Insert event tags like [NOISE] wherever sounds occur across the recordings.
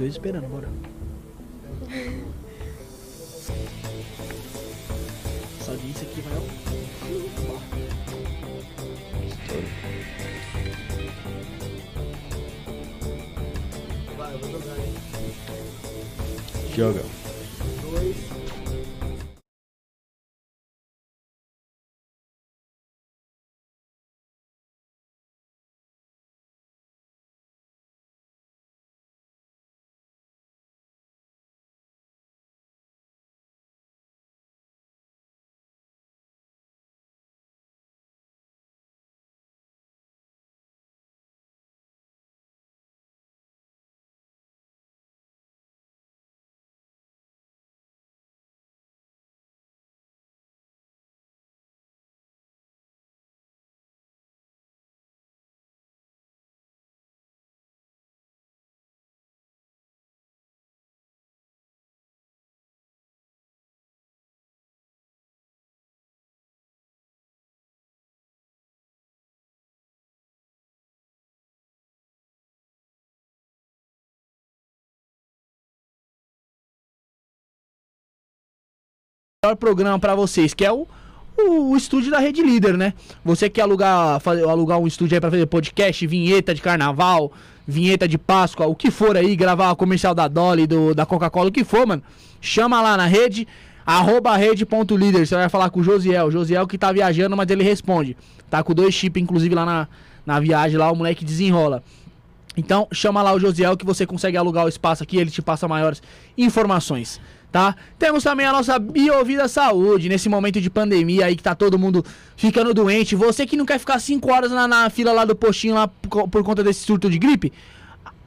Dois esperando, bora. Melhor programa pra vocês, que é o, o, o estúdio da Rede Líder, né? Você quer alugar, fazer, alugar um estúdio aí pra fazer podcast, vinheta de carnaval, vinheta de Páscoa, o que for aí, gravar comercial da Dolly, do, da Coca-Cola, o que for, mano. Chama lá na rede, arroba rede.líder. Você vai falar com o Josiel. O Josiel que tá viajando, mas ele responde. Tá com dois chips, inclusive, lá na, na viagem, lá o moleque desenrola. Então, chama lá o Josiel que você consegue alugar o espaço aqui, ele te passa maiores informações, tá? Temos também a nossa Biovida Saúde, nesse momento de pandemia aí que tá todo mundo ficando doente. Você que não quer ficar 5 horas na, na fila lá do postinho lá por, por conta desse surto de gripe,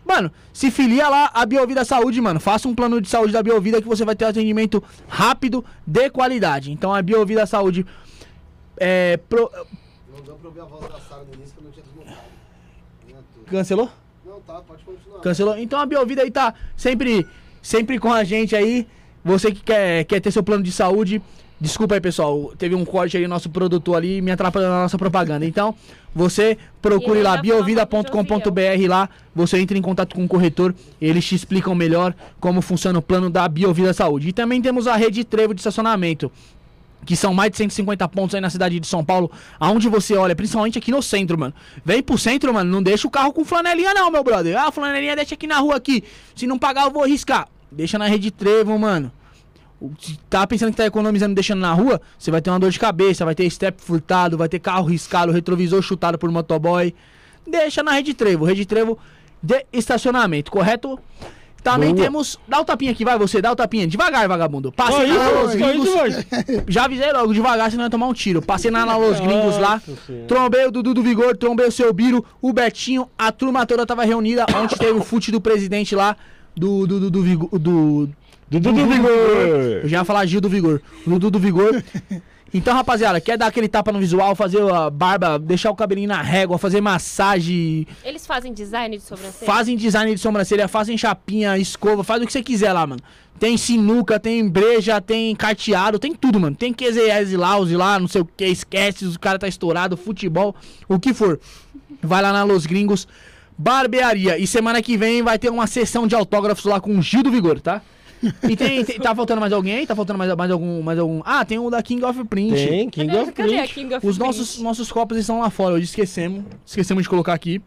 Mano, se filia lá a Biovida Saúde, mano. Faça um plano de saúde da Biovida que você vai ter atendimento rápido, de qualidade. Então a Biovida Saúde é, pro- Não deu pra ouvir a voz da Sara no início que eu não tinha desmontado. Cancelou? Não, tá, pode continuar. Cancelou. Então a Biovida aí tá sempre, sempre com a gente aí. Você que quer, quer ter seu plano de saúde. Desculpa aí, pessoal. Teve um corte aí, nosso produtor ali me atrapalhando na nossa propaganda. Então, você procure lá, biovida.com.br lá. Você entra em contato com o corretor. Eles te explicam melhor como funciona o plano da Biovida Saúde. E também temos a rede Trevo de estacionamento. Que são mais de 150 pontos aí na cidade de São Paulo, aonde você olha, principalmente aqui no centro, mano. Vem pro centro, mano, não deixa o carro com flanelinha não, meu brother. Ah, flanelinha deixa aqui na rua aqui. Se não pagar, eu vou arriscar. Deixa na rede Trevo, mano. Se tá pensando que tá economizando deixando na rua, você vai ter uma dor de cabeça, vai ter step furtado, vai ter carro riscado, retrovisor chutado por motoboy. Deixa na Rede Trevo, Rede Trevo de estacionamento, correto? Também Boa. temos. Dá o tapinha aqui, vai você, dá o tapinha. Devagar, vagabundo. Passe Aí, na Los Gringos. [LAUGHS] Já avisei logo, devagar, senão vai tomar um tiro. Passei na Los Gringos lá. Trombei o Dudu do Vigor, trombei o seu Biro, o Betinho, a turma toda tava reunida. Ontem teve o fute do presidente lá, do. do, do, do, Vigor- do Dudu do Eu Vigor. já ia falar Gil do Vigor. O Dudu do Vigor. [LAUGHS] Então, rapaziada, quer dar aquele tapa no visual, fazer a barba, deixar o cabelinho na régua, fazer massagem, Eles fazem design de sobrancelha? fazem design de sobrancelha, fazem chapinha, escova, faz o que você quiser lá, mano. Tem sinuca, tem breja, tem carteado, tem tudo, mano. Tem QZS Lounge lá, não sei o que, esquece, o cara tá estourado, futebol, o que for. Vai lá na Los Gringos, barbearia. E semana que vem vai ter uma sessão de autógrafos lá com o Gil do Vigor, tá? E tem, tem- tá faltando mais alguém? Tá faltando mais, mais algum, mais algum? Ah, tem o da King of Print. Tem, King of cadê a Print. King of Os Print? nossos, nossos copos estão lá fora, hoje esquecemos. Esquecemos de colocar aqui.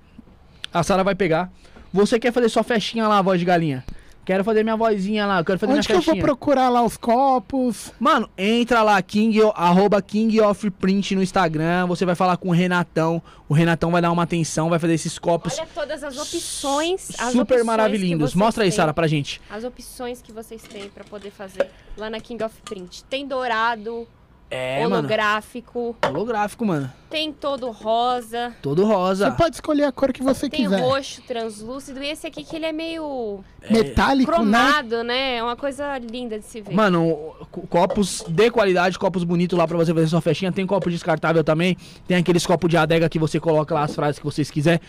A Sara vai pegar. Você quer fazer sua festinha lá, voz de galinha? Quero fazer minha vozinha lá, quero fazer Onde que minha eu vou procurar lá os copos? Mano, entra lá, King, arroba King of Print no Instagram. Você vai falar com o Renatão. O Renatão vai dar uma atenção, vai fazer esses copos Olha todas as opções. As super opções maravilhindos. que Mostra aí. Sara, pra gente. As opções que vocês têm pra poder fazer lá na King of Print. Tem dourado, É, mano. holográfico, Holográfico, mano. tem todo rosa, Todo rosa. Você pode escolher a cor que você tem quiser. roxo translúcido e esse aqui que ele é meio Metálico, né? cromado, né? É uma coisa linda de se ver. Mano, co- copos de qualidade, copos bonitos lá pra você fazer sua festinha. Tem copo descartável também. Tem aqueles copos de adega que você coloca lá as frases que vocês quiser.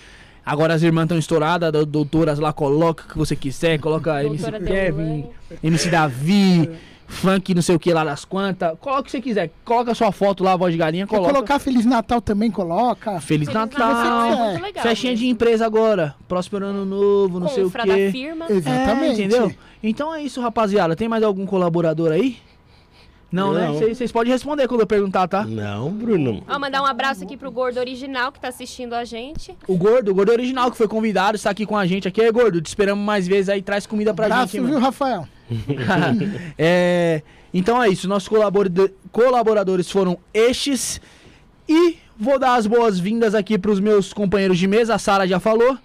Agora as irmãs estão estouradas, do- doutoras lá, coloca o que você quiser. Coloca MC Doutora Kevin, Deolane. MC Davi, funk não sei o que lá das quantas. Coloca o que você quiser. Coloca a sua foto lá, voz de galinha, Quer coloca. colocar Feliz Natal também, coloca. Feliz, Feliz Natal. Natal, é muito legal. Festinha de empresa agora. Próspero ano novo, não Com sei o quê. da firma. Exatamente. É, entendeu? Então é isso, rapaziada. Tem mais algum colaborador aí? Não, né? Não. Vocês vocês podem responder quando eu perguntar, tá? Não, Bruno. Ó, mandar um abraço aqui pro Gordo Original que tá assistindo a gente. O Gordo, o Gordo original que foi convidado, está aqui com a gente aqui. É, Gordo, te esperamos mais vezes aí, traz comida pra Abraço, gente, hein, viu, mano. Rafael? [LAUGHS] É, então é isso, nossos colabora- colaboradores foram estes. E vou dar as boas-vindas aqui pros meus companheiros de mesa, a Sara já falou.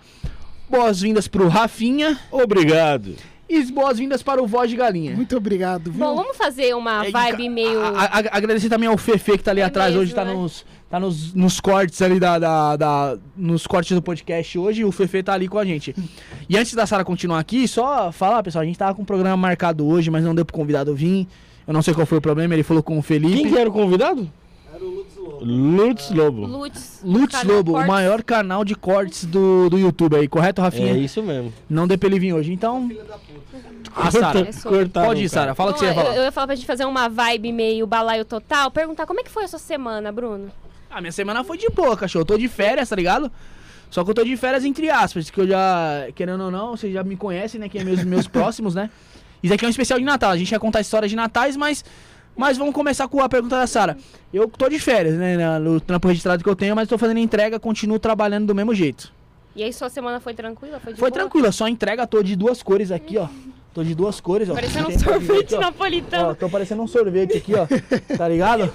Boas-vindas pro Rafinha Obrigado. E boas-vindas para o Voz de Galinha. Muito obrigado, viu? Bom, vamos fazer uma É, vibe meio. a- a- a- agradecer também ao Fefe que tá ali É atrás mesmo, hoje, tá, né? nos, tá nos, nos cortes ali da, da, da- Nos cortes do podcast hoje, o Fefe tá ali com a gente. [LAUGHS] E antes da Sara continuar aqui, só falar, pessoal, a gente tava com um programa marcado hoje, mas não deu pro convidado vir. Eu não sei qual foi o problema, ele falou com o Felipe. Quem que era o convidado? Era o Lutz Lobo. Lutz Lobo. Lutz. Lobo, o maior canal de cortes do, do YouTube aí, correto, Rafinha? É isso mesmo. Não deu pra ele vir hoje, então. Filha da puta. A Sara. É Pode ir. Sara, fala o que você ia eu, falar. eu ia falar pra gente fazer uma vibe meio balaio total. Perguntar como é que foi a sua semana, Bruno? Ah, minha semana foi de boa, cachorro. Eu tô de férias, tá ligado? Só que eu tô de férias entre aspas, que eu já, querendo ou não, vocês já me conhecem, né? Que é meus, meus [LAUGHS] próximos, né? Isso aqui é um especial de Natal. A gente vai contar histórias de natais, mas. Mas vamos começar com a pergunta da Sara. Eu tô de férias, né? No trampo registrado que eu tenho, mas tô fazendo entrega, continuo trabalhando do mesmo jeito. E aí, sua semana foi tranquila? Foi Foi tranquila, só entrega, tô de duas cores aqui, ó. Tô de duas cores, ó. Parecendo um sorvete aqui, ó. Ó, napolitano. tô parecendo um sorvete aqui, ó. Tá ligado?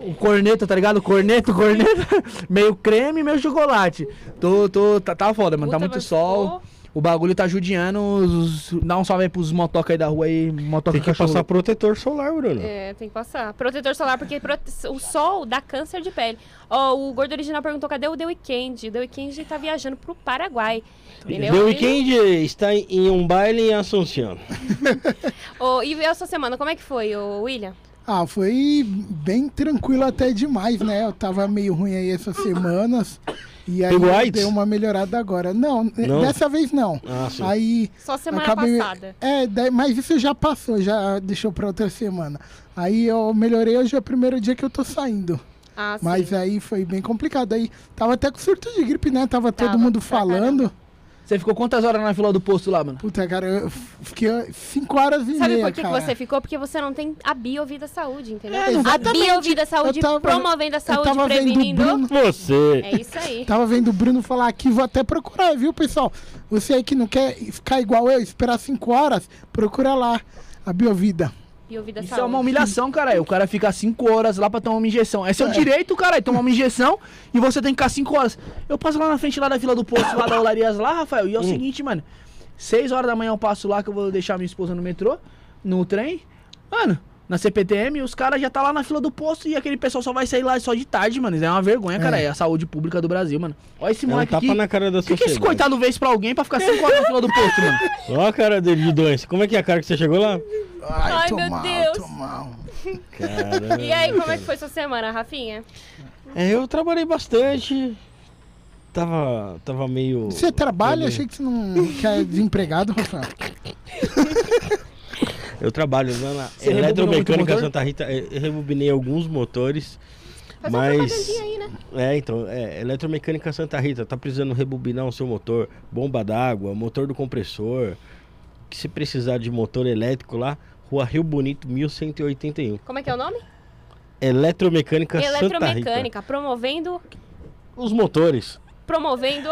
O corneto, tá ligado? Corneto, corneto. [LAUGHS] meio creme, meio chocolate. Tô, tô, tá, tá foda, mano. Tá Puta, muito mas sol. ficou- O bagulho tá judiando. os- Dá um salve aí pros motoca aí da rua aí. Motoca Tem que cachorro. passar protetor solar, Bruno. É, tem que passar. Protetor solar, porque prote- o sol dá câncer de pele. Ó, o Gordo Original perguntou cadê o The Weeknd. O The Weeknd tá viajando pro Paraguai. Entendeu? The Ele- Weeknd está em um baile em Assunção. [LAUGHS] Ô, e a sua semana, como é que foi, William? Ah, foi bem tranquilo até demais, né? Eu tava meio ruim aí essas semanas. E aí deu uma melhorada agora. Não, Não? dessa vez não. Ah, sim. Aí Só semana acabei. passada. É, mas isso já passou, já deixou pra outra semana. Aí eu melhorei hoje é o primeiro dia que eu tô saindo. Ah, sim. Mas aí foi bem complicado. Aí tava até com surto de gripe, né? Tava, Tava, todo mundo falando. Você ficou quantas horas na fila do posto lá, mano? Puta, cara, eu fiquei 5 horas e Sabe meia, por que, que você ficou? Porque você não tem a Biovida Saúde, entendeu? É, a. Biovida Saúde Eu tava- promovendo a eu saúde, tava vendo o prevenindo. Bruno- Você. É isso aí. [LAUGHS] Tava vendo o Bruno falar aqui, vou até procurar, viu, pessoal? Você aí que não quer ficar igual eu, esperar 5 horas, procura lá a Biovida. Biovida Isso Saúde. é uma humilhação, caralho. O cara fica 5 horas lá pra tomar uma injeção. É seu direito, caralho, tomar uma injeção e você tem que ficar 5 horas. Eu passo lá na frente lá da fila do posto, lá da Olarias lá, Rafael, e é o seguinte, mano. 6 horas da manhã eu passo lá que eu vou deixar minha esposa no metrô, no trem. Mano, na CPTM, os caras já tá lá na fila do posto e aquele pessoal só vai sair lá só de tarde, mano. Isso é uma vergonha, cara. É a saúde pública do Brasil, mano. Olha esse É um moleque tapa aqui. na cara da O que, que esse coitado fez pra alguém pra ficar 5 horas na fila do posto, mano? [LAUGHS] Ó a cara dele de doença. Como é que é a cara que você chegou lá? Ai, tô meu mal, Deus. tô mal. Caramba. E aí, como é que foi sua semana, Rafinha? É, eu trabalhei bastante. Tava, tava meio. Você trabalha? Achei que você não que é desempregado, Rafael. [LAUGHS] Eu trabalho lá na Você Eletromecânica? Santa Rita. Eu rebobinei alguns motores. Faz uma Mas. aí, né? É, então, é, Eletromecânica Santa Rita, tá precisando rebobinar o seu motor, bomba d'água, motor do compressor. Que se precisar de motor elétrico lá, Rua Rio Bonito, 1181. Como é que é o nome? Eletromecânica, Santa Rita. Eletromecânica, promovendo. Os motores. Promovendo.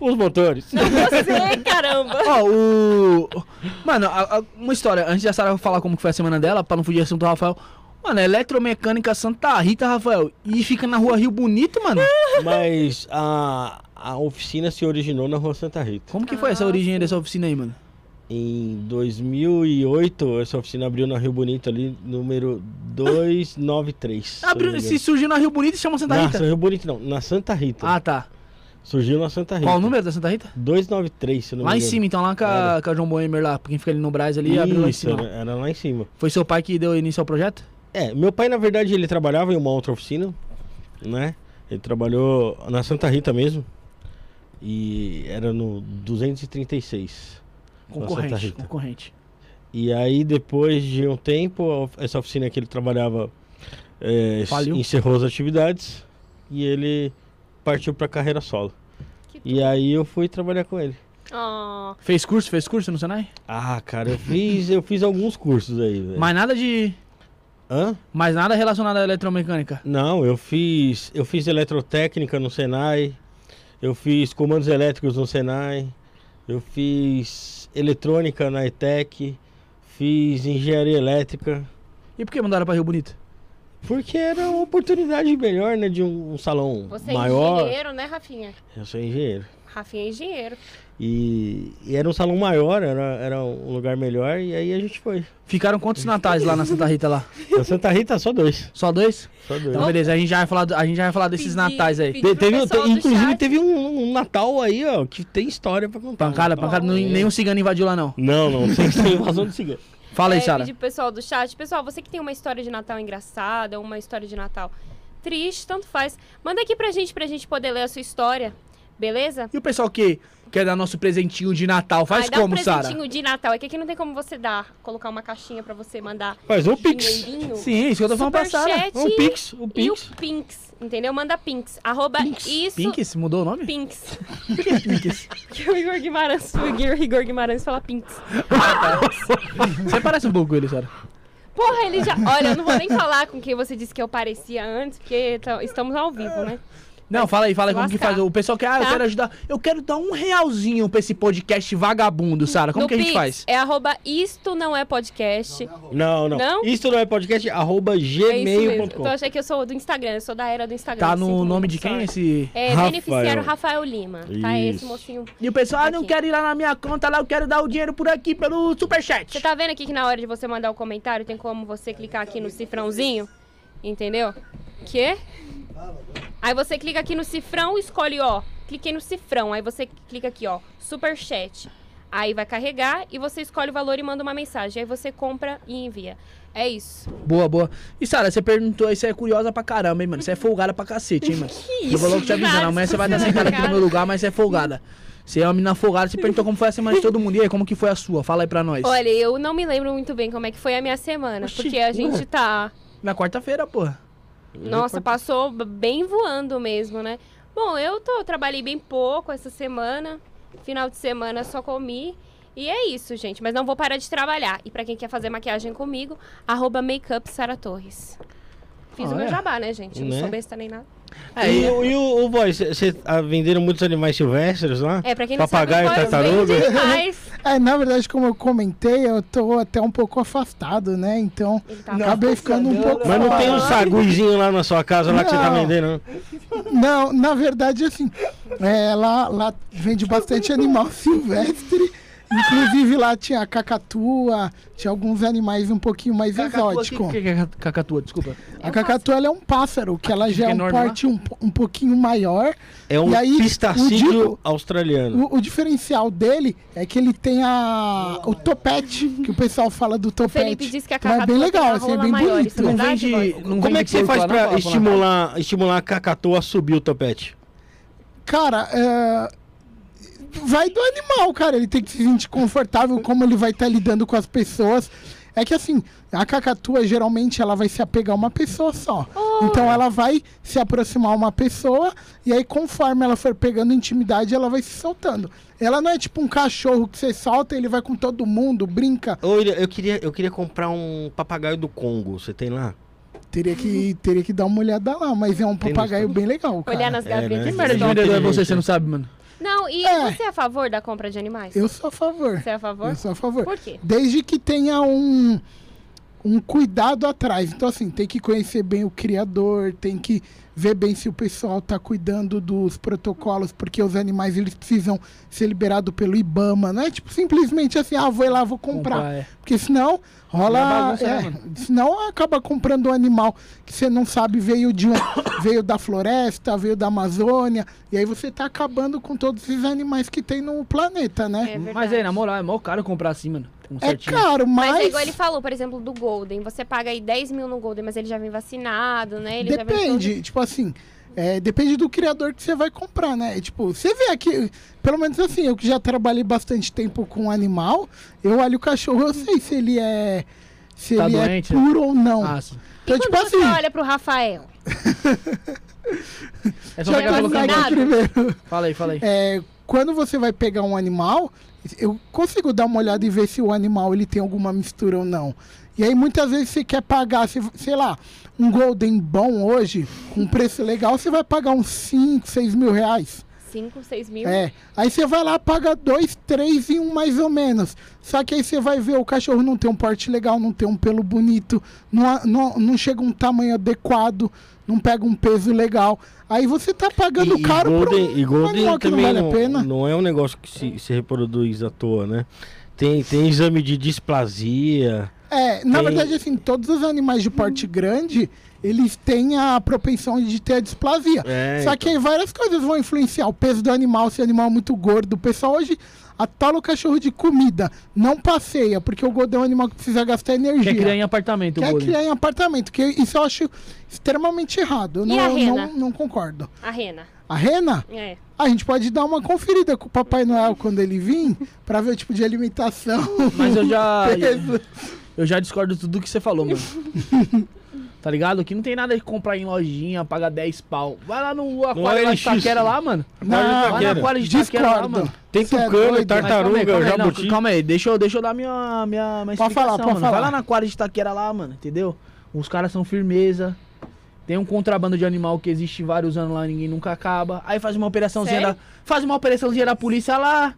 Os motores. Não [LAUGHS] você, caramba! Ó, o. Mano, a- a- uma história, antes da Sara falar como que foi a semana dela, pra não fugir assunto do Rafael. Mano, é eletromecânica Santa Rita, Rafael. E fica na rua Rio Bonito, mano. Mas a, a oficina se originou na Rua Santa Rita. Como que foi essa Ah, origem sim. dessa oficina aí, mano? Em 2008, essa oficina abriu na Rio Bonito ali, número 293. se Abriu, se surgiu na Rio Bonito e chama Santa Não, Rita. Rio Bonito não, na Santa Rita. Ah, tá. Surgiu na Santa Rita. Qual o número da Santa Rita? 293, se eu não Lá me em engano. cima, então, lá com a, Era. com a João Boemer lá, quem fica ali no Brás ali, abriu lá em Isso, cima. era, era lá em cima. Foi seu pai que deu início ao projeto? É, meu pai, na verdade, ele trabalhava em uma outra oficina, né? Ele trabalhou na Santa Rita mesmo. E era no 236. na Santa Concorrente, Rita. concorrente. E aí, depois de um tempo, a- essa oficina que ele trabalhava é, Faliu. encerrou as atividades e ele partiu pra carreira solo. Que E aí eu fui trabalhar com ele. Ah, Fez curso? Fez curso no Senai? Ah, cara, eu fiz, eu fiz alguns cursos aí, velho. Mais nada de. Hã? Mais nada relacionado à eletromecânica. Não, eu fiz, eu fiz eletrotécnica no Senai. Eu fiz comandos elétricos no Senai. Eu fiz eletrônica na ETEC. Fiz engenharia elétrica. E por que mandaram pra Rio Bonito? Porque era uma oportunidade melhor, né? De um, um salão você maior. é engenheiro, né, Rafinha? Eu sou engenheiro. Rafinha é engenheiro. E, e era um salão maior, era, era um lugar melhor. E aí a gente foi. Ficaram quantos natais lá na Santa Rita lá? Na Santa Rita, só dois. Só dois? Só dois. Então beleza, a gente já vai falar, a gente já vai falar desses Pedi- natais aí. Te- teve, te- inclusive chat. teve um, um Natal aí, ó, que tem história pra contar. Pancada, pancada, nenhum cigano invadiu lá não. Não, não, sem, sem invasão de cigano. Fala aí, é, Sara. pedir pro pessoal do chat. Pessoal, você que tem uma história de Natal engraçada, uma história de Natal triste, tanto faz. Manda aqui pra gente, pra gente poder ler a sua história. Beleza? E o pessoal que quer dar nosso presentinho de Natal, faz Ai, dá um como, Sara? presentinho de Natal. É que aqui não tem como você dar, colocar uma caixinha pra você mandar Faz um pix. dinheirinho. Sim, isso que eu tô falando pra Sara. Superchat Um pix, um E o pix. Pinks, entendeu? Manda Pinks. Arroba isso. Pinks? Mudou o nome? Pinks. [LAUGHS] Que Pinks? [LAUGHS] Porque o Igor Guimarães, o Igor, Igor Guimarães fala Pinks. [LAUGHS] Você parece um pouco com ele, Sara. Porra, ele já. Olha, eu não vou nem falar com quem você disse que eu parecia antes, porque tá- estamos ao vivo, né? Não, fala aí, fala aí como que faz. O pessoal quer, ah, eu Tá? quero ajudar. Eu quero dar um realzinho pra esse podcast vagabundo, Sara. Como no que a gente Pix, faz? É arroba isto não é podcast. Não, não, Não? Isso não é podcast, arroba É isso gmail.com. Eu achei que eu sou do Instagram, eu sou da era do Instagram. Tá no muito, nome de quem esse. É Rafael. beneficiário Rafael Lima. Tá esse Isso. mocinho. E o pessoal, ah, não quero ir lá na minha conta lá, eu quero dar o dinheiro por aqui pelo superchat. Você tá vendo aqui que na hora de você mandar o comentário tem como você clicar aqui no cifrãozinho? Entendeu? Que? Aí você clica aqui no cifrão e escolhe, ó. Cliquei no cifrão, aí você clica aqui, ó, superchat. Aí vai carregar e você escolhe o valor e manda uma mensagem. Aí você compra e envia. É isso. Boa, boa. E Sara, você perguntou aí, você é curiosa pra caramba, hein, mano? Você é folgada pra cacete, hein, mano? [LAUGHS] Que Eu vou logo te nada, amanhã você vai sentada na aqui no meu cara. lugar, mas você é folgada. Você é uma menina folgada, você perguntou como foi a semana de todo mundo. E aí, como que foi a sua? Fala aí pra nós. Olha, eu não me lembro muito bem como é que foi a minha semana. Oxi, porque a gente tá. Na quarta-feira, porra. Nossa, passou bem voando mesmo, né? Bom, eu tô, trabalhei bem pouco essa semana. Final de semana só comi. E é isso, gente. Mas não vou parar de trabalhar. E pra quem quer fazer maquiagem comigo, arroba makeup Sara Torres. Fiz o meu jabá, né, gente? Eu Não Né? sou besta nem nada. É, e, e- o- e o, o Voz, você venderam muitos animais silvestres lá? É, pra quem não Papagaio, sabe, tartaruga? [LAUGHS] É, na verdade, como eu comentei, eu tô até um pouco afastado, né? Então, tá acabei ficando um pouco Mas não tem um saguizinho lá na sua casa lá que você tá Não. vendendo, não? Não, na verdade, assim, é, lá, lá vende bastante animal [LAUGHS] silvestre. Inclusive lá tinha a cacatua, tinha alguns animais um pouquinho mais Cacatua, exóticos. O que, que é cacatua? Desculpa. A cacatua ela é um pássaro, que ela já é um enorme lá? porte um, um pouquinho maior. É um aí, o pistacídeo Dico- australiano. O, o diferencial dele é que ele tem a, o topete, que o pessoal fala do topete. Felipe disse que a Então é cacatua bem legal, assim, é bem maior. bonito. É Não vende. Não Como é que você faz Fala, estimular, estimular a cacatua a subir o topete? Cara, é, vai do animal, cara. Ele tem que se sentir confortável, como ele vai estar lidando com as pessoas. É que assim, a cacatua geralmente ela vai se apegar a uma pessoa só. Então ela vai se aproximar a uma pessoa e aí conforme ela for pegando intimidade, ela vai se soltando. Ela não é tipo um cachorro que você solta e ele vai com todo mundo, brinca. Ô, Ilha, eu queria, eu queria comprar um papagaio do Congo. Você tem lá? Teria que, teria que dar uma olhada lá, mas é um papagaio bem legal, cara. Olhar nas É, gavetas. né? Que merda de Não, vendedor é você, você não sabe, mano? Não, e É. você é a favor da compra de animais? Eu sou a favor. Você é a favor? Eu sou a favor. Por quê? Desde que tenha um, um cuidado atrás. Então, assim, tem que conhecer bem o criador, tem que ver bem se o pessoal tá cuidando dos protocolos, porque os animais eles precisam ser liberados pelo IBAMA. Não é tipo simplesmente assim, ah, vou ir lá, vou comprar. é. Porque senão rola. É bagunça, é, né, mano? senão acaba comprando um animal que você não sabe veio de um. [COUGHS] veio da floresta, veio da Amazônia. E aí você tá acabando com todos esses animais que tem no planeta, né? É. Mas aí, na moral, é mó caro comprar assim, mano. Um É, certinho. caro, mas. Mas é igual ele falou, por exemplo, do Golden. Você paga aí 10 mil no Golden, mas ele já vem vacinado, né? Ele já vem Depende, tipo assim, É, depende do criador que você vai comprar, né? É, tipo, você vê aqui, pelo menos assim, eu que já trabalhei bastante tempo com animal, eu olho o cachorro, eu sei se ele é. Se Tá ele doente? é puro ou não. Ah, sim. então, e tipo assim. você olha pro Rafael? [LAUGHS] É só pegar pelo aqui vacinado? primeiro. Fala aí, fala aí. É, quando você vai pegar um animal, eu consigo dar uma olhada e ver se o animal ele tem alguma mistura ou não. E aí muitas vezes você quer pagar, se- sei lá, um Golden bom hoje, com um preço legal, você vai pagar uns 5, 6 mil reais. 5, 6 mil? É. Aí você vai lá, paga dois, três e um mais ou menos. Só que aí você vai ver, o cachorro não tem um porte legal, não tem um pelo bonito, não, não, não chega um tamanho adequado, não pega um peso legal. Aí você tá pagando E, caro e por Golden, um e Golden que não também vale não, a pena. não é um negócio que se, se reproduz à toa, né? Tem, tem exame de displasia. É, na Tem- verdade, assim, todos os animais de porte grande, eles têm a propensão de ter a displasia. É, Só que aí várias coisas vão influenciar. O peso do animal, se o animal é muito gordo. O pessoal hoje atola o cachorro de comida. Não passeia, porque o gordo é um animal que precisa gastar energia. Quer criar em apartamento, Quer criar em apartamento, que isso eu acho extremamente errado. Eu E não, a rena? não, não concordo. A rena. A rena, É. a gente pode dar uma conferida com o Papai Noel quando ele vir, pra ver o tipo de alimentação. Mas eu já. [LAUGHS] peso. Eu já discordo de tudo que você falou, mano. [LAUGHS] tá ligado? Que não tem nada de comprar em lojinha, pagar 10 pau. Vai lá no aquário lá de. Taquera lá, mano. Não, Vai no aquário de Taquera lá, mano. Tem é tucano, doido. Mas calma aí, tartaruga, calma aí, não, calma aí, deixa eu, deixa eu dar minha, minha, minha Pode falar, explicação, mano. Vai falar. lá na aquário de Taquera lá, mano, entendeu? Os caras são firmeza. Tem um contrabando de animal que existe vários anos lá, ninguém nunca acaba. Aí faz uma operaçãozinha Sério? da. Faz uma operaçãozinha da polícia lá.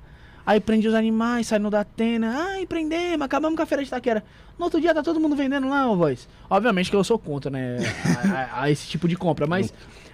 Aí prende os animais, sai no da Atena. Ai, prendemos, acabamos com a feira de Taquera. No outro dia tá todo mundo vendendo lá, ô voz. Obviamente que eu sou contra, né? [LAUGHS] A, a- a esse tipo de compra, mas.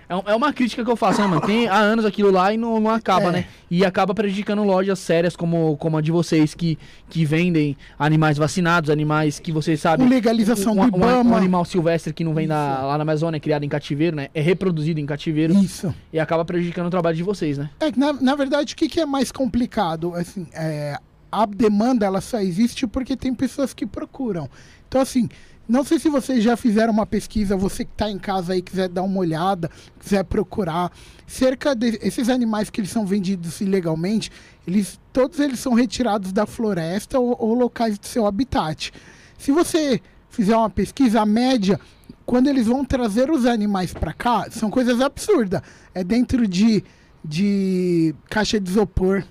É, um- é uma crítica que eu faço, né, mano? Tem há anos aquilo lá e não, não acaba, É. né? E acaba prejudicando lojas sérias como, como a de vocês que, que vendem animais vacinados, animais que vocês sabem. Com legalização um, do um- um Ibama. animal silvestre que não vem da, lá na Amazônia, criado em cativeiro, né? É reproduzido em cativeiro Isso. e acaba prejudicando o trabalho de vocês, né? É que, na, na verdade, o que, que é mais complicado? Assim, é, a demanda ela só existe porque tem pessoas que procuram. Então, assim, não sei se vocês já fizeram uma pesquisa, você que está em casa aí quiser dar uma olhada, quiser procurar. Cerca desses animais que eles são vendidos ilegalmente, eles todos eles são retirados da floresta ou, ou locais do seu habitat. Se você fizer uma pesquisa, a média, quando eles vão trazer os animais para cá, são coisas absurdas. É dentro de, de caixa de isopor.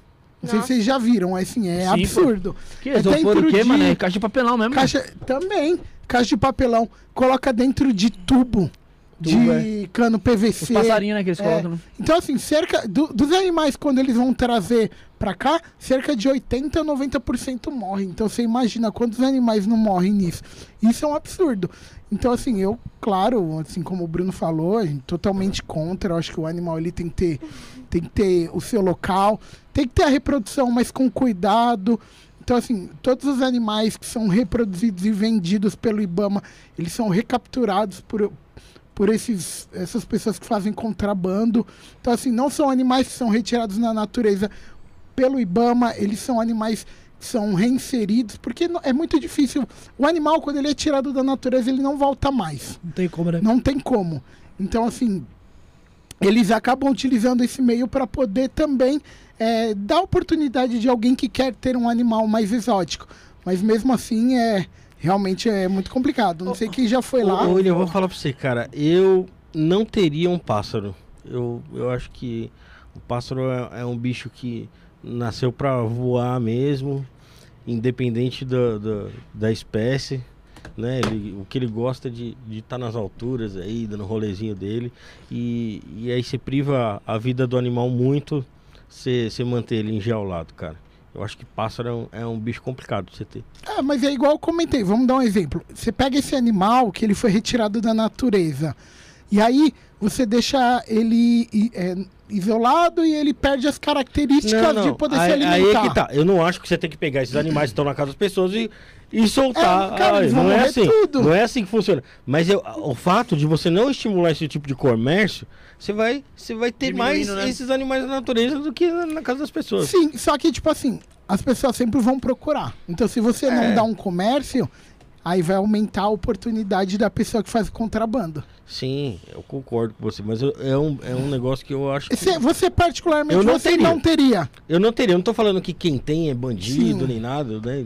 Não sei se vocês já viram, assim, é Sim, absurdo. Que É isopor o quê, de mano? É caixa de papelão mesmo. Caixa também, caixa de papelão, coloca dentro de tubo, Tubo, de cano Os PVC. passarinhos, né, que eles É. colocam. no- Então, assim, cerca do- dos animais, quando eles vão trazer pra cá, cerca de 80% a 90% morrem. Então, você imagina quantos animais não morrem nisso. Isso é um absurdo. Então, assim, eu, claro, assim como o Bruno falou, totalmente contra. Eu acho que o animal ele tem que ter, tem que ter o seu local, tem que ter a reprodução, mas com cuidado. Então, assim, todos os animais que são reproduzidos e vendidos pelo Ibama, eles são recapturados por, por esses, essas pessoas que fazem contrabando. Então, assim, não são animais que são retirados na natureza pelo Ibama, eles são animais são reinseridos, porque não- é muito difícil. O animal, quando ele é tirado da natureza, ele não volta mais. Não tem como, né? Não tem como. Então, assim, eles acabam utilizando esse meio para poder também é, dar oportunidade de alguém que quer ter um animal mais exótico. Mas mesmo assim, é realmente é muito complicado. Não sei quem já foi lá. Ô, William, eu vou falar pra você, cara. Eu não teria um pássaro. Eu, eu acho que o pássaro é, é um bicho que nasceu pra voar mesmo, independente da, da, da espécie. Né? Ele, o que ele gosta de estar nas alturas aí, dando rolezinho dele. E, e aí você priva a vida do animal muito você você manter ele enjaulado, cara. Eu acho que pássaro é um, é um bicho complicado de você ter. Ah, mas é igual eu comentei. Vamos dar um exemplo. Você pega esse animal que ele foi retirado da natureza. E aí você deixa ele é, isolado e ele perde as características de poder aí, se aí alimentar. é que tá. Eu não acho que você tem que pegar esses animais que estão na casa das pessoas e, e soltar. É, cara, Ah, não é assim. tudo. Não é assim que funciona. Mas eu- o fato de você não estimular esse tipo de comércio, você vai, você vai ter mais né? esses animais na natureza do que na, na casa das pessoas. Sim, só que, tipo assim, as pessoas sempre vão procurar. Então, se você não É. dá um comércio, aí vai aumentar a oportunidade da pessoa que faz o contrabando. Sim, eu concordo com você, mas eu- é, um, é um negócio que eu acho que. Você, você particularmente, Eu não você teria. não teria. Eu não teria, eu não tô falando que quem tem é bandido Sim. nem nada, né?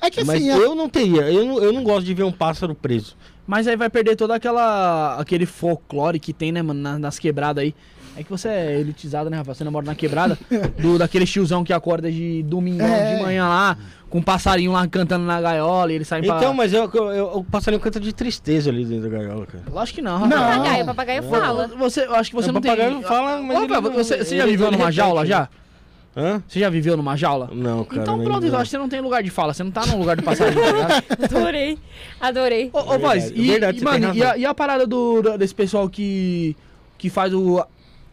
É que Mas assim, é- eu não teria, eu não, eu não gosto de ver um pássaro preso. Mas aí vai perder toda aquela aquele folclore que tem, né, mano, na- nas quebradas aí. É que você é elitizado, né, Rafa? Você não mora na quebrada [LAUGHS] do, daquele tiozão que acorda de domingo É. de manhã lá, com um passarinho lá cantando na gaiola e ele sai pra... Então, mas eu, eu, eu, o passarinho canta de tristeza ali dentro da gaiola, cara. Lógico que não, Não. Rafa. Papagaio, papagaio fala. Você, eu acho que você O não tem... papagaio não fala, mas não- você, você já ele- viveu ele numa jaula, já? Hã? Você já viveu numa jaula? Não, cara. então pronto, não. acho que você não tem lugar de fala, você não tá no lugar do passarinho, tá? [LAUGHS] Adorei. Adorei. Ô, voz, Verdade, e, verdade, e, você mano, e a, e a parada do, do- desse pessoal que, que faz o,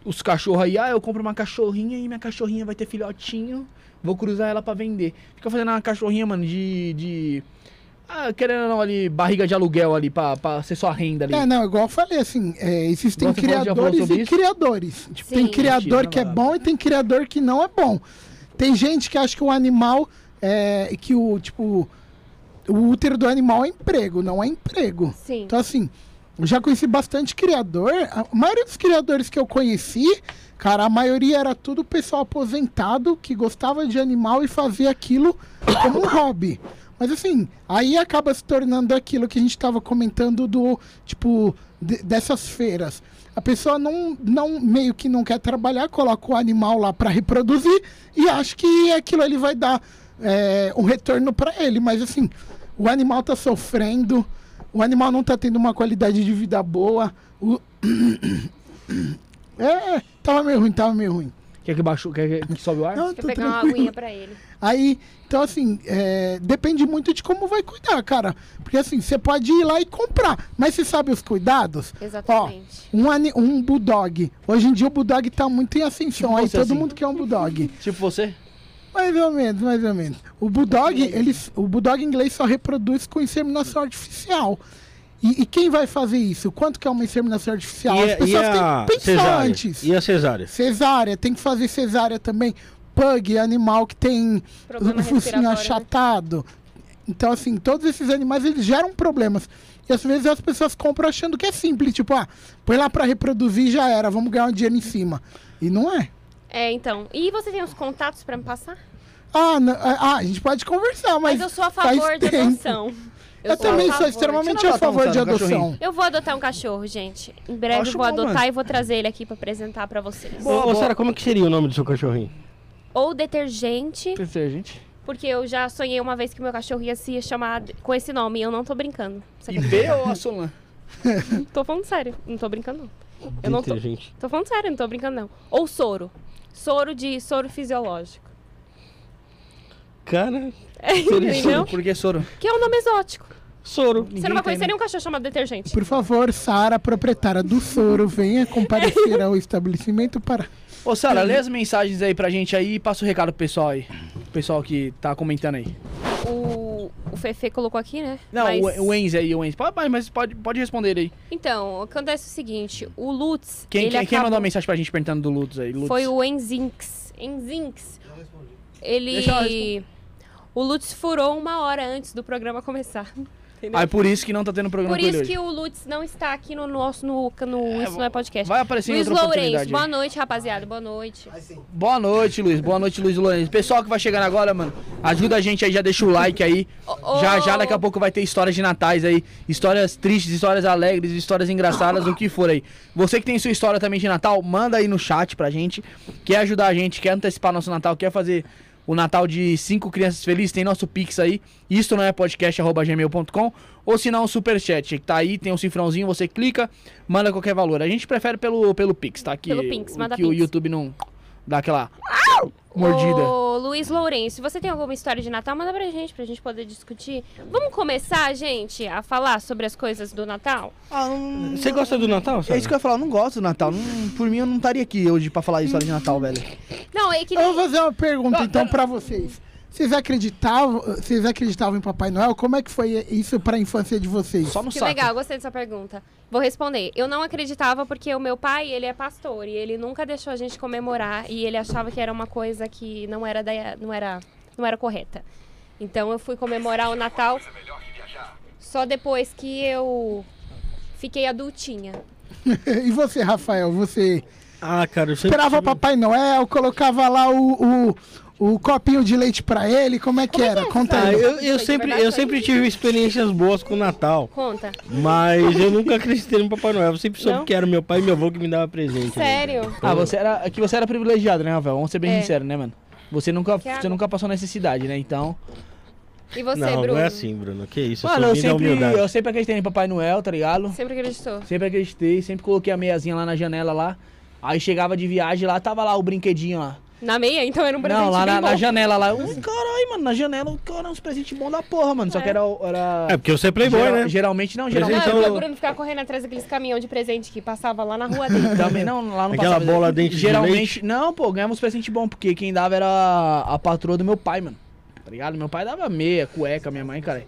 os cachorros aí? Ah, eu compro uma cachorrinha e minha cachorrinha vai ter filhotinho, vou cruzar ela pra vender. Fica fazendo uma cachorrinha, mano, de. de ah, querendo ou não, ali, barriga de aluguel ali, pra, pra ser sua renda ali. É, não, igual eu falei, assim, é, existem você criadores e isso? criadores. Tipo, tem criador Mentira, que é não, bom e tem criador que não é bom. Tem gente que acha que o animal é que o, tipo, o útero do animal é emprego, não é emprego. Sim. Então, assim, já conheci bastante criador. A maioria dos criadores que eu conheci, cara, a maioria era tudo pessoal aposentado que gostava de animal e fazia aquilo como um hobby. Mas assim, aí acaba se tornando aquilo que a gente estava comentando do, tipo, de- dessas feiras. A pessoa não, não, meio que não quer trabalhar, coloca o animal lá para reproduzir e acha que aquilo ali vai dar é, um retorno para ele. Mas assim, o animal tá sofrendo, o animal não tá tendo uma qualidade de vida boa. O... [COUGHS] É, tava meio ruim, tava meio ruim. Quer que baixou, quer que sobe o ar? Não, Quer tô pegar uma tranquilo. aguinha pra ele. Aí, então assim, é, depende muito de como vai cuidar, cara. Porque assim, você pode ir lá e comprar, mas você sabe os cuidados? Exatamente. Ó, um, ani- um bulldog. Hoje em dia o bulldog tá muito em ascensão, Tipo aí você, todo assim. mundo quer um bulldog. Tipo você? Mais ou menos, mais ou menos. O bulldog, ele, o bulldog inglês só reproduz com inseminação artificial. E, e quem vai fazer isso? Quanto que é uma inseminação artificial? As E, e pessoas a têm que pensar cesárea? antes. E a cesárea? Cesárea, tem que fazer cesárea também. Pug, animal que tem Problema o focinho né? achatado. Então, assim, todos esses animais, eles geram problemas. E às vezes as pessoas compram achando que é simples. Tipo, ah, põe lá pra reproduzir e já era, vamos ganhar um dinheiro em cima. E não é. É, então. E você tem os contatos pra me passar? Ah, não- ah, a gente pode conversar, mas... Mas, eu sou a favor de adoção. Eu, sou a também sou extremamente a favor de um adoção. Eu vou adotar um cachorro, gente. Em breve Acho eu vou bom, adotar mano. e vou trazer ele aqui pra apresentar pra vocês. Ô, ô, Sara, como é que seria o nome do seu cachorrinho? Ou detergente, gente. porque eu já sonhei uma vez que meu cachorro ia se chamar com esse nome e eu não tô brincando. E? B ou a Solan? Tô falando sério, não tô brincando não. Eu não tô, Detergente. tô falando sério, não tô brincando não. Ou soro. Soro de soro fisiológico. Cara, [LAUGHS] Entendeu? Por que soro? Que é um nome exótico. soro. Você Ninguém não vai conhecer nenhum cachorro chamado detergente. Por favor, Sara, proprietária do Soro, venha comparecer ao estabelecimento para... Ô, Sara, lê as mensagens aí pra gente aí e passa o recado pro pessoal aí. O pessoal que tá comentando aí. O, o Fefe colocou aqui, né? Não, Mas- o, Enzo aí, o Enzo. Pode, mas- pode, pode responder ele aí. Então, acontece o seguinte, o Lutz, Quem, ele quem, quem acabou- mandou uma mensagem pra gente perguntando do Lutz aí? Lutz. Foi o Enzinx. Enzinx. Ele... O Lutz furou uma hora antes do programa começar. Entendeu? Ah, é por isso que não tá tendo programa Por isso que o Lutz não está aqui no nosso no, no Isso Não é Podcast. Vai aparecer em Luiz outra Lourenço, oportunidade. boa aí. noite, rapaziada. Boa noite. Aí sim. Boa noite, Luiz. Boa noite, Luiz Lourenço. Pessoal que vai chegando agora, mano, ajuda a gente aí, já deixa o like aí. Ô, Já, já daqui a pouco vai ter histórias de natais aí. Histórias tristes, histórias alegres, histórias engraçadas, o que for aí. Você que tem sua história também de Natal, manda aí no chat pra gente. Quer ajudar a gente, quer antecipar nosso Natal, quer fazer o Natal de cinco crianças felizes, tem nosso Pix aí. Isto não é podcast.gmail.com ou se não o Superchat, que tá aí, tem um cifrãozinho, você clica, manda qualquer valor. A gente prefere pelo, pelo Pix, tá? Que, Pelo Pix, manda que o Pix. YouTube não dá aquela mordida. Ô, Luiz Lourenço, você tem alguma história de Natal, manda pra gente, pra gente poder discutir. Vamos começar, gente, a falar sobre as coisas do Natal? Ah, não- Você gosta do Natal, É Sara? isso que eu ia falar, eu não gosto do Natal. Não- por mim, eu não estaria aqui hoje pra falar de história de Natal, velho. Não, é que Eu vou fazer uma pergunta, então, pra vocês. Vocês acreditavam, vocês acreditavam em Papai Noel? Como é que foi isso pra infância de vocês? Só no Que saco. legal, gostei dessa pergunta. Vou responder. Eu não acreditava porque o meu pai, ele é pastor e ele nunca deixou a gente comemorar e ele achava que era uma coisa que não era da, não era não era correta. Então eu fui comemorar o Natal Só depois que eu fiquei adultinha. [LAUGHS] e você, Rafael? Você Ah, cara, eu sempre esperava tive- Papai Noel, colocava lá o, o, o copinho de leite pra ele? Como é que Como é era? é Conta Ah, aí. eu, eu de sempre, eu sempre tive experiências boas com o Natal. Conta. Mas eu nunca acreditei no Papai Noel. Eu sempre soube Não? que era meu pai e meu avô que me dava presente. né? Sério? Ah, você era. É que você era privilegiado, né, Rafael? Vamos ser bem É. sinceros, né, mano? Você nunca, Que água. você nunca passou necessidade, né? Então. E você, não, Bruno? não é assim, Bruno. Que isso, Mano, eu eu sempre, humildade. eu sempre acreditei em Papai Noel, tá ligado? Sempre acreditou. Sempre acreditei, sempre coloquei a meiazinha lá na janela lá. Aí chegava de viagem lá, tava lá o brinquedinho lá. Na meia, então era um presente Não, lá bem na, bom. na janela lá. [LAUGHS] Ui, caralho, mano, na janela, cara, uns presentes bons da porra, mano. Só É. que era. era É, porque você é playboy, geral- né? Geralmente não, Não, geralmente. Presentão- porque o Bruno ficava correndo atrás daqueles caminhão de presente que passava lá na rua dele. [LAUGHS] Também não, lá não Aquela passava. bola dente de Geralmente, não, pô, ganhamos presente bom, porque quem dava era a, a patroa do meu pai, mano. Tá ligado? Meu pai dava meia, cueca, minha mãe, cara.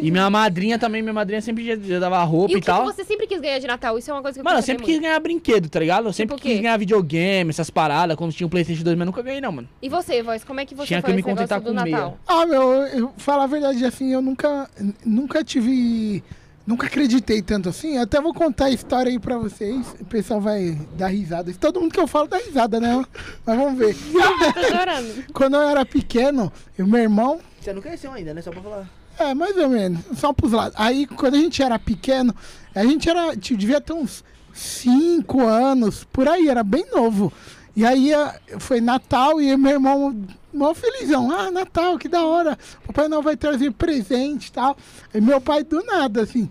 E minha madrinha também, minha madrinha sempre já, já dava roupa E e, o que, tal. que você sempre quis ganhar de Natal? Isso é uma coisa que eu Mano, eu sempre quis ganhar brinquedo, tá ligado? Eu sempre Tipo o quis ganhar videogame, essas paradas, quando tinha um Playstation 2, mas nunca ganhei não, mano. muito. E você, Voz, como é que você Tinha foi que me contentar com meia. Natal? Ah, meu, eu falo a verdade, assim, eu nunca, nunca tive, nunca acreditei tanto assim. Até vou contar a história aí pra vocês, o pessoal vai dar risada. Todo mundo que eu falo dá risada, né? Mas vamos ver. [LAUGHS] Tô chorando. Quando eu era pequeno, o meu irmão, Você não cresceu ainda, né? Só pra falar. É, mais ou menos, só pros lados. Aí, quando a gente era pequeno, a gente era, tipo, devia ter uns 5 anos, por aí, era bem novo. E aí a- foi Natal e meu irmão, mó felizão. Ah, Natal, que da hora. Papai Noel vai trazer presente e tal. E meu pai do nada, assim.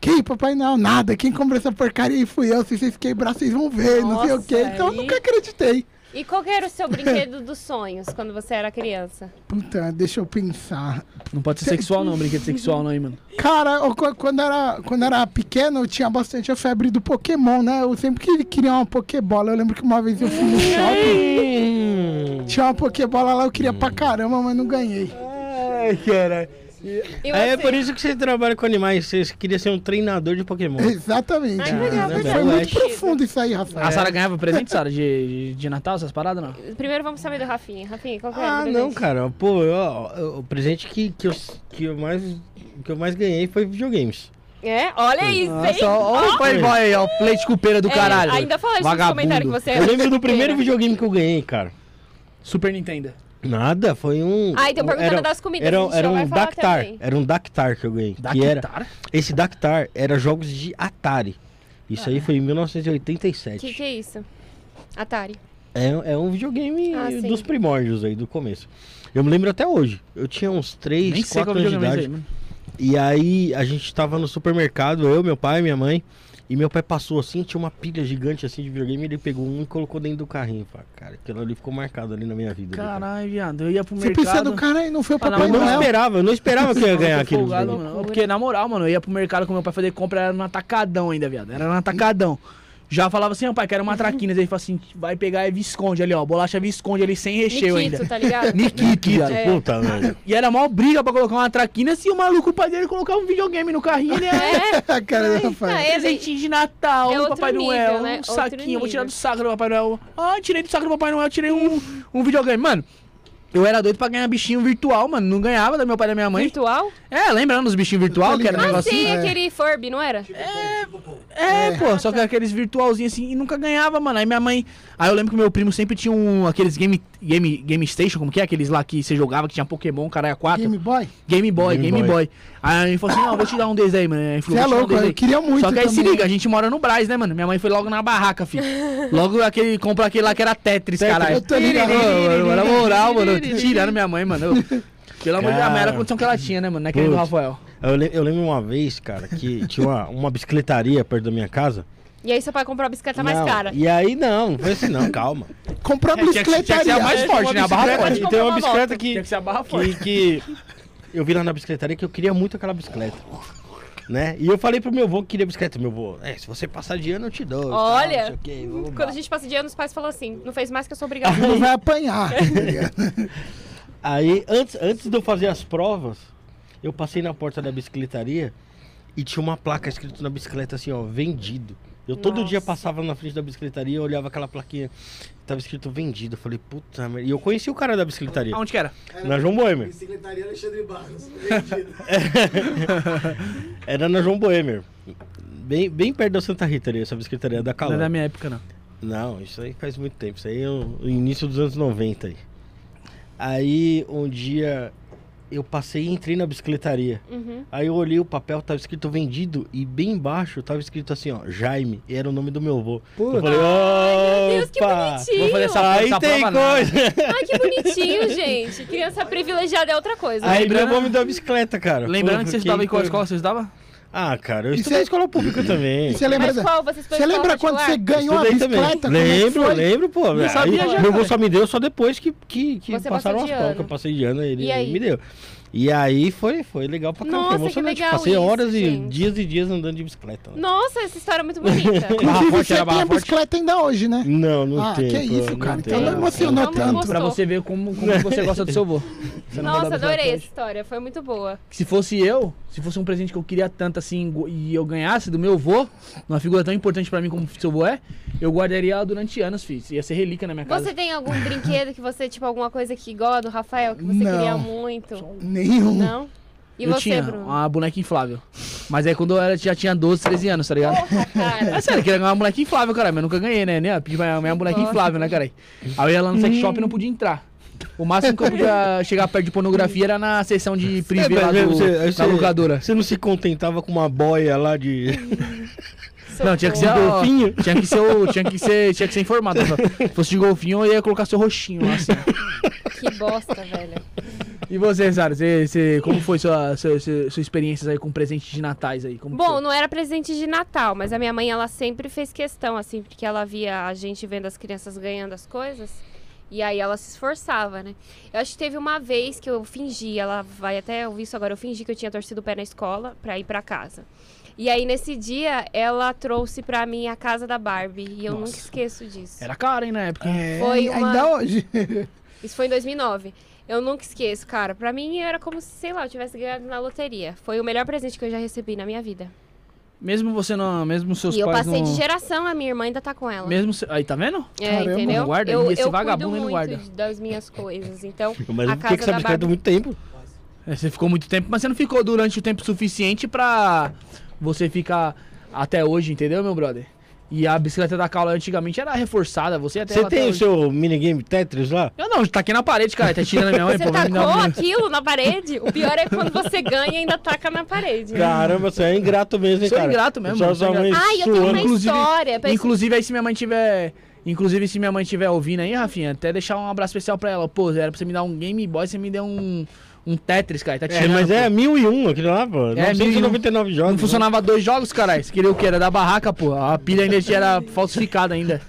Que Papai Noel? Nada. Quem comprou essa porcaria aí fui eu. Se vocês quebrar, vocês vão ver. não sei o Nossa, quê. Então eu nunca acreditei. E qual que era o seu brinquedo dos sonhos quando você era criança? Puta, deixa eu pensar. Não pode ser sexual não, brinquedo sexual não, hein, mano. Cara, eu, qu- quando, era, quando era pequeno, eu tinha bastante a febre do Pokémon, né? Eu sempre que- queria uma Pokébola. Eu lembro que uma vez eu fui no shopping, Hum. tinha uma Pokébola lá, eu queria pra caramba, mas não ganhei. Ai, cara. E É você? por isso que você trabalha com animais. Você queria ser um treinador de Pokémon. [LAUGHS] Exatamente. Ai, que legal, né, Foi muito profundo isso aí, Rafael. A Sara ganhava presente, [LAUGHS] Sara, de, de, Natal, essas paradas, não? Primeiro vamos saber do Rafinha. Rafinha, qual que o Ah, não, cara. Pô, eu- eu- o presente que, que, eu, que, eu mais, que eu mais ganhei foi videogames. É? Olha isso, hein? Nossa, olha o playboy aí, ó, leite cupeira do É, caralho. ainda fala isso nos Vagabundo. comentários que você é Eu lembro do primeiro videogame que eu ganhei, cara. Super Nintendo. Nada, foi um. Ah, então um- perguntando era, das comidas, Era, a gente era um falar Dactar. Era um Dactar que eu ganhei. Que era, Dactar? esse Dactar era jogos de Atari. Isso aí foi em 1987. O que, que é isso? Atari. É, é um videogame Ah, sim. dos primórdios aí, do começo. Eu me lembro até hoje. Eu tinha uns 3, Nem sei 4 qual anos de é idade. aí. E aí a gente tava no supermercado, eu, meu pai, minha mãe. E meu pai passou assim, tinha uma pilha gigante assim de videogame, ele pegou um e colocou dentro do carrinho. Falei, cara, aquilo ali ficou marcado ali na minha vida. Caralho, viado, eu ia pro Você mercado... do cara aí, não foi o Ah, não, Papai Eu não esperava, eu não esperava que eu ia ganhar mano. Porque, na moral, mano, eu ia pro mercado com meu pai fazer compra, era no atacadão ainda, viado. Era no atacadão. Já falava assim, ó, pai, quero uma traquinas. Ele falou assim, vai pegar é Visconde ali, ó. Bolacha Visconde ali, sem recheio Nikito, ainda. tá ligado? [LAUGHS] Nikito. É. Puta, velho. E era mó briga pra colocar uma traquina se o maluco, o pai dele, colocar um videogame no carrinho, ele é... A cara do Rafael. Ah, é, Presentinho de Natal, É do outro Papai nível, Noel, né? um Outro saquinho, vou tirar do saco do Papai Noel. Ah, tirei do saco do Papai Noel, tirei um, um videogame. Mano, eu era doido pra ganhar bichinho virtual, mano. Não ganhava da meu pai e da minha mãe. virtual? É, lembrando dos bichinhos virtual, que era um Ah, Ah, negocinho? sim, É. aquele Furby, não era? É, pô, só que aqueles virtualzinhos assim, e nunca ganhava, mano. Aí minha mãe. Aí eu lembro que meu primo sempre tinha um, aqueles game, game, game Station, como que é? Aqueles lá que você jogava que tinha Pokémon, caralho, 4. Game Boy? Game Boy, Game Game, Boy. Boy. Aí ele falou assim: não, vou te dar um desses aí, mano. Aí falou, Você é "Vou te dar um louco, desse eu aí." queria muito Só que aí se também. liga, a gente mora no Braz, né, mano? Minha mãe foi logo na barraca, filho. [LAUGHS] Logo aquele, comprou aquele lá que era Tetris, Tetris, caralho. eu tô ligado. Mano, Na moral, mano, tirando minha mãe, mano. Eu- Pelo amor de Deus, era a condição que ela tinha, né, mano? Não é que nem do. Rafael. Eu, le- eu lembro uma vez, cara, que tinha uma, uma bicicletaria perto da minha casa. E aí seu pai comprou a bicicleta mais Não, cara. E aí não, não foi assim não, calma. Comprou a É, tinha que- tinha que ser a bicicletaria. mais forte, né? A barra forte. E tem uma bicicleta que, Tinha que ser a barra forte. que, que eu vi lá na bicicletaria que eu queria muito aquela bicicleta. Né? E eu falei pro meu avô que queria bicicleta. Meu avô, é, se você passar de ano eu te dou. tal, Olha, não sei o quê, Quando a gente passa de ano, os pais falam assim, não fez mais que eu sou obrigada. Não vai apanhar. [LAUGHS] tá? Aí, antes, antes de eu fazer as provas, eu passei na porta da bicicletaria e tinha uma placa escrito na bicicleta assim, ó, vendido. Eu todo dia Nossa. passava na frente da bicicletaria, olhava aquela plaquinha, tava escrito vendido. Eu falei, puta merda. E eu conheci o cara da bicicletaria. Aonde que era? Na João Boemer. Bicicletaria Alexandre Barros. Vendido. [LAUGHS] Era na João Boemer. Bem, bem perto da Santa Rita ali, essa bicicletaria da Não Calão. é da minha época, não. Não, isso aí faz muito tempo. Isso aí é o, o início dos anos 90 aí. Aí um dia eu passei e entrei na bicicletaria. Uhum. Aí eu olhei o papel, tava escrito vendido e bem embaixo tava escrito assim, ó, Jaime, e era o nome do meu avô. Eu falei, Ai, meu Deus, que bonitinho. Vou fazer essa, Aí essa tem prova, não. coisa. [LAUGHS] Ai, que bonitinho, gente. Criança privilegiada é outra coisa. Aí Lembrando- meu avô me deu a bicicleta, cara. Lembrando Pô, que você estudava em qual escola você estudava? Ah, cara, eu estudei em escola pública também. E você lembra, Mas qual? Você escola lembra quando você ganhou a Estudei também. bicicleta? Como é Lembro, lembro, pô. Não sabia Aí, já, meu avô só me deu só depois que, que, que Você passaram as provas, eu passei de ano, ele, E ele me deu. E aí foi, foi legal pra caramba, Nossa, foi que emocionante. legal Passei isso, horas e gente. dias e dias andando de bicicleta. Nossa, essa história é muito bonita. [LAUGHS] Inclusive, você tem a bicicleta ainda hoje, né? Não, não Ah, tem. que pô, isso, cara. Então não emocionou tanto. Pra você ver como, como você gosta do seu avô. Nossa, adorei essa história. Foi muito boa. Se fosse eu, se fosse um presente que eu queria tanto assim e eu ganhasse do meu avô, uma figura tão importante pra mim como seu avô é, eu guardaria ela durante anos, filho. Ia ser relíquia na minha casa. Você tem algum brinquedo que você, tipo, alguma coisa que igual a do Rafael, que você Não. queria muito? Nenhum. Não? E eu você, tinha Bruno? uma boneca inflável. Mas aí quando eu era, já tinha 12, 13 anos, tá ligado? Porra, cara. É sério, eu queria ganhar uma boneca inflável, cara, mas eu nunca ganhei, né? né? Eu Pedi pra minha boneca inflável, né, cara? Aí eu ia lá no sex shop e não podia entrar. O máximo que eu podia chegar perto de pornografia era na seção de privê lá do, você, da locadora. Você não se contentava com uma boia lá de. Não, tinha que ser ó, golfinho? Tinha que ser o, tinha que ser, tinha que ser informado. Se fosse de golfinho, eu ia colocar seu roxinho lá assim. Que bosta, velho. E você, Sara, você, você- como foi sua, sua, sua, sua experiência aí com presentes de natais aí? Como Bom, foi? não era presente de Natal, mas a minha mãe, ela sempre fez questão, assim, porque ela via a gente vendo as crianças ganhando as coisas. E aí ela se esforçava, né? Eu acho que teve uma vez que eu fingi, ela vai até ouvir isso agora, eu fingi que eu tinha torcido o pé na escola pra ir pra casa. E aí nesse dia ela trouxe pra mim a casa da Barbie e eu Nossa. nunca esqueço disso. Era caro, hein, na época. É, Foi uma- Ainda hoje. Isso foi em 2009. Eu nunca esqueço, cara. Pra mim era como se, sei lá, eu tivesse ganhado na loteria. Foi o melhor presente que eu já recebi na minha vida. Mesmo você não, mesmo seus e eu pais passei não... de geração, a minha irmã ainda tá com ela. Mesmo se- aí tá vendo? É, Caramba. entendeu? Não guarda? eu E esse eu vagabundo cuido muito guarda. das minhas coisas. Então, Mas a casa que, da Barbie... muito tempo? É, Você ficou muito tempo, mas você não ficou durante o tempo suficiente pra você ficar até hoje, entendeu, meu brother? E a bicicleta da Caula antigamente era reforçada, você até Você ela até tem o hoje. seu minigame Tetris lá? Eu não, tá aqui na parede, cara, tá tirando a minha mãe, Você tacou aquilo na parede? O pior é quando você ganha e ainda taca na parede. Caramba, você é ingrato mesmo, hein, Sou cara? ingrato mesmo, Só sua mãe Ai, eu tenho uma Inclusive- história. pra- Inclusive, aí se minha mãe tiver. Inclusive, se minha mãe tiver ouvindo aí, Rafinha, até deixar um abraço especial pra ela. Pô, era pra você me dar um Game Boy, você me deu um, um Tetris, cara. Tá É, mas pô. é 1001 aquilo lá, pô. É, 999 jogos. Não funcionava dois jogos, caralho. Você queria o quê? Era da barraca, pô. A pilha ainda era [LAUGHS] falsificada ainda.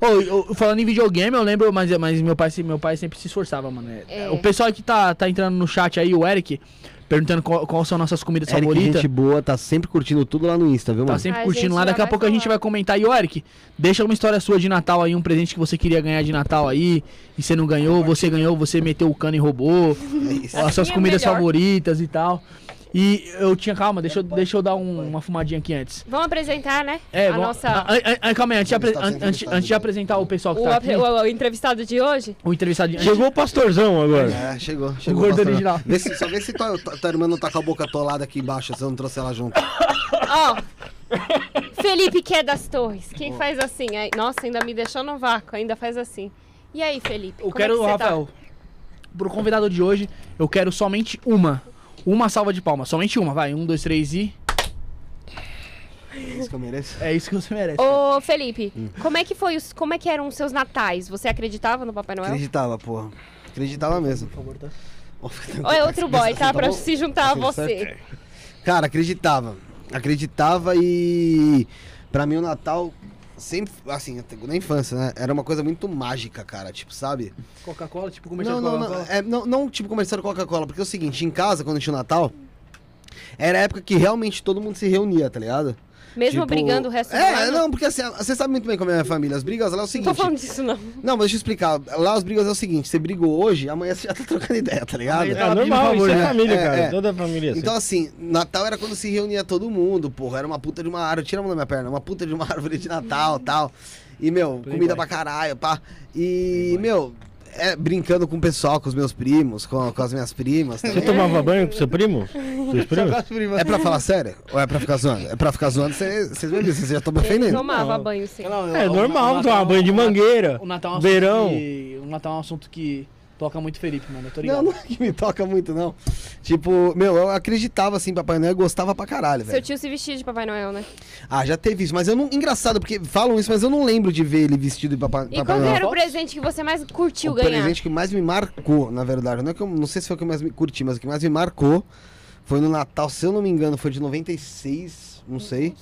Ô, ô, falando em videogame, eu lembro, mas, mas meu, pai, meu pai sempre se esforçava, mano. É, É. O pessoal que tá, tá entrando no chat aí, o Eric, perguntando qual, qual são nossas comidas Eric, favoritas. gente boa, tá sempre curtindo tudo lá no Insta, viu, Tá mano? sempre A curtindo gente lá. Daqui a pouco a gente falar. vai comentar. E, ô, Eric, deixa uma história sua de Natal aí, um presente que você queria ganhar de Natal aí, e você não ganhou, você ganhou, você meteu o cano e roubou. [LAUGHS] as suas é comidas melhor. favoritas e tal. E eu tinha, calma, deixa eu, deixa eu dar um- uma fumadinha aqui antes. Vamos apresentar, né? É, a vamos, nossa... a- a- a- calma aí, antes de, apre- antes, antes de apresentar o pessoal que O, tá aqui, o- o entrevistado de hoje? o entrevistado. Chegou o pastorzão agora. É, chegou, chegou. gordo pastor. original. Vê se- só vê se tua, tua, irmã não tá com a boca atolada aqui embaixo, se eu não trouxe ela junto. [COUGHS] Ó, Felipe que é das Torres. Quem faz assim? Aí, nossa, ainda me deixou no vácuo, ainda faz assim. E aí, Felipe? Eu como quero, é que você tá? Rafael, pro convidado de hoje, eu quero somente uma. Uma salva de palmas, somente uma, vai. Um, dois, três e. É isso que eu mereço. É isso que você merece. Ô, Felipe, Hum. como é que foi os, como é que eram os seus natais? Você acreditava no Papai Noel? Acreditava, porra. Acreditava mesmo. Por favor, tá? Ou é outro boy, tá? Pra se juntar a Assim, você. Cara, acreditava. Acreditava e. Pra mim o Natal sempre. Assim, na infância, né? Era uma coisa muito mágica, cara. Tipo, sabe? Coca-Cola, tipo comercial Não, de não, não, Coca-Cola. é, não. Não, tipo comercial Coca-Cola. Porque é o seguinte, em casa, quando tinha o Natal, era a época que realmente todo mundo se reunia, tá ligado? Mesmo Tipo, brigando o resto do É, ano? não, porque assim, você sabe muito bem como é a minha família. As brigas lá é o Não seguinte. tô falando disso, não. Não, mas deixa eu explicar. Lá os brigas é o seguinte: você brigou hoje, amanhã você já tá trocando ideia, tá ligado? É pedindo normal, favor, isso é né? família, É, cara. é. Toda família é assim. Então, assim, Natal era quando se reunia todo mundo, porra. Era uma puta de uma árvore. Tira a mão da minha perna, uma puta de uma [LAUGHS] árvore de Natal tal. E, meu, comida pra caralho, pá. E, meu, é, brincando com o pessoal, com os meus primos, com, com as minhas primas. tá Você tomava banho com seu primo? [LAUGHS] Seus primos? É pra falar sério? Ou é pra ficar zoando? É pra ficar zoando, vocês me dizem, vocês já estão me ofendendo. tomava Não. banho, sim. É normal tomar banho de mangueira. O Natal é um Verão. assunto que, o Natal é um assunto que toca muito Felipe, mano. Eu tô ligado. Não, não é que me toca muito, não. Tipo, meu, eu acreditava assim, Papai Noel, eu gostava pra caralho, Seu velho. tio se vestia de Papai Noel, né? Ah, já teve isso, mas eu não. Engraçado, porque falam isso, mas eu não lembro de ver ele vestido de Papai, E Papai qual que Noel. era o presente que você mais curtiu o ganhar? presente que mais me marcou, na verdade. Não, é que eu, não sei se foi o que eu mais me curti, mas o que mais me marcou foi no Natal, se eu não me engano, foi de 96, não sei.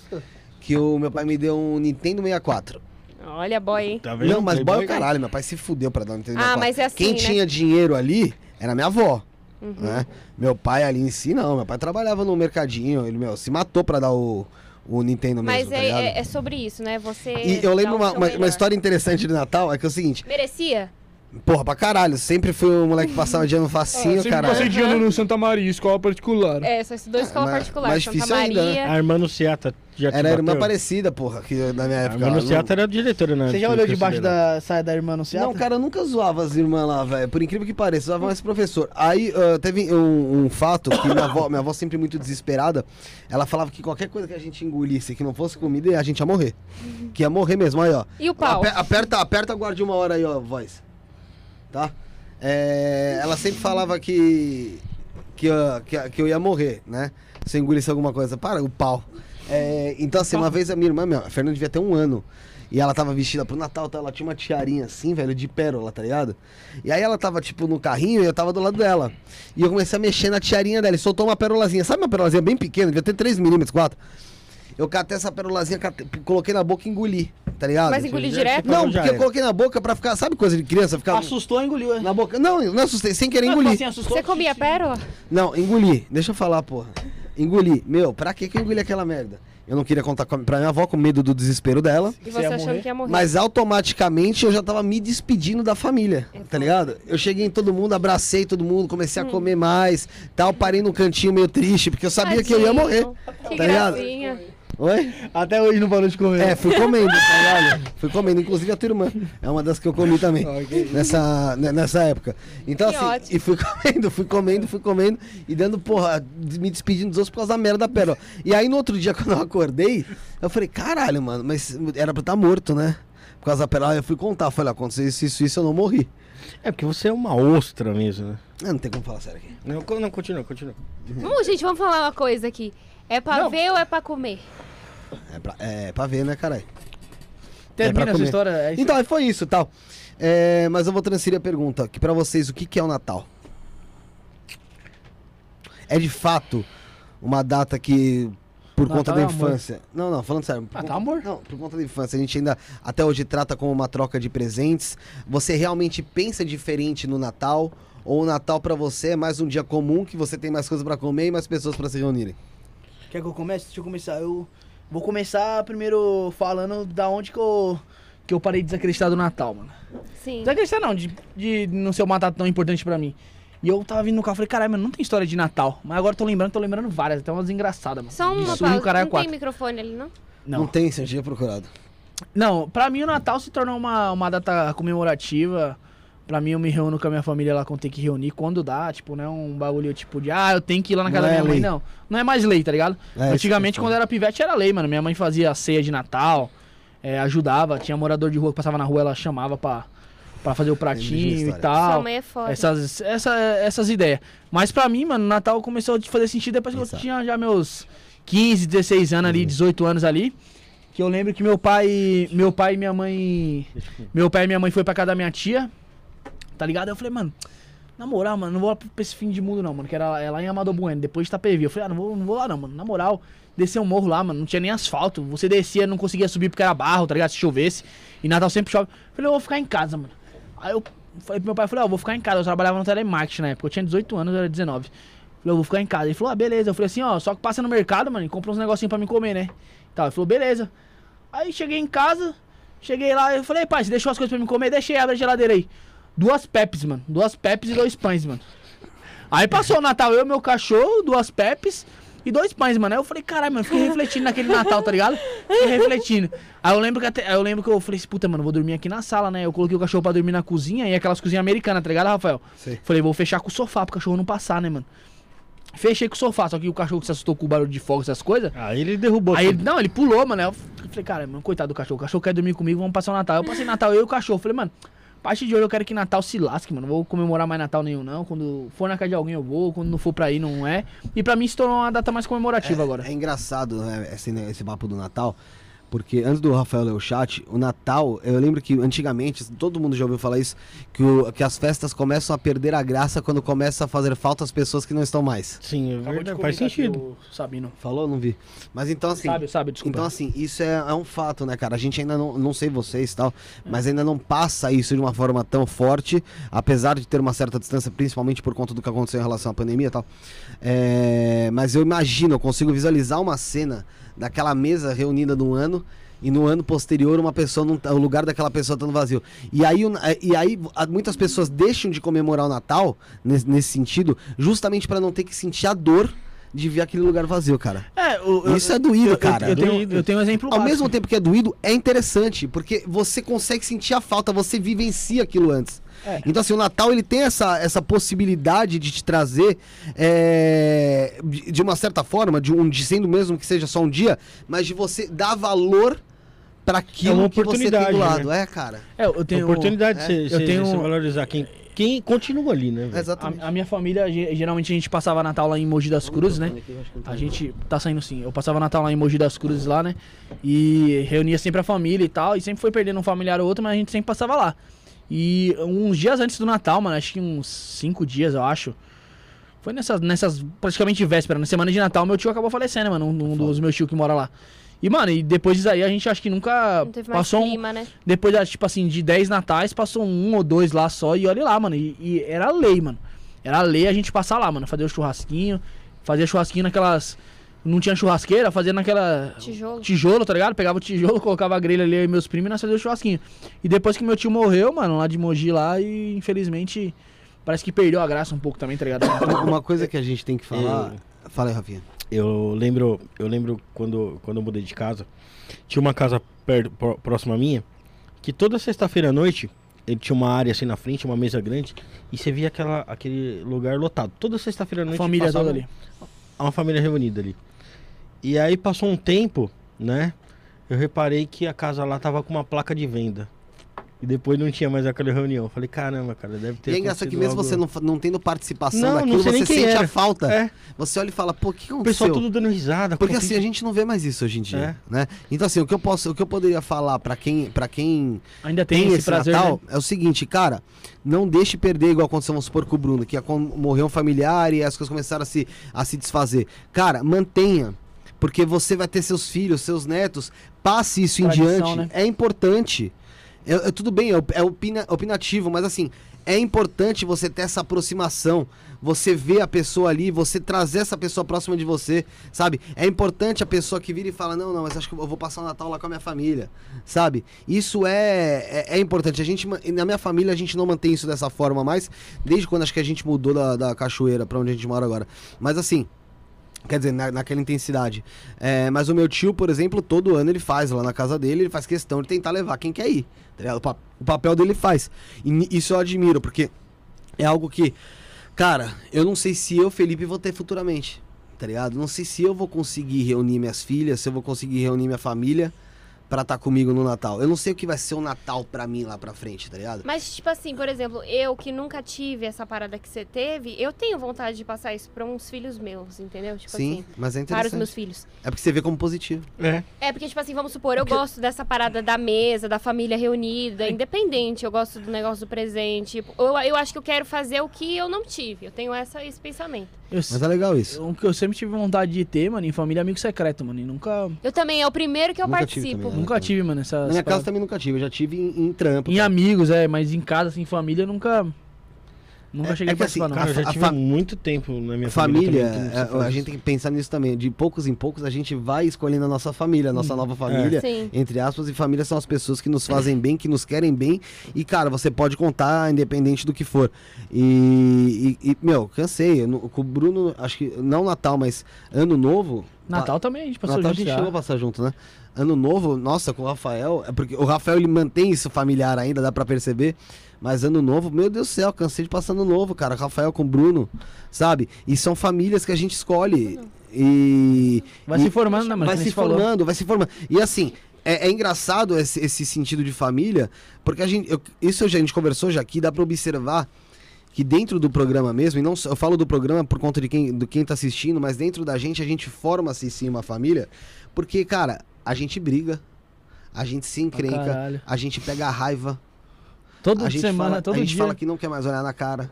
Que o meu pai me deu um Nintendo 64. Olha, boy, hein? Tá vendo? Não, mas boy é o caralho, meu pai se fudeu pra dar um Nintendo Ah, 64. mas é assim, Quem né? tinha dinheiro ali era minha avó. Uhum. Né? Meu pai ali em si, não. Meu pai trabalhava no mercadinho, ele, meu, se matou pra dar o, o Nintendo Mas mesmo, tá é, é, é sobre isso, né? Você. E eu lembro uma, uma, uma história interessante de Natal, é que é o seguinte, Merecia? Porra, pra caralho, sempre fui um moleque que passava de ano facinho, caralho. passei de ano no Santa Maria, escola particular. É, só estudou escola mas- particular. mais Santa difícil ainda, né? Maria. A irmã Nuciata já te Era a irmã bateu? parecida, porra, que na minha A época. irmã ela Nuciata não... era diretora, né? Você já olhou debaixo da saia da irmã no Não, cara, eu nunca zoava as irmãs lá, velho. Por incrível que pareça, eu zoava mais professor. Aí ah, teve um, um fato que minha avó, minha avó sempre muito desesperada, ela falava que qualquer coisa que a gente engolisse que não fosse comida, a gente ia morrer. Que ia morrer mesmo, aí, ó. E o pau? Ape- aperta, aperta, guarde uma hora aí, ó, voz. Tá? É, ela sempre falava que, que, que, que eu ia morrer, né? Se eu engolisse alguma coisa. Para, o pau. É, então, assim, uma vez a minha irmã, meu, a Fernanda devia ter um ano. E ela tava vestida pro Natal, tá? ela tinha uma tiarinha assim, velho, de pérola, tá ligado? E aí ela tava, tipo, no carrinho e eu tava do lado dela. E eu comecei a mexer na tiarinha dela e soltou uma perolazinha. Sabe uma perolazinha bem pequena? Devia ter 3 milímetros, 4. Eu catei essa perolazinha, catei- coloquei na boca e engoli, tá ligado? Mas engoliu já- direto? Não, porque eu coloquei na boca pra ficar. Sabe coisa de criança? Ficar Assustou engoliu, é. na boca. Não, não assustei, sem querer engolir. assim, assustou? Você comia pérola? Não, engoli. Deixa eu falar, porra. Engoli. Meu, pra que que eu engoli aquela merda? Eu não queria contar com a, pra minha avó com medo do desespero dela. E Você achando morrer? que ia morrer? Mas automaticamente eu já tava me despedindo da família, tá ligado? Eu cheguei em todo mundo, abracei todo mundo, comecei Hum. a comer mais, tal, parei num cantinho meio triste, porque eu sabia que eu ia morrer. Tadinho. Que tá ligado? Oi? Até hoje não parou de comer. É, fui comendo, tá ligado? Fui comendo, inclusive a tua irmã. É uma das que eu comi também. Nessa, ne- nessa época. Então, Que assim, ótimo. e fui [LAUGHS] comendo, fui comendo, fui comendo e dando, porra, me despedindo dos outros por causa da merda da pérola. E aí no outro dia, [LAUGHS] quando eu acordei, eu falei, caralho, mano, mas era pra estar morto, né? Por causa da pérola. Eu fui contar, falei, "Ah, aconteceu isso, isso, isso, eu não morri. É porque você é uma ostra mesmo, né? Ah, não tem como falar sério aqui. Não, não continua, continua. Vamos, gente, vamos falar uma coisa aqui. É pra Não. ver ou é pra comer? É pra, é pra ver, né, caralho? Termina pra essa comer. história. É isso. Então, aí foi isso, tal. É, mas eu vou transferir a pergunta, que pra vocês, o que, que é o Natal? É de fato uma data que, por Natal conta da é amor. infância... Não, não, falando sério. por Ah, tá conta- amor. Não, por conta da infância, a gente ainda até hoje trata como uma troca de presentes. Você realmente pensa diferente no Natal? Ou o Natal pra você é mais um dia comum, que você tem mais coisas pra comer e mais pessoas pra se reunirem? Quer que eu comece? Deixa eu começar. Eu vou começar primeiro falando da onde que eu, que eu parei de desacreditar do Natal, mano. Sim. Desacreditar não, de, de não ser uma data tão importante pra mim. E eu tava vindo no carro e falei, caralho, mano, não tem história de Natal. Mas agora eu tô lembrando, tô lembrando várias, até umas engraçadas, mano. Só uma Isso, pausa. no caralho Não tem quatro. microfone ali, não? Não, Não. tem, você tinha procurado. Não, pra mim o Natal se tornou uma, uma data comemorativa. Pra mim eu me reúno com a minha família lá quando tem que reunir, quando dá, tipo, não é um bagulho tipo de, ah, eu tenho que ir lá na casa Não da é minha mãe, lei. não. Não é mais lei, tá ligado? É, Antigamente, quando eu era pivete, era lei, mano. Minha mãe fazia ceia de Natal, é, ajudava, tinha morador de rua que passava na rua, ela chamava pra, pra fazer o pratinho e tal. Sua mãe é foda. Essas, essa, essas ideias. Mas pra mim, mano, Natal começou a fazer sentido depois que Exato. eu tinha já meus 15, 16 anos ali, 18 anos ali. Que eu lembro que meu pai. Meu pai e minha mãe. Meu pai e minha mãe foi pra casa da minha tia. Tá ligado? Eu falei, mano, na moral, mano, não vou lá pra esse fim de mundo, não, mano. Que era é lá em Amador Bueno, depois de Itapevi. Eu falei, ah, não vou, não vou lá, não, mano. Na moral, descer um morro lá, mano, não tinha nem asfalto. Você descia, não conseguia subir porque era barro, tá ligado? Se chovesse. E Natal sempre chove. Eu falei, eu vou ficar em casa, mano. Aí eu falei pro meu pai, falei, ó, eu vou ficar em casa. Eu trabalhava no telemarketing na época. Eu tinha 18 anos, eu era 19. Falei, eu vou ficar em casa. Ele falou, ah, beleza. Eu falei assim, ó, só que passa no mercado, mano, e compra uns negocinhos pra me comer, né? Ele falou, beleza. Aí cheguei em casa, cheguei lá, eu falei, pai, você deixou as coisas pra me comer? Deixei, abre a geladeira aí. Duas pepes, mano. Duas pepes e dois pães, mano. Aí passou o Natal, eu, meu cachorro, duas pepes e dois pães, mano. Aí eu falei, caralho, mano, fiquei refletindo naquele Natal, tá ligado? Fiquei refletindo. Aí eu lembro que até, eu lembro que eu falei assim, puta, mano, vou dormir aqui na sala, né? Eu coloquei o cachorro pra dormir na cozinha e aquelas cozinhas americanas, tá ligado, Rafael? Sei. Falei, vou fechar com o sofá pro cachorro não passar, né, mano? Fechei com o sofá, só que o cachorro se assustou com o barulho de fogo, essas coisas. Aí ele derrubou Aí ele, não, ele pulou, mano. Aí eu falei, cara, mano, coitado do cachorro. O cachorro quer dormir comigo, vamos passar o Natal. Eu passei Natal, eu e o cachorro. Falei, mano, a partir de hoje eu quero que Natal se lasque, mano. Não vou comemorar mais Natal nenhum, não. Quando for na casa de alguém eu vou, quando não for pra ir, não é. E pra mim se tornou uma data mais comemorativa agora. É engraçado né, esse, esse papo do Natal, porque antes do Rafael ler o chat, o Natal, eu lembro que antigamente, todo mundo já ouviu falar isso, que, o- que as festas começam a perder a graça quando começa a fazer falta as pessoas que não estão mais. Sim, é verdade, faz aqui sentido. o Sabino. Falou? Não vi. Mas então assim. Sabe, sabe, desculpa. Então, assim, isso é, é um fato, né, cara? A gente ainda não, não sei vocês e tal, mas ainda não passa isso de uma forma tão forte, apesar de ter uma certa distância, principalmente por conta do que aconteceu em relação à pandemia e tal. É, mas eu imagino, eu consigo visualizar uma cena daquela mesa reunida num ano. E no ano posterior, uma pessoa não tá- o lugar daquela pessoa estando vazio. E aí, o- e aí muitas pessoas deixam de comemorar o Natal, nesse, nesse sentido, justamente para não ter que sentir a dor de ver aquele lugar vazio, cara. É, o- Isso é doído, eu, cara. Eu, eu tenho, Doído. eu tenho um exemplo Ao básico. mesmo tempo que é doído, é interessante, porque você consegue sentir a falta, você vivencia aquilo antes. É. Então, assim, o Natal ele tem essa, essa possibilidade de te trazer, é, de uma certa forma, de, um, de sendo mesmo que seja só um dia, mas de você dar valor para aquilo uma que você tem do oportunidade, lado. né? É, cara. É, eu tenho... oportunidade é, de eu você, você- tenho- você valorizar quem, quem continua ali, né? Exatamente. A, a minha família, ge- geralmente a gente passava Natal lá em Mogi das Cruzes, né? A gente tá saindo sim. Eu passava Natal lá em Mogi das Cruzes lá, né? E reunia sempre a família e tal. E sempre foi perdendo um familiar ou outro, mas a gente sempre passava lá. E uns dias antes do Natal, mano, acho que uns cinco dias, eu acho. Foi nessas, nessas praticamente véspera, na semana de Natal, meu tio acabou falecendo, mano. Um, um dos meus tios que mora lá. E, mano, e depois disso aí a gente acho que nunca Não teve mais passou um, clima, né? depois, da, tipo assim, de 10 natais, passou um ou dois lá só e olha lá, mano. E, e era lei, mano. Era lei a gente passar lá, mano. Fazer o churrasquinho. Fazer churrasquinho naquelas. Não tinha churrasqueira, fazia naquela. Tijolo. Tijolo, tá ligado? Pegava o tijolo, [LAUGHS] colocava a grelha ali eu e meus primos e nós fazíamos churrasquinho. E depois que meu tio morreu, mano, lá de Mogi lá, e infelizmente. Parece que perdeu a graça um pouco também, tá ligado? [COUGHS] Uma, coisa que a gente tem que falar. Fala aí, Rafinha. Eu lembro, eu lembro quando, quando eu mudei de casa, tinha uma casa perto, pró- próxima à minha, que toda sexta-feira à noite, ele tinha uma área assim na frente, uma mesa grande, e você via aquela, aquele lugar lotado. Toda sexta-feira à noite família passava toda ali. uma família reunida ali. E aí passou um tempo, né? Eu reparei que a casa lá tava com uma placa de venda. E depois não tinha mais aquela reunião. Eu Falei, caramba, cara, deve ter. E é engraçado que mesmo algo- você não, não tendo participação Não, não daquilo, nem você sente era. a falta. É, Você olha e fala, pô, o que o aconteceu? pessoal tudo dando risada. Porque assim, que- a gente não vê mais isso hoje em dia, É. né? Então assim, o que eu posso, o que eu poderia falar pra quem, para quem Ainda tem, tem, esse esse prazer, Natal né? é o seguinte, cara, não deixe perder igual aconteceu vamos supor com o Bruno, que morreu um familiar e as coisas começaram a se, a se desfazer. Cara, mantenha, porque você vai ter seus filhos, seus netos, passe isso em Tradição, diante. né? É importante. É, é tudo bem, é, é opina- opinativo, mas assim, é importante você ter essa aproximação, você ver a pessoa ali, você trazer essa pessoa próxima de você, sabe? É importante a pessoa que vira e fala, não, não, mas acho que eu vou passar o Natal lá com a minha família, sabe? Isso é, é, é importante. A gente, na minha família, a gente não mantém isso dessa forma mais, desde quando acho que a gente mudou da, da cachoeira pra onde a gente mora agora. Mas assim, Quer dizer, na- naquela intensidade. É, mas o meu tio, por exemplo, todo ano ele faz lá na casa dele, ele faz questão de tentar levar quem quer ir. tá? O, pa- o papel dele faz. E isso eu admiro, porque é algo que, cara, eu não sei se eu, Felipe, vou ter futuramente. Tá ligado? Não sei se eu vou conseguir reunir minhas filhas, se eu vou conseguir reunir minha família pra estar comigo no Natal. Eu não sei o que vai ser o Natal pra mim lá pra frente, tá ligado? Mas, tipo assim, por exemplo, eu que nunca tive essa parada que você teve, eu tenho vontade de passar isso pra uns filhos meus, entendeu? Tipo Sim, assim, mas é para os interessante. meus filhos. É porque você vê como positivo. É. É, porque, tipo assim, vamos supor, eu gosto dessa parada da mesa, da família reunida, independente. Eu gosto do negócio do presente. Tipo, Eu, eu acho que eu quero fazer o que eu não tive. Eu tenho essa, esse pensamento. Eu, Mas é legal isso. o que eu sempre tive vontade de ter, mano, em família é amigo secreto, mano. E nunca, Eu também, é o primeiro que eu Nunca tive participo. Nunca tive, mano, essa. Na minha casa também nunca tive, eu já tive em, em trampo. Em tá? amigos, é, mas em casa, assim, em família, nunca. Nunca É- cheguei é a que assim, participar, não. Cara, eu já a tive muito tempo na minha família, família. não é, a gente tem que pensar nisso também. De poucos em poucos, a gente vai escolhendo a nossa família, a nossa nova família. Sim. Entre aspas, e família são as pessoas que nos fazem bem, que nos querem bem. E, cara, você pode contar independente do que for. E, e- e, meu, cansei. Eu não- Com o Bruno, acho que não Natal, mas Ano Novo. Natal também, a gente passou Natal a junto gente já. chegou a passar junto, né? Ano novo, nossa, com o Rafael, é porque o Rafael ele mantém isso familiar ainda, dá pra perceber. Mas ano novo, meu Deus do céu, cansei de passar ano novo, cara. Rafael com o Bruno, sabe? E são famílias que a gente escolhe. E. Vai e- se formando, né, mano? Vai se falou. formando, vai se formando. E assim, é, é engraçado esse, esse sentido de família, porque a gente. eu- isso a gente conversou já aqui, dá pra observar que dentro do programa mesmo, e não eu falo do programa por conta de quem, do quem tá assistindo, mas dentro da gente a gente forma-se sim uma família, porque, cara, a gente briga, a gente se encrenca, caralho. a gente pega a raiva, Toda a gente semana, fala, todo a gente dia. fala que não quer mais olhar na cara.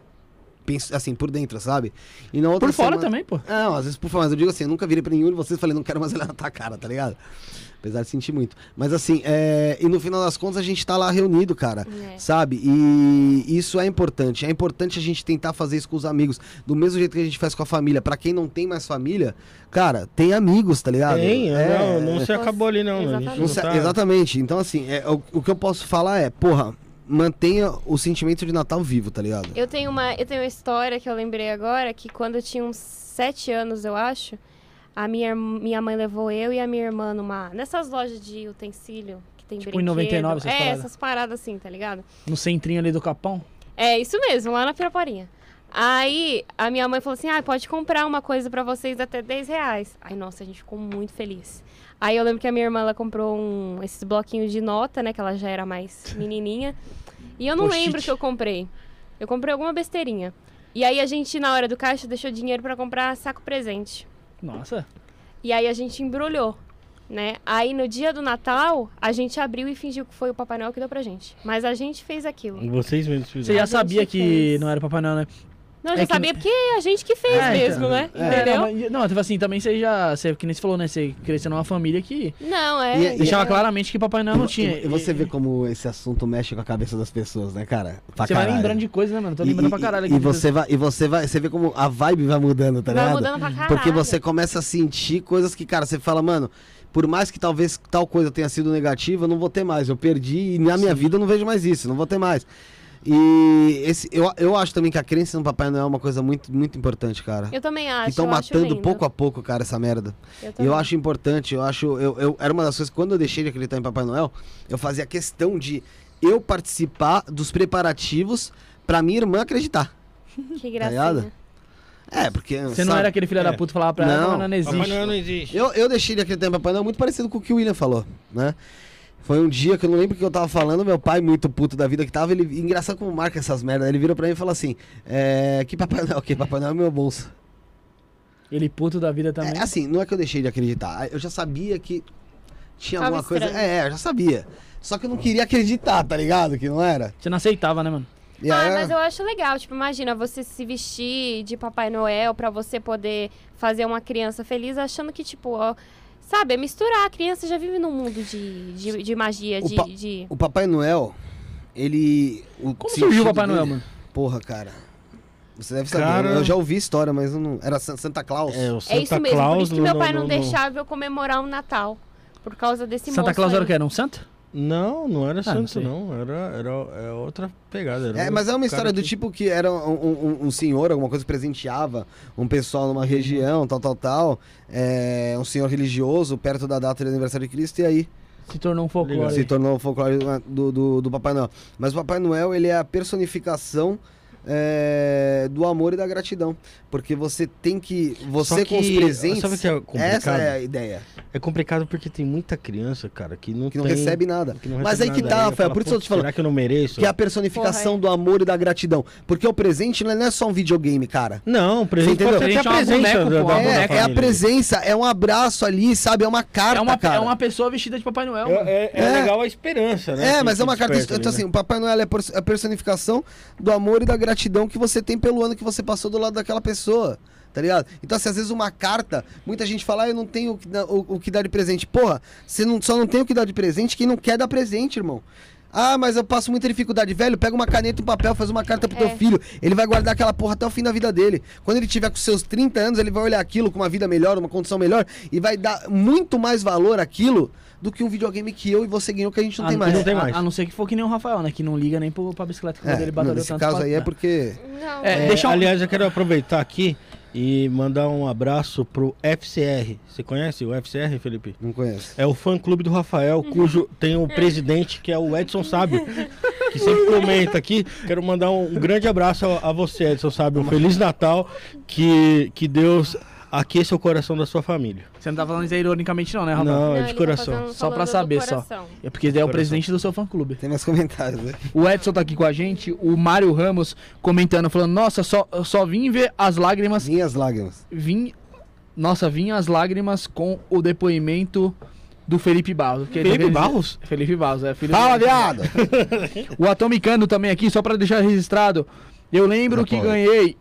Penso, assim, por dentro, sabe? E na outra Por fora semana- também, pô. não, às vezes por fora, mas eu digo assim, eu nunca virei pra nenhum de vocês e falei, não quero mais olhar na tua cara, tá ligado? Apesar de sentir muito. Mas assim, é... e no final das contas a gente tá lá reunido, cara. É. Sabe? E isso é importante. É importante a gente tentar fazer isso com os amigos. Do mesmo jeito que a gente faz com a família. Pra quem não tem mais família, cara, tem amigos, tá ligado? Tem, É, não, não se acabou ali não. Exatamente. não se- tá- Exatamente. Então, assim, é, o, o que eu posso falar é, porra, mantenha o sentimento de Natal vivo, tá ligado? Eu tenho uma, eu tenho uma história que eu lembrei agora, que quando eu tinha uns sete anos, eu acho, a minha, minha mãe levou eu e a minha irmã numa. Nessas lojas de utensílio que tem Tipo em brinquedo. 99, essas É, paradas. essas paradas assim, tá ligado? No centrinho ali do Capão. É, isso mesmo, lá na Piraporinha. Aí a minha mãe falou assim: ah, pode comprar uma coisa pra vocês até 10 reais. Aí, nossa, a gente ficou muito feliz. Aí eu lembro que a minha irmã ela comprou um, esses bloquinhos de nota, né? Que ela já era mais [LAUGHS] menininha. E eu não lembro o que eu comprei. Eu comprei alguma besteirinha. E aí a gente, na hora do caixa, deixou dinheiro pra comprar saco presente. Nossa. E aí a gente embrulhou, né? Aí no dia do Natal, a gente abriu e fingiu que foi o Papai Noel que deu pra gente. Mas a gente fez aquilo. Vocês mesmos Você fizeram. já A gente sabia que fez. não era Papai Noel, né? Não, É já que- sabia porque a gente que fez É, mesmo, então. né? É, Entendeu? não, mas- não, tipo assim, também você já. Você, que nem você falou, né? Você cresceu numa família que Não, é. E- e- deixava é. claramente que Papai Noel não E- tinha. E, você vê como esse assunto mexe com a cabeça das pessoas, né, cara? Pra Você vai caralho. lembrando de coisas, né, mano? Tô E- lembrando e, pra caralho E, aqui. você vai, e você vai, você vê como a vibe vai mudando, tá Vai ligado? mudando pra caralho. Porque você começa a sentir coisas que, cara, você fala, mano, por mais que talvez tal coisa tenha sido negativa, eu não vou ter mais. Eu perdi e na minha vida eu não vejo mais isso, não vou ter mais. E esse, eu, eu acho também que a crença no Papai Noel é uma coisa muito, muito importante, cara. Eu também acho. Que estão acho matando lindo. pouco a pouco, cara, essa merda. Eu, E eu acho importante, eu acho. Eu, eu- era uma das coisas, quando eu deixei de acreditar em Papai Noel, eu fazia questão de eu participar dos preparativos pra minha irmã acreditar. [LAUGHS] Que Tá gracinha. É, porque. Você não sabe, era aquele filho É. da puta que falava pra ela, Não. Papai Noel não existe. Papai Noel não existe. Eu, eu deixei de acreditar em Papai Noel muito parecido com o que o William falou, né? Foi um dia que eu não lembro o que eu tava falando, meu pai, muito puto da vida que tava, ele. Engraçado como marca essas merdas. Ele virou pra mim e falou assim: é, Que Papai Noel, que Papai Noel é meu bolso. Ele puto da vida também. É, assim, não é que eu deixei de acreditar. Eu já sabia que tinha Tava alguma coisa. É, eu já sabia. Só que eu não queria acreditar, tá ligado? Que não era. Você não aceitava, né, mano? E Ah, aí, mas eu acho legal. Tipo, imagina você se vestir de Papai Noel pra você poder fazer uma criança feliz, achando que, tipo, ó, sabe, é misturar. A criança já vive num mundo de, de, de magia, O de, pa- de- O Papai Noel, ele. O Como surgiu o Papai dele- Noel, mano? Porra, cara. Você deve saber. Cara- Eu já ouvi história, mas eu não. Era San- Santa Claus. É, o É Santa isso mesmo. Claus Por isso que meu pai não no- deixava eu comemorar o Natal. Por causa desse Santa Claus era o aí. que? Era um santo? Não, não era Ah, não santo, sei. não. Era, era, é outra pegada. era É, um mas é uma história do que- tipo que era um, um- um- um senhor, alguma coisa presenteava um pessoal numa região, tal, tal, tal. É, um senhor religioso perto da data do aniversário de Cristo, e aí Se tornou um folclore. se tornou o folclore do, do, do Papai Noel. Mas o Papai Noel, ele é a personificação é, do amor e da gratidão. Porque você tem que. Você Só com os que- presentes. sabe o que é complicado? essa é a ideia. É complicado porque tem muita criança, cara, que não Que não tem- recebe nada. que não Mas recebe aí que tá, Rafael. Por isso eu tô te "Putz, falando. Será que eu não mereço? Que é a personificação Porra, é. do amor e da gratidão. Porque o presente não é só um videogame, cara. Não, presente entendeu? pode ser até a Presente é presença boneca, da, da, uma da É, é a presença, é um abraço ali, sabe? É uma carta, É uma, cara. é uma pessoa vestida de Papai Noel, É, é- é É. legal a esperança, né? É, que- mas que é uma carta. Então, assim, o Papai Noel é a personificação do amor e da gratidão que você tem pelo ano que você passou do lado daquela pessoa. Tá ligado? Então, assim, às vezes uma carta, muita gente fala, ah, eu não tenho o que dar- o, que dar de presente. Porra, você não, só não tem o que dar de presente quem não quer dar presente, irmão. Ah, mas eu passo muita dificuldade. Velho, pega uma caneta e um papel, faz uma carta pro É. teu filho. Ele vai guardar aquela porra até o fim da vida dele. Quando ele tiver com seus 30 anos, ele vai olhar aquilo com uma vida melhor, uma condição melhor e vai dar muito mais valor àquilo do que um videogame que eu e você ganhou que a gente não Ah, tem mais. não tem a- mais. A, não ser que for que nem o Rafael, né? Que não liga nem pro, pra bicicleta que É, ele batalhou nesse tanto. caso pra- aí é não. porque Não. É, É, deixa um- Aliás, eu quero aproveitar aqui e mandar um abraço pro FCR. Você conhece o FCR, Felipe? não conheço. É o fã clube do Rafael, cujo [LAUGHS] tem o presidente que é o Edson Sábio, que sempre [LAUGHS] comenta aqui. Quero mandar um, um grande abraço a, a você, Edson Sábio. Um Feliz Natal, que, que Deus aqueça o coração da sua família. Você não tá falando isso aí ironicamente, não, né, Rafael? Não, Não, é de tá coração. fazendo- Só pra saber, só. É porque ele é o presidente do seu fã clube. Tem mais comentários, né? O Edson tá aqui com a gente, o Mário Ramos comentando, falando: Nossa, só, só vim ver as lágrimas. Minhas lágrimas. Vim. Nossa, vim as lágrimas com o depoimento do Felipe Barros. que Felipe ele- Barros? Felipe Barros, é filho Fala, do- viado! O Atomicano também aqui, só pra deixar registrado. Eu lembro Já que ganhei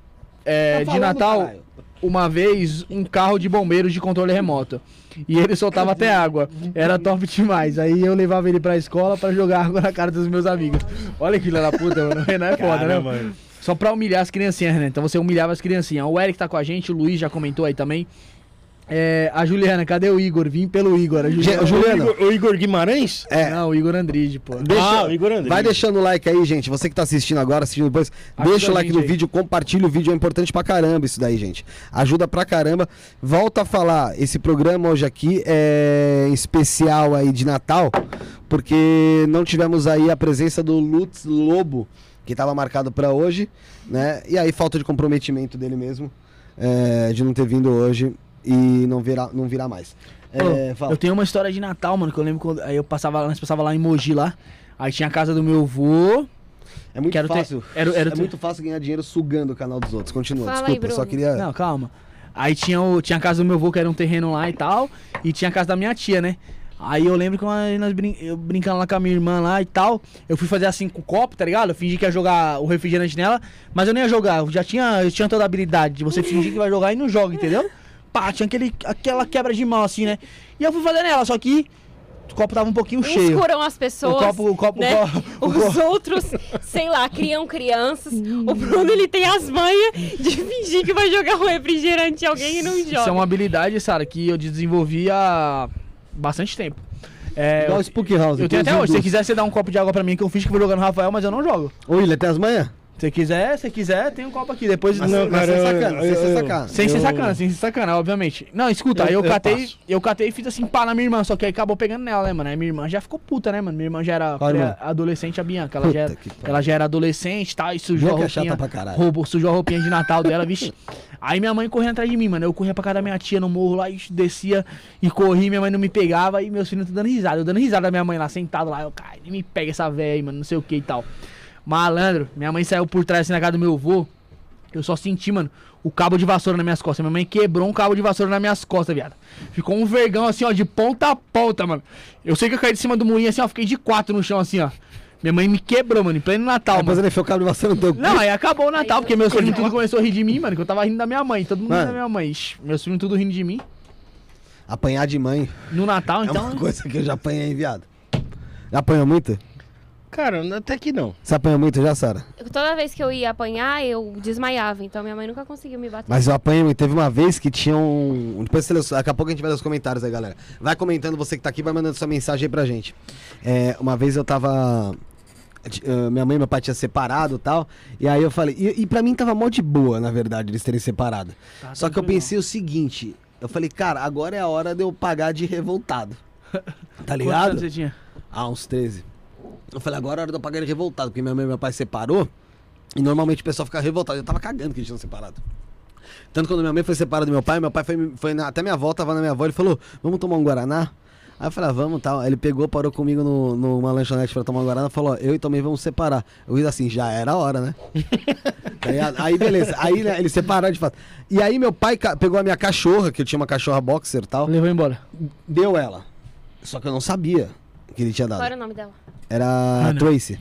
é, Tá de Natal caralho. Uma vez um carro de bombeiros de controle remoto. E ele soltava até água. Era top demais. Aí eu levava ele pra escola pra jogar água na cara dos meus amigos. Olha que filha da puta, mano. [LAUGHS] O Renan é foda, né? Mano. Só pra humilhar as criancinhas, né? Então você humilhava as criancinhas. O Eric tá com a gente, o Luiz já comentou aí também. É, a Juliana, cadê o Igor? Vim pelo Igor. A Juliana. Juliana. O Igor, o Igor Guimarães? É. Não, o Igor Andride, pô. Deixa- Ah, o Igor André. Vai deixando o like aí, gente. Você que tá assistindo agora, assistindo depois, Ajuda deixa o like no aí. vídeo, compartilha o vídeo, é importante pra caramba isso daí, gente. Ajuda pra caramba. Volta a falar, esse programa hoje aqui é especial aí de Natal, porque não tivemos aí a presença do Lutz Lobo, que tava marcado pra hoje, né? E aí falta de comprometimento dele mesmo, é, de não ter vindo hoje e não virá, não virá mais. É, Ô, fala. Eu tenho uma história de Natal, mano, que eu lembro quando aí eu passava, nós passava lá em Mogi lá. Aí tinha a casa do meu avô. É muito ter- fácil. era- era é ter- muito fácil ganhar dinheiro sugando o canal dos outros. Continua, Fala aí, desculpa, eu só queria. Não, calma. Aí tinha, o, tinha a casa do meu avô, que era um terreno lá e tal. E tinha a casa da minha tia, né? Aí eu lembro que nós, nós brin eu brincando lá com a minha irmã lá e tal. Eu fui fazer assim com o copo, tá ligado? Eu fingi que ia jogar o refrigerante nela, mas eu nem ia jogar. Eu já tinha, eu tinha toda a habilidade de você fingir que vai jogar e não joga, entendeu? Pá, tinha aquele, aquela quebra de mão assim, né? E eu fui fazer nela, só que o copo tava um pouquinho Uns cheio. curam as pessoas. O copo- o copo- né? o copo- [LAUGHS] o Os copo- outros, sei lá, criam crianças. O Bruno, ele tem as manhas de fingir que vai jogar um refrigerante em alguém e não joga. Isso é uma habilidade, Sara, que eu desenvolvi há bastante tempo. É, Igual o eu, Spook House. eu tenho até hoje. Se você quiser, você dá um copo de água pra mim, que eu fiz que vou jogar no Rafael, mas eu não jogo. Ô, William, tem as manhas? Se quiser, se quiser, tem um copo aqui. Depois. Mas, Não, mas cara, sem eu- sacana, sem eu- ser eu- sacana. Sem ser eu- sacana, sem ser sacana, obviamente. Não, escuta, Eu- eu, eu catei, passo. eu catei e fiz assim, pá, na minha irmã, só que aí acabou pegando nela, né, mano? Aí minha irmã já ficou puta, né, mano? Minha irmã já era adolescente, a Bianca. Ela já, era, ela já era adolescente e tal, e sujou a Bianca é chata roupinha. pra caralho. roubou, sujou a roupinha de Natal dela, vixe. [LAUGHS] Aí minha mãe corria atrás de mim, mano. Eu corria pra casa da minha tia no morro lá, e descia e corri, minha mãe não me pegava, e meus filhos dando risada. Eu dando risada da minha mãe lá, sentado lá, eu, cara, nem me pega essa véia aí, mano, não sei o que e tal. Malandro, minha mãe saiu por trás assim na casa do meu avô. Eu só senti, mano, o cabo de vassoura nas minhas costas. Minha mãe quebrou um cabo de vassoura nas minhas costas, viado. Ficou um vergão assim, ó, de ponta a ponta, mano. Eu sei que eu caí de cima do murinho assim, ó, fiquei de quatro no chão assim, ó. Minha mãe me quebrou, mano, em pleno Natal, mano. ele enfiou o cabo de vassoura no teu cu. Não, aí acabou o Natal, porque meus filhos tudo começou a rir de mim, mano, que eu tava rindo da minha mãe, todo mundo rindo Mano. da minha mãe. Ixi, meus filhos tudo rindo de mim. Apanhar de mãe No Natal, é então. uma coisa que eu já apanhei, viado. Já apanhou muito? Cara, até que não. Você apanhou muito já, Sara? Toda vez que eu ia apanhar, eu desmaiava. Então minha mãe nunca conseguiu me bater. Mas eu apanhei muito. Teve uma vez que tinha um. Depois você daqui a pouco a gente vai ler os comentários aí, galera. Vai comentando, você que tá aqui, vai mandando sua mensagem aí pra gente. É, uma vez eu tava. eh, Minha mãe e meu pai tinham separado e tal. E aí eu falei. E, e pra mim tava mó de boa, na verdade, eles terem separado. Tá Só que eu pensei o seguinte. Eu falei, cara, agora é a hora de eu pagar de revoltado. [LAUGHS] Tá Quantos ligado? anos você tinha? Ah, uns 13. Eu falei, agora é hora de eu pagar de revoltado, porque minha mãe e meu pai separou. E normalmente o pessoal fica revoltado. Eu tava cagando que eles tinham separado. Tanto quando minha mãe foi separada do meu pai, meu pai foi, foi na- até minha avó, tava na minha avó, ele falou, vamos tomar um Guaraná? Aí eu falei, ah, vamos tal. Aí ele pegou, parou comigo no, numa lanchonete pra tomar um Guaraná falou, ó, eu e também vamos separar. Eu fiz assim, já era a hora, né? [LAUGHS] Tá ligado? aí beleza, aí né, eles separaram de fato. E aí meu pai pegou a minha cachorra, que eu tinha uma cachorra boxer e tal, Levou embora. deu ela. Só que eu não sabia que ele tinha dado. Qual era o nome dela? Era Ana. Tracy.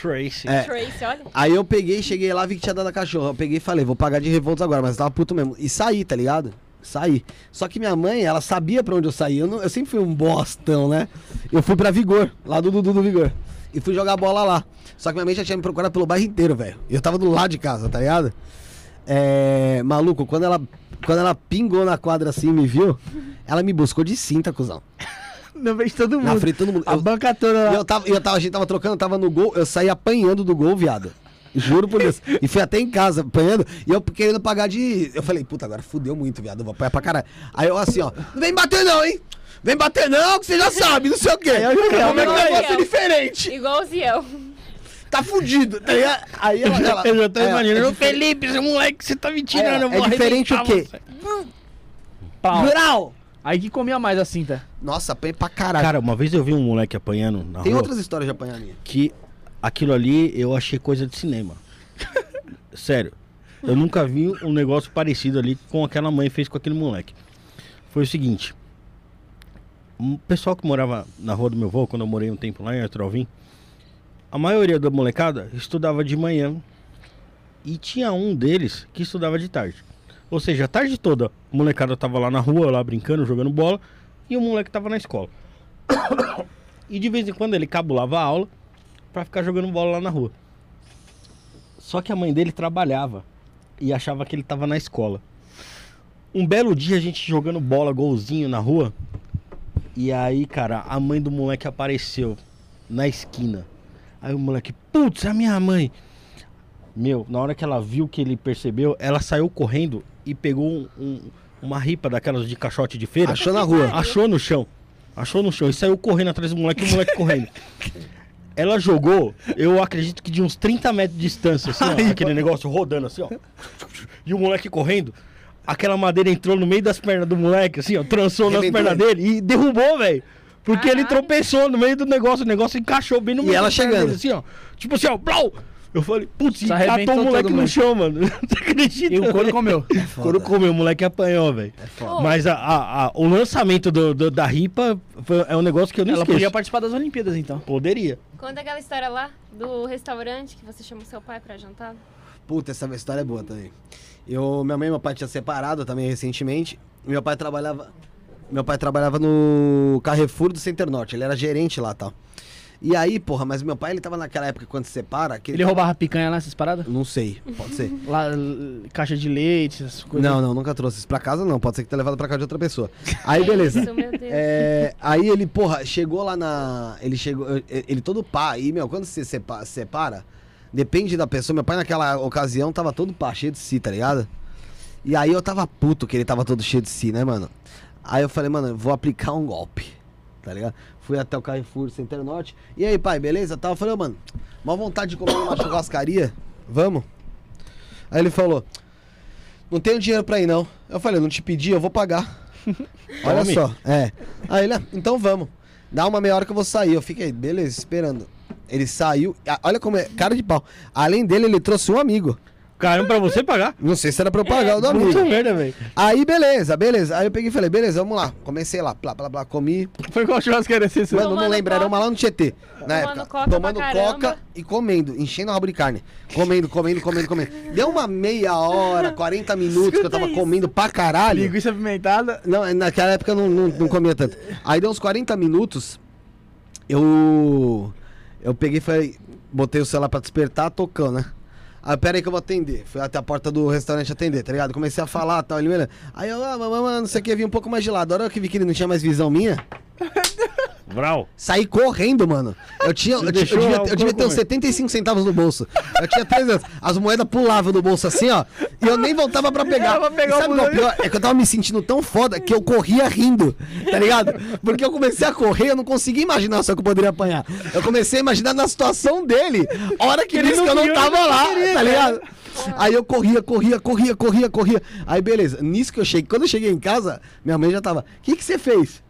Tracy. É. Tracy, olha. Aí eu peguei, cheguei lá, vi que tinha dado a cachorra. Eu peguei e falei, vou pagar de revoltos agora, mas eu tava puto mesmo. E saí, tá ligado? Saí. Só que minha mãe, ela sabia pra onde eu saí. Eu, não- eu sempre fui um bostão, né? Eu fui pra Vigor, lá do Dudu do Vigor. e fui jogar bola lá. Só que minha mãe já tinha me procurado pelo bairro inteiro, velho. E eu tava do lado de casa, tá ligado? É. Maluco, quando ela, quando ela pingou na quadra assim e me viu, ela me buscou de cinta, cuzão. Não vejo todo mundo. Na frente de todo mundo. A Eu- banca toda E lá. eu tava, eu tava, a gente tava trocando, eu tava no gol, eu saí apanhando do gol, viado. Juro por Deus. E fui até em casa apanhando. E eu querendo pagar de. Eu falei, puta, agora fudeu muito, viado. Eu vou apanhar pra caralho. Aí eu assim, ó. Não vem bater, não, hein? Vem bater, não, que você já sabe, não sei o quê. Aí eu joguei, Como é que o eu negócio diferente? Igual o Ziel. Tá fudido, tá ligado? Aí ela. ela Eu já tô é, imaginando. é Felipe, esse moleque, você tá me tirando. É, eu é diferente o quê? você. Pau. Grau! Aí que comia mais a cinta. Nossa, apanhei pra caralho. Cara, uma vez eu vi um moleque apanhando na Tem rua. outras histórias de apanhar minha. que aquilo ali eu achei coisa de cinema. [LAUGHS] Sério. Eu nunca vi um negócio parecido ali com aquela mãe fez com aquele moleque. Foi o seguinte. Um pessoal que morava na rua do meu avô, quando eu morei um tempo lá em Arthur Alvim, a maioria da molecada estudava de manhã e tinha um deles que estudava de tarde. Ou seja, a tarde toda a molecada tava lá na rua, lá brincando, jogando bola, e o moleque tava na escola. [COUGHS] E de vez em quando ele cabulava a aula pra ficar jogando bola lá na rua. Só que a mãe dele trabalhava e achava que ele tava na escola. Um belo dia a gente jogando bola, golzinho na rua. E aí, cara, a mãe do moleque apareceu na esquina. Aí o moleque, putz, é a minha mãe. Meu, na hora que ela viu que ele percebeu, ela saiu correndo e pegou um- um- uma ripa daquelas de caixote de feira. Achou na rua. Achou no chão. Achou no chão e saiu correndo atrás do moleque e o moleque correndo. [LAUGHS] Ela jogou, eu acredito que de uns 30 metros de distância, assim, ó, aquele negócio rodando assim, ó. E o moleque correndo. Aquela madeira entrou no meio das pernas do moleque, assim, ó, trançou nas pernas dele e derrubou, velho. Porque ele tropeçou no meio do negócio, o negócio encaixou bem no E meio ela das pernas chegando. dele, assim, ó. Tipo assim, ó, blau! Eu falei, putz, catou o moleque no chão, mano. [LAUGHS] Você acredita? E o couro comeu. [LAUGHS] O couro comeu, o moleque apanhou, velho. foda. Mas a, a- a- o lançamento do, do- da ripa foi- é um negócio que eu não Ela esqueço. podia participar das Olimpíadas, então. Poderia. Conta aquela história lá do restaurante que você chamou seu pai pra jantar. Puta, essa história é boa também. Eu, minha mãe e meu pai tinham separado também recentemente. Meu pai trabalhava. Meu pai trabalhava no Carrefour do Center Norte. Ele era gerente lá tal. E aí, porra, mas meu pai ele tava naquela época quando se separa. Que Ele roubava picanha lá, essas paradas? Não sei, pode ser. Lá, caixa de leite, essas coisas. Não, não, nunca trouxe isso pra casa, não. Pode ser que tenha levado pra casa de outra pessoa. Aí, beleza. Isso, meu Deus. É, aí ele, porra, chegou lá na. Ele chegou. Ele todo pá. Aí, meu, quando você sepa- separa, depende da pessoa. Meu pai, naquela ocasião, tava todo pá, cheio de si, tá ligado? E aí eu tava puto que ele tava todo cheio de si, né, mano? Aí eu falei, mano, eu vou aplicar um golpe, tá ligado? Fui até o Carrefour Center Norte. E aí, pai, beleza? Falei, ô, mano, uma vontade de comer uma [COUGHS] churrascaria? Vamos? Aí ele falou, não tenho dinheiro pra ir, não. Eu falei, eu não te pedi, eu vou pagar. [LAUGHS] Olha Tome. só, é. Aí ele, ah, então vamos. Dá uma meia hora que eu vou sair. Eu fiquei, beleza, esperando. Ele saiu, olha como é, cara de pau. Além dele, ele trouxe um amigo. Caramba, pra você pagar? Não sei se era pra eu pagar o do amigo. Merda, velho. Aí, beleza, beleza. Aí eu peguei e falei, beleza, vamos lá. Comecei lá, blá, blá, blá, comi. Foi qual churrascaria esse? Mano, não Tomando lembro, era uma lá no Tietê. Na Tomando época. coca tomando coca e comendo, enchendo o rabo de carne. Comendo, comendo, comendo, comendo. Deu uma meia hora, 40 minutos que eu tava comendo pra caralho. Linguiça apimentada. Não, naquela época eu não, não, não comia tanto. Aí deu uns 40 minutos, eu. Eu peguei e falei, botei o celular pra despertar, tocando, né? Aí, pera aí que eu vou atender. Fui até a porta do restaurante atender, tá ligado? Comecei a falar tal, ele me olhando. Aí eu, ah, mamãe, não sei o que, vi um pouco mais de lado. A hora que vi que ele não tinha mais visão minha, Vral. saí correndo, mano. Eu tinha, eu, tinha- eu devia, eu devia ter uns comer. 75 centavos no bolso. Eu tinha 3 anos. As moedas pulavam do bolso assim, ó. E eu nem voltava pra pegar. Pegar sabe é o busão. pior? É que eu tava me sentindo tão foda que eu corria rindo, tá ligado? Porque eu comecei a correr, eu não conseguia imaginar só que eu poderia apanhar. Eu comecei a imaginar na situação dele. Hora que ele disse que eu não tava lá, tá ligado? Aí eu corria, corria, corria, corria, corria. Aí beleza, nisso que eu cheguei, quando eu cheguei em casa, minha mãe já tava, o que que você fez?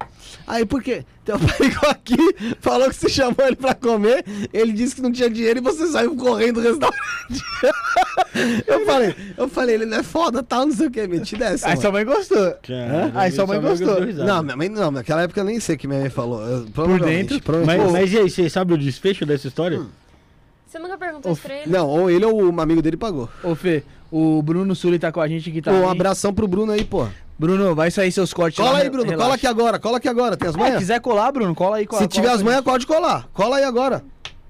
Aí por quê? Teu pai ligou aqui, falou que você chamou ele pra comer, ele disse que não tinha dinheiro e você saiu correndo do restaurante. [LAUGHS] eu falei, eu falei, ele não é foda, tal, não sei o que, metida essa. Aí mano. sua mãe gostou. Aí sua mãe gostou. Não, minha mãe não, naquela época eu nem sei o que minha mãe falou. Eu, provavelmente, dentro, Mas, mas e aí, você sabe o desfecho dessa história? Hum. Você nunca perguntou isso pra ele? Não, ou ele ou um amigo dele pagou. Ô, Fê, o Bruno Sully tá com a gente aqui Pô, também. um abração pro Bruno aí, pô. Bruno, vai sair seus cortes Cola lá, aí, Bruno, relaxa. cola aqui agora, cola aqui agora. Tem as Ah, manhas? quiser colar, Bruno, cola aí. Cola, Se tiver cola as com a manhas, pode colar. Cola aí agora.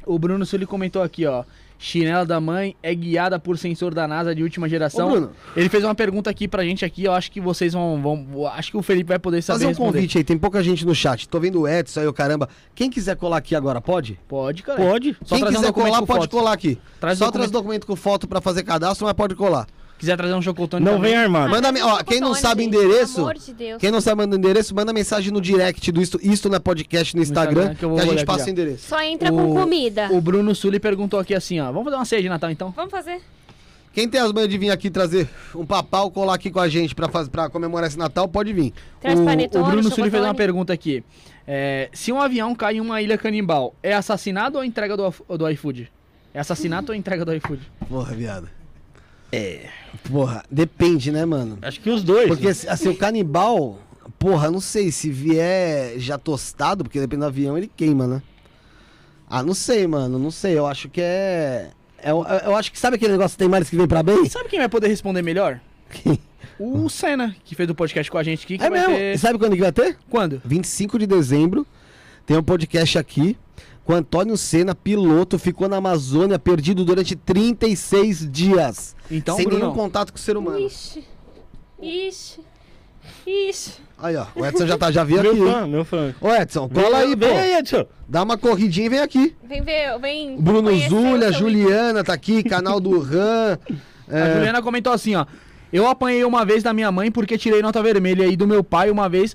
O Bruno Sully comentou aqui, ó. Chinela da mãe é guiada por sensor da NASA de última geração. Ô, Bruno. Ele fez uma pergunta aqui pra gente aqui, eu acho que vocês vão, vão acho que o Felipe vai poder saber Fazer um responder. convite aí, tem pouca gente no chat. Tô vendo o Edson aí, o caramba. Quem quiser colar aqui agora, pode? Pode, cara. Pode. Só Quem um quiser documento colar, pode foto. colar aqui. Traz Só documento. traz documento com foto pra fazer cadastro, mas pode colar. Quiser trazer um chocotone Não também. vem armado. Manda, Ah, ó, quem não sabe gente, endereço, Pelo amor de Deus. quem não sabe mandar endereço, manda mensagem no direct do Isto, Isto é Podcast no Instagram, Instagram, que que, eu vou a gente passa o endereço. Só entra com comida. O Bruno Sully perguntou aqui assim, ó. Vamos fazer uma ceia de Natal então? Vamos fazer? Quem tem as manhas de vir aqui trazer um papau, colar aqui com a gente pra, faz, pra comemorar esse Natal, pode vir. Traz o, panetone, o Bruno Sully fez uma pergunta aqui. É, se um avião cai em uma ilha canibal, é assassinato ou entrega do, do iFood? É assassinato ou entrega do iFood? Porra, viado. É. Porra, depende, né, mano? Acho que os dois. Porque assim, o canibal, porra, não sei, se vier já tostado, porque depende do avião, ele queima, né? Ah, não sei, mano, não sei. Eu acho que é. é eu, eu acho que sabe aquele negócio que tem males que vem pra bem? Sabe quem vai poder responder melhor? Quem? O Senna, que fez o podcast com a gente aqui. Que É mesmo? ter- sabe quando que vai ter? Quando? 25 de dezembro. Tem um podcast aqui com Antônio Senna, piloto, ficou na Amazônia perdido durante 36 dias. Então, sem Brunão, nenhum contato com o ser humano. Ixi. Ixi. Ixi. Aí, ó. O Edson já, tá, já veio [LAUGHS] Meu aqui. fã, meu fã. Ô, Edson, cola aí, pô. Vem aí, Edson. Dá uma corridinha e vem aqui. Vem ver, vem. Bruno Zulia, Juliana tá aqui, canal do Ran. [LAUGHS] A É, Juliana comentou assim, ó. Eu apanhei uma vez da minha mãe porque tirei nota vermelha e do meu pai uma vez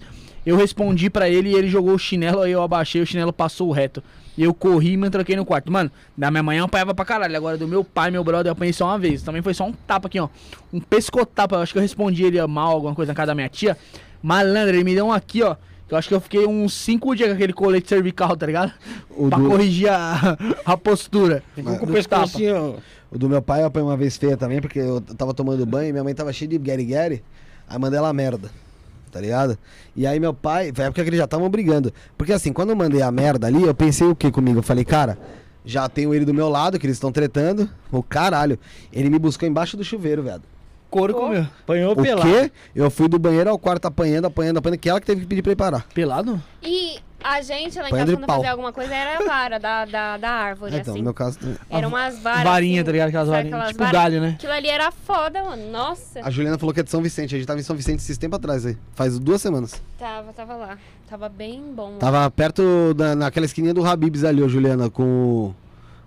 eu respondi pra ele e ele jogou o chinelo, aí eu abaixei, o chinelo passou reto. E eu corri e me tranquei no quarto. Mano, da minha mãe eu apanhava pra caralho. Agora do meu pai, meu brother, eu apanhei só uma vez. Também foi só um tapa aqui, ó. Um pescotapa. Eu acho que eu respondi ele mal, alguma coisa na casa da minha tia. Malandro, ele me deu um aqui, ó. que Eu acho que eu fiquei uns 5 dias com aquele colete cervical, tá ligado? O pra do- corrigir a, [LAUGHS] a postura. Ficou com o tapa. assim. O do meu pai eu apanhei uma vez feia também, porque eu tava tomando banho e minha mãe tava cheia de gueri-gueri. Aí mandei ela a merda. Tá ligado? E aí meu pai, foi a época que eles já estavam brigando. Porque assim, quando eu mandei a merda ali, eu pensei o que comigo? Eu falei, cara, já tenho ele do meu lado, que eles estão tretando. O caralho. Ele me buscou embaixo do chuveiro, velho. Couro comeu. Apanhou O pelado. quê? Eu fui do banheiro ao quarto apanhando, apanhando, apanhando, que ela que teve que pedir pra ir parar. Pelado? E a gente lá em Põe casa, de quando pau. fazia alguma coisa, era a vara da, da, da árvore, então, assim. no meu caso. Eram umas varas. Varinha, assim, tá ligado? Aquelas sabe varinhas. aquelas Tipo varas? galho, né? Aquilo ali era foda, mano. Nossa. A Juliana falou que é de São Vicente. A gente tava em São Vicente esses tempos atrás aí. Faz duas semanas. Tava, tava lá. Tava bem bom. Tava perto da, naquela esquininha do Habibs ali, ó, Juliana, com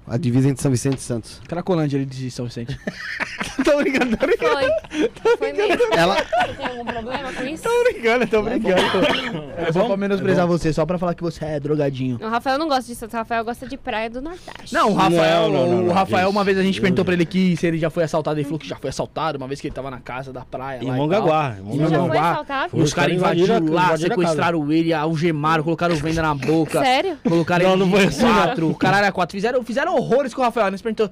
a divisa entre São Vicente e Santos. Cracolândia ali de São Vicente. [LAUGHS] [LAUGHS] tô brincando, tô brincando. Foi. Foi mesmo. Ela. Você tem algum problema com isso? Tô brincando, tô brincando. É só pra menosprezar você, só pra falar que você é drogadinho. O Rafael não gosta disso. O Rafael gosta de praia do Nordeste. Não, o Rafael, Não, não, não, o Rafael, isso. uma vez a gente perguntou pra ele que se ele já foi assaltado, ele falou que já foi assaltado, uma vez que ele tava na casa da praia. Em lá Mongaguá. em Mongaguá. foi? Os caras invadiram lá, sequestraram ele, algemaram, colocaram venda na boca. Sério? Colocaram Não, ele não foi assim, não. quatro, caralho, a quatro. Fizeram, fizeram horrores com o Rafael. Nós perguntou,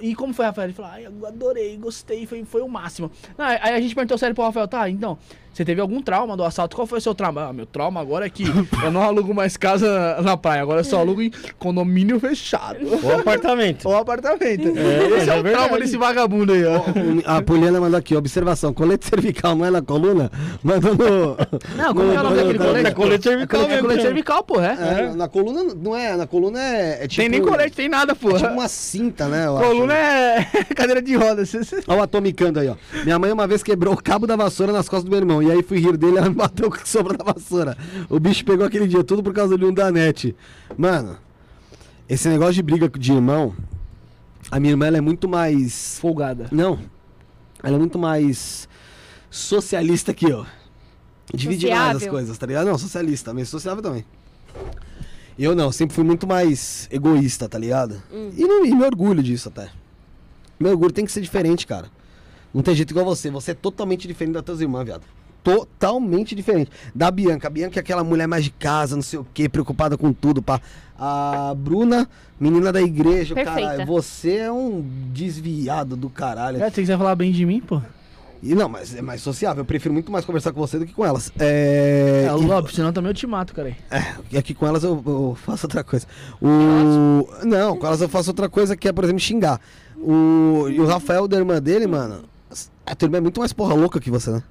e como foi, Rafael? Ele falou, ai, adorei, gostei, foi, foi o máximo. Não, aí a gente perguntou sério pro Rafael, tá, então, você teve algum trauma do assalto? Qual foi o seu trauma? Ah, meu trauma agora é que [LAUGHS] eu não alugo mais casa na praia, agora eu só alugo em condomínio fechado. [LAUGHS] Ou apartamento. Ou apartamento. É, Esse é, é o verdade. trauma desse vagabundo aí, ó. A Poliana mandou aqui, observação, colete cervical não é na coluna? Mandou no... Não, como é o nome daquele colete? É colete cervical É colete chama. cervical, pô, é? É, na coluna não é, na coluna é, é tipo... tem nem colete, tem nada, pô. É tipo uma cinta, né? eu acho. Coluna é [LAUGHS] cadeira de rodas. Olha o atomicando aí, ó. Minha mãe uma vez quebrou o cabo da vassoura nas costas do meu irmão. E aí fui rir dele, [LAUGHS] ela me bateu com a sobra da vassoura. O bicho pegou aquele dia, tudo por causa do da net. Mano, esse negócio de briga de irmão, a minha irmã ela é muito mais. Folgada. Não. Ela é muito mais socialista que eu. Divide mais as coisas, tá ligado? Não, socialista, mas sociável também. Eu não, sempre fui muito mais egoísta, tá ligado? E, não, e me orgulho disso até. Meu orgulho tem que ser diferente, cara. Não tem jeito igual você. Você é totalmente diferente das tuas irmãs, viado. Totalmente diferente. Da Bianca. A Bianca é aquela mulher mais de casa, não sei o quê, preocupada com tudo, pá. A Bruna, menina da igreja, Perfeita. caralho. Você é um desviado do caralho. É, se você quiser falar bem de mim, pô. E não, mas é mais sociável. Eu prefiro muito mais conversar com você do que com elas. É. É, e- óbvio, senão também eu te mato, cara. aí. é, e aqui com elas eu, eu faço outra coisa. O... Não, com elas eu faço outra coisa que é, por exemplo, xingar. O... E o Rafael, da irmã dele, mano, a tua irmã é muito mais porra louca que você, né?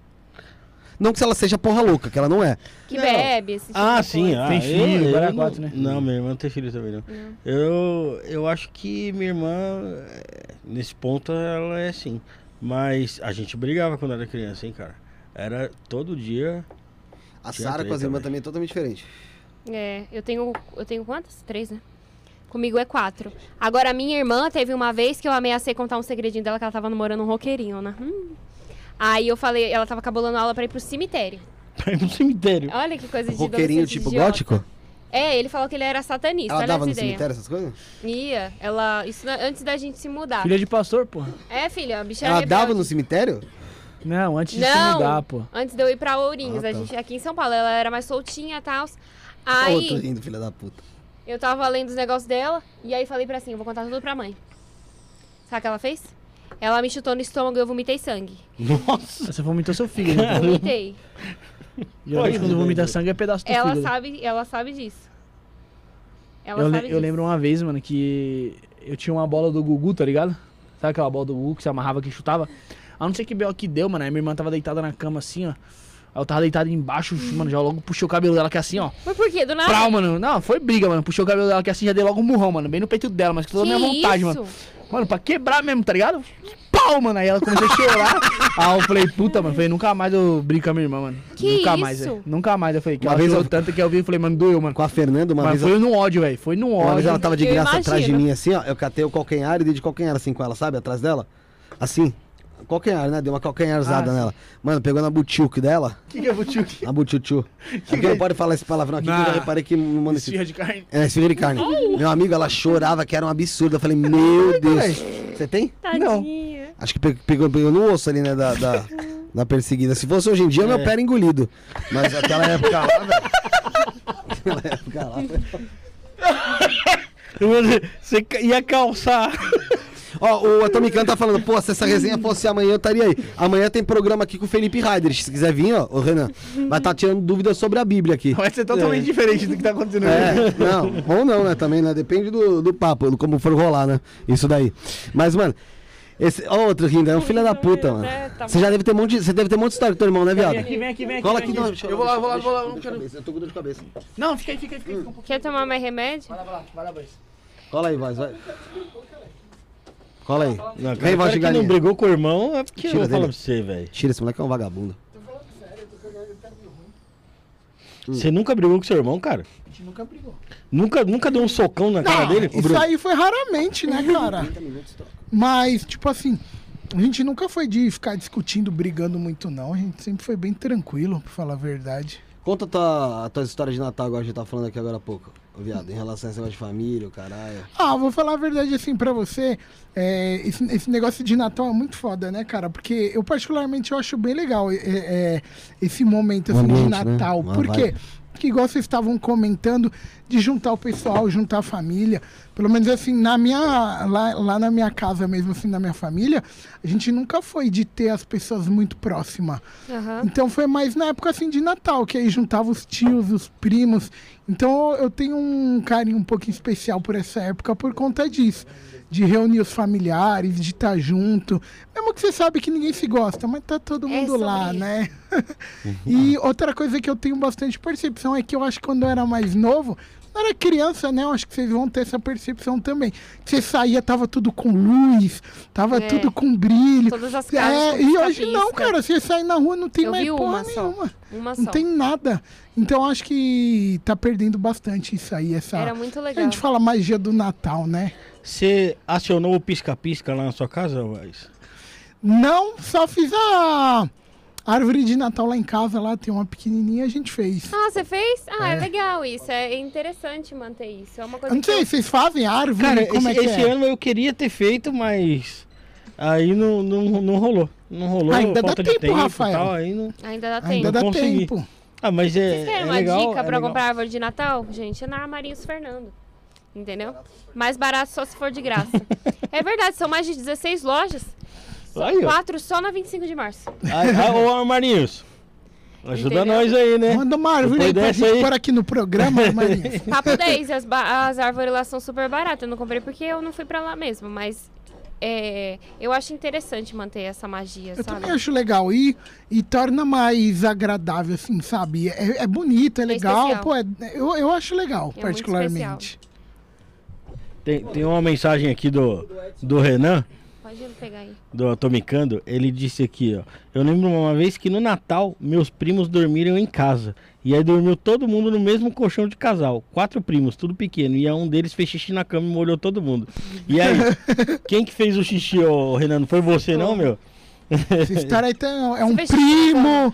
Não que ela seja porra louca, que ela não é. Que Não. bebe, esse tipo Ah, de sim. coisa. Ah, Tem filho, eu agora é não, quatro, né? Não, minha irmã não tem filho também, não. Eu, eu acho que minha irmã, é, nesse ponto, ela é assim. Mas a gente brigava quando era criança, hein, cara. Era todo dia. A Sara com as irmãs velho. também é totalmente diferente. É, eu tenho. Eu tenho quantas? Três, né? Comigo é quatro. Agora, a minha irmã teve uma vez que eu ameacei contar um segredinho dela que ela tava namorando um roqueirinho, né? Hum. Aí eu falei, ela tava cabulando aula pra ir pro cemitério. [LAUGHS] Pra ir no cemitério. Olha que coisa de Roqueirinho tipo idiota. gótico? É, ele falou que ele era satanista. Ela olha dava no ideia. cemitério essas coisas? Ia, ela. Isso na- antes da gente se mudar. Filha de pastor, pô. É, filha, a bicha Ela dava no cemitério? Não, antes de se Não, mudar, pô. antes de eu ir pra Ourinhos. Ah, A tá. gente, aqui em São Paulo, ela era mais soltinha e tal. Aí... Tô rindo, filha da puta. eu tava lendo os negócios dela, e aí falei pra assim, eu vou contar tudo pra mãe. Sabe o que ela fez? Ela me chutou no estômago e eu vomitei sangue. Nossa. Você vomitou seu [LAUGHS] fígado. então. Vomitei. Geralmente Pode, quando vomita sangue é pedaço do ela fígado. sabe, ela sabe disso. Ela Eu, sabe eu disso. lembro uma vez, mano, que eu tinha uma bola do Gugu, tá ligado? Sabe aquela bola do Gugu que você amarrava que chutava? A não sei que B.O. que deu, mano. Aí minha irmã tava deitada na cama assim, ó. Aí eu tava deitado embaixo, mano, já logo puxei o cabelo dela que assim, ó. Mas por quê? Do nada? Prau, mano. Não, foi briga, mano. Puxou o cabelo dela que assim, já dei logo um murrão, mano. Bem no peito dela, mas com toda a que minha vontade, isso? mano. Mano, pra quebrar mesmo, tá ligado? Pau, mano. Aí ela começou a chorar. [LAUGHS] aí eu falei, puta, mano. Falei, nunca mais eu brigo com a minha irmã, mano. Que nunca mais, isso? velho. Nunca mais. Eu falei, que Uma vez eu- tanto que eu vi e falei, mano, doeu, mano. Com a Fernanda, uma Mas vez... foi no ódio, velho. Foi no Uma vez ela ódio. tava de Eu graça atrás de mim, assim, ó. Eu catei o calcanhar e dei de calcanhar, assim, com ela, sabe? Atrás dela. Assim. Calcanhar, né? Deu uma calcanharzada Ah, nela. Mano, pegou na butilque dela. O que, que vou te Na butilchu. [LAUGHS] É porque não pode falar esse palavrão aqui, que eu já Na- reparei que não manda esse... Esfirra de carne. É, esfirra de carne. Meu amigo, ela chorava que era um absurdo. Eu falei, meu Deus. Você tem? Tadinha. Acho que pe- pegou, pegou no osso ali, né? Da, da, [LAUGHS] da perseguida. Se fosse hoje em dia, meu pé era engolido. Mas naquela época lá, velho. Naquela época lá, [LAUGHS] velho. Você ia calçar. Ó, o Atomicano tá falando, pô, se essa resenha fosse amanhã, eu estaria aí. Amanhã tem programa aqui com o Felipe Ryder. Se quiser vir, ó, o Renan, vai estar tirando dúvidas sobre a Bíblia aqui. Vai ser totalmente diferente do que tá acontecendo É, não, ou não, né? Também, né? Depende do, do papo, como for rolar, né? Isso daí. Mas, mano, esse. Ó, outro rindo, é um filho da puta, mano. É, tá Você já deve ter um monte de. Você deve ter um monte de história com teu irmão, né, viado? Vem aqui, vem aqui, vem aqui. Cola aqui, não. Eu vou lá, vou lá, vou lá. Não, quero... Eu tô com dor de cabeça. não fica aí, fica aí, fica aí. um. Quer tomar mais remédio? Vai lá, vai lá, vai lá. Cola aí, voz, vai. Cola aí. Não, Vem, cara, o voz cara de que não brigou com o irmão é porque eu Tira falar dele. pra você, velho. Tira, esse moleque é um vagabundo. Hum. Você nunca brigou com seu irmão, cara? A gente nunca brigou. Nunca, nunca deu um socão na cara Não, dele? Ô, isso Bruno? aí foi raramente, né, cara? Mas, tipo assim, a gente nunca foi de ficar discutindo, brigando muito, não. A gente sempre foi bem tranquilo, pra falar a verdade. Conta a tua, a tua história de Natal, agora a gente tá falando aqui agora há pouco. Viado, em relação a esse negócio de família, o caralho. Ah, vou falar a verdade assim pra você. é, esse, esse negócio de Natal é muito foda, né, cara? Porque eu particularmente eu acho bem legal é, é, esse momento assim, de ambiente, né? Natal. Uma Por quê? Porque igual vocês estavam comentando de juntar o pessoal, juntar a família. Pelo menos assim, na minha. Lá, lá na minha casa mesmo, assim, na minha família, a gente nunca foi de ter as pessoas muito próximas. Aham. Então foi mais na época assim de Natal, que aí juntava os tios, os primos. Então eu tenho um carinho um pouquinho especial por essa época por conta disso. De reunir os familiares, de estar junto. Mesmo que você sabe que ninguém se gosta, mas tá todo É mundo sobre lá, isso. né? [LAUGHS] e outra coisa que eu tenho bastante percepção é que eu acho que quando eu era mais novo, era criança, né? Eu acho que vocês vão ter essa percepção também. Você saía, tava tudo com luz, tava É. tudo com brilho. Todas as casas É, e hoje não, pisca-pisca. cara. Você sai na rua, não tem Eu mais porra uma só. nenhuma. Uma Não só. tem nada. Então acho que tá perdendo bastante isso aí, essa. Era muito A legal. gente fala magia do Natal, né? Você acionou o pisca-pisca lá na sua casa, Vaz? Não, só fiz a árvore de Natal lá em casa, lá tem uma pequenininha, a gente fez. Ah, você fez? Ah, é. É. legal isso. É interessante manter isso. É uma Eu coisa não que eu- sei, vocês fazem árvore? Cara, como esse, é que esse é? ano eu queria ter feito, mas aí não, não, não rolou. Não rolou, Ainda dá falta de tempo, tempo Rafael. e tal, aí não... Ainda dá tempo. Ainda dá consegui. tempo. Ah, mas é, Vocês querem é uma legal, dica é pra legal. comprar árvore de Natal? Gente, é na Armarinhos Fernando. Entendeu? Mais barato só se for de graça. [LAUGHS] é verdade, são mais de 16 lojas. Só Aí, ó. quatro só na 25 de março. Aí, ah, ô, Armarinhos, [LAUGHS] ajuda Entendeu? nós aí, né? Manda uma árvore aí Depois pra dessa gente aí- pôr aqui no programa, Marinho. [LAUGHS] Papo 10, as, as árvores lá são super baratas. Eu não comprei porque eu não fui pra lá mesmo, mas é, eu acho interessante manter essa magia, Eu sabe? também acho legal. E, e torna mais agradável, assim, sabe? É, é bonito, é legal. especial. Pô, é- eu, eu acho legal, É particularmente. Tem, tem uma mensagem aqui do, do Renan, Pode pegar aí. do Atomicando. Ele disse aqui, ó. Eu lembro uma vez que no Natal meus primos dormiram em casa. E aí dormiu todo mundo no mesmo colchão de casal. Quatro primos, tudo pequeno. E aí um deles fez xixi na cama e molhou todo mundo. E aí, [LAUGHS] quem que fez o xixi, ô Renan? Não foi você não, meu? Essa história aí tem- é um primo,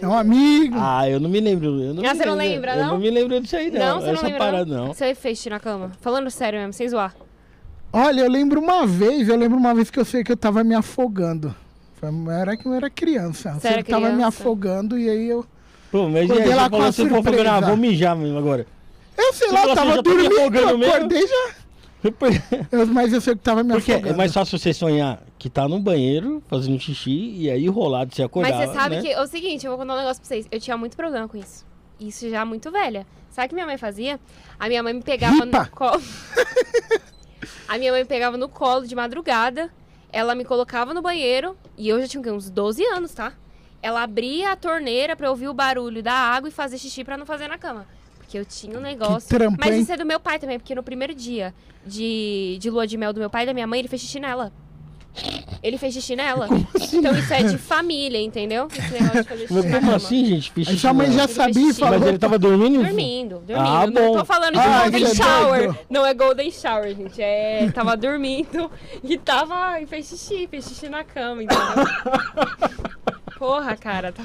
é um amigo. Ah, eu não me lembro. Eu não Ah, me você não lembro. lembra, Eu não? não me lembro disso aí, não. Não, você não Essa lembra parada, não? não. Você fez xixi na cama? Falando sério mesmo, sem zoar. Olha, eu lembro uma vez, eu lembro uma vez que eu sei que eu tava me afogando. Era que eu era criança. Eu Você sei era que tava me criança? afogando e aí eu. Pô, mas e aí, lá você com falou a assim, pô, ah, vou mijar mesmo agora. Eu sei Você lá, falou assim, tava me dormindo, afogando eu mesmo? acordei já. [LAUGHS] Eu- mas eu sei que tava me Porque afogando. é mais fácil você sonhar que tá no banheiro fazendo xixi e aí rolado você acordar. Mas você sabe né? que. É o seguinte, eu vou contar um negócio pra vocês. Eu tinha muito problema com isso. Isso já muito velha. Sabe o que minha mãe fazia? A minha mãe me pegava Ripa. no colo. [LAUGHS] a minha mãe me pegava no colo de madrugada. Ela me colocava no banheiro. E eu já tinha uns 12 anos, tá? Ela abria a torneira pra eu ouvir o barulho da água e fazer xixi pra não fazer na cama. Porque eu tinha um negócio. trampo, Mas isso é do meu pai também, porque no primeiro dia de, de lua de mel do meu pai e da minha mãe, ele fez xixi nela. Ele fez xixi nela. assim? Então isso é de família, entendeu? Esse negócio de fazer xixi Mas na como cama. assim, gente? Fiz xixi sua mãe já Ele sabia e xixi. falou. Mas ele tava dormindo? Dormindo, dormindo. Ah, não bom. tô falando de Ah, Golden isso é Shower. doido. Não é Golden Shower, gente. É. Tava dormindo e tava. E fez xixi, fez xixi na cama, entendeu? Porra, cara. Tá...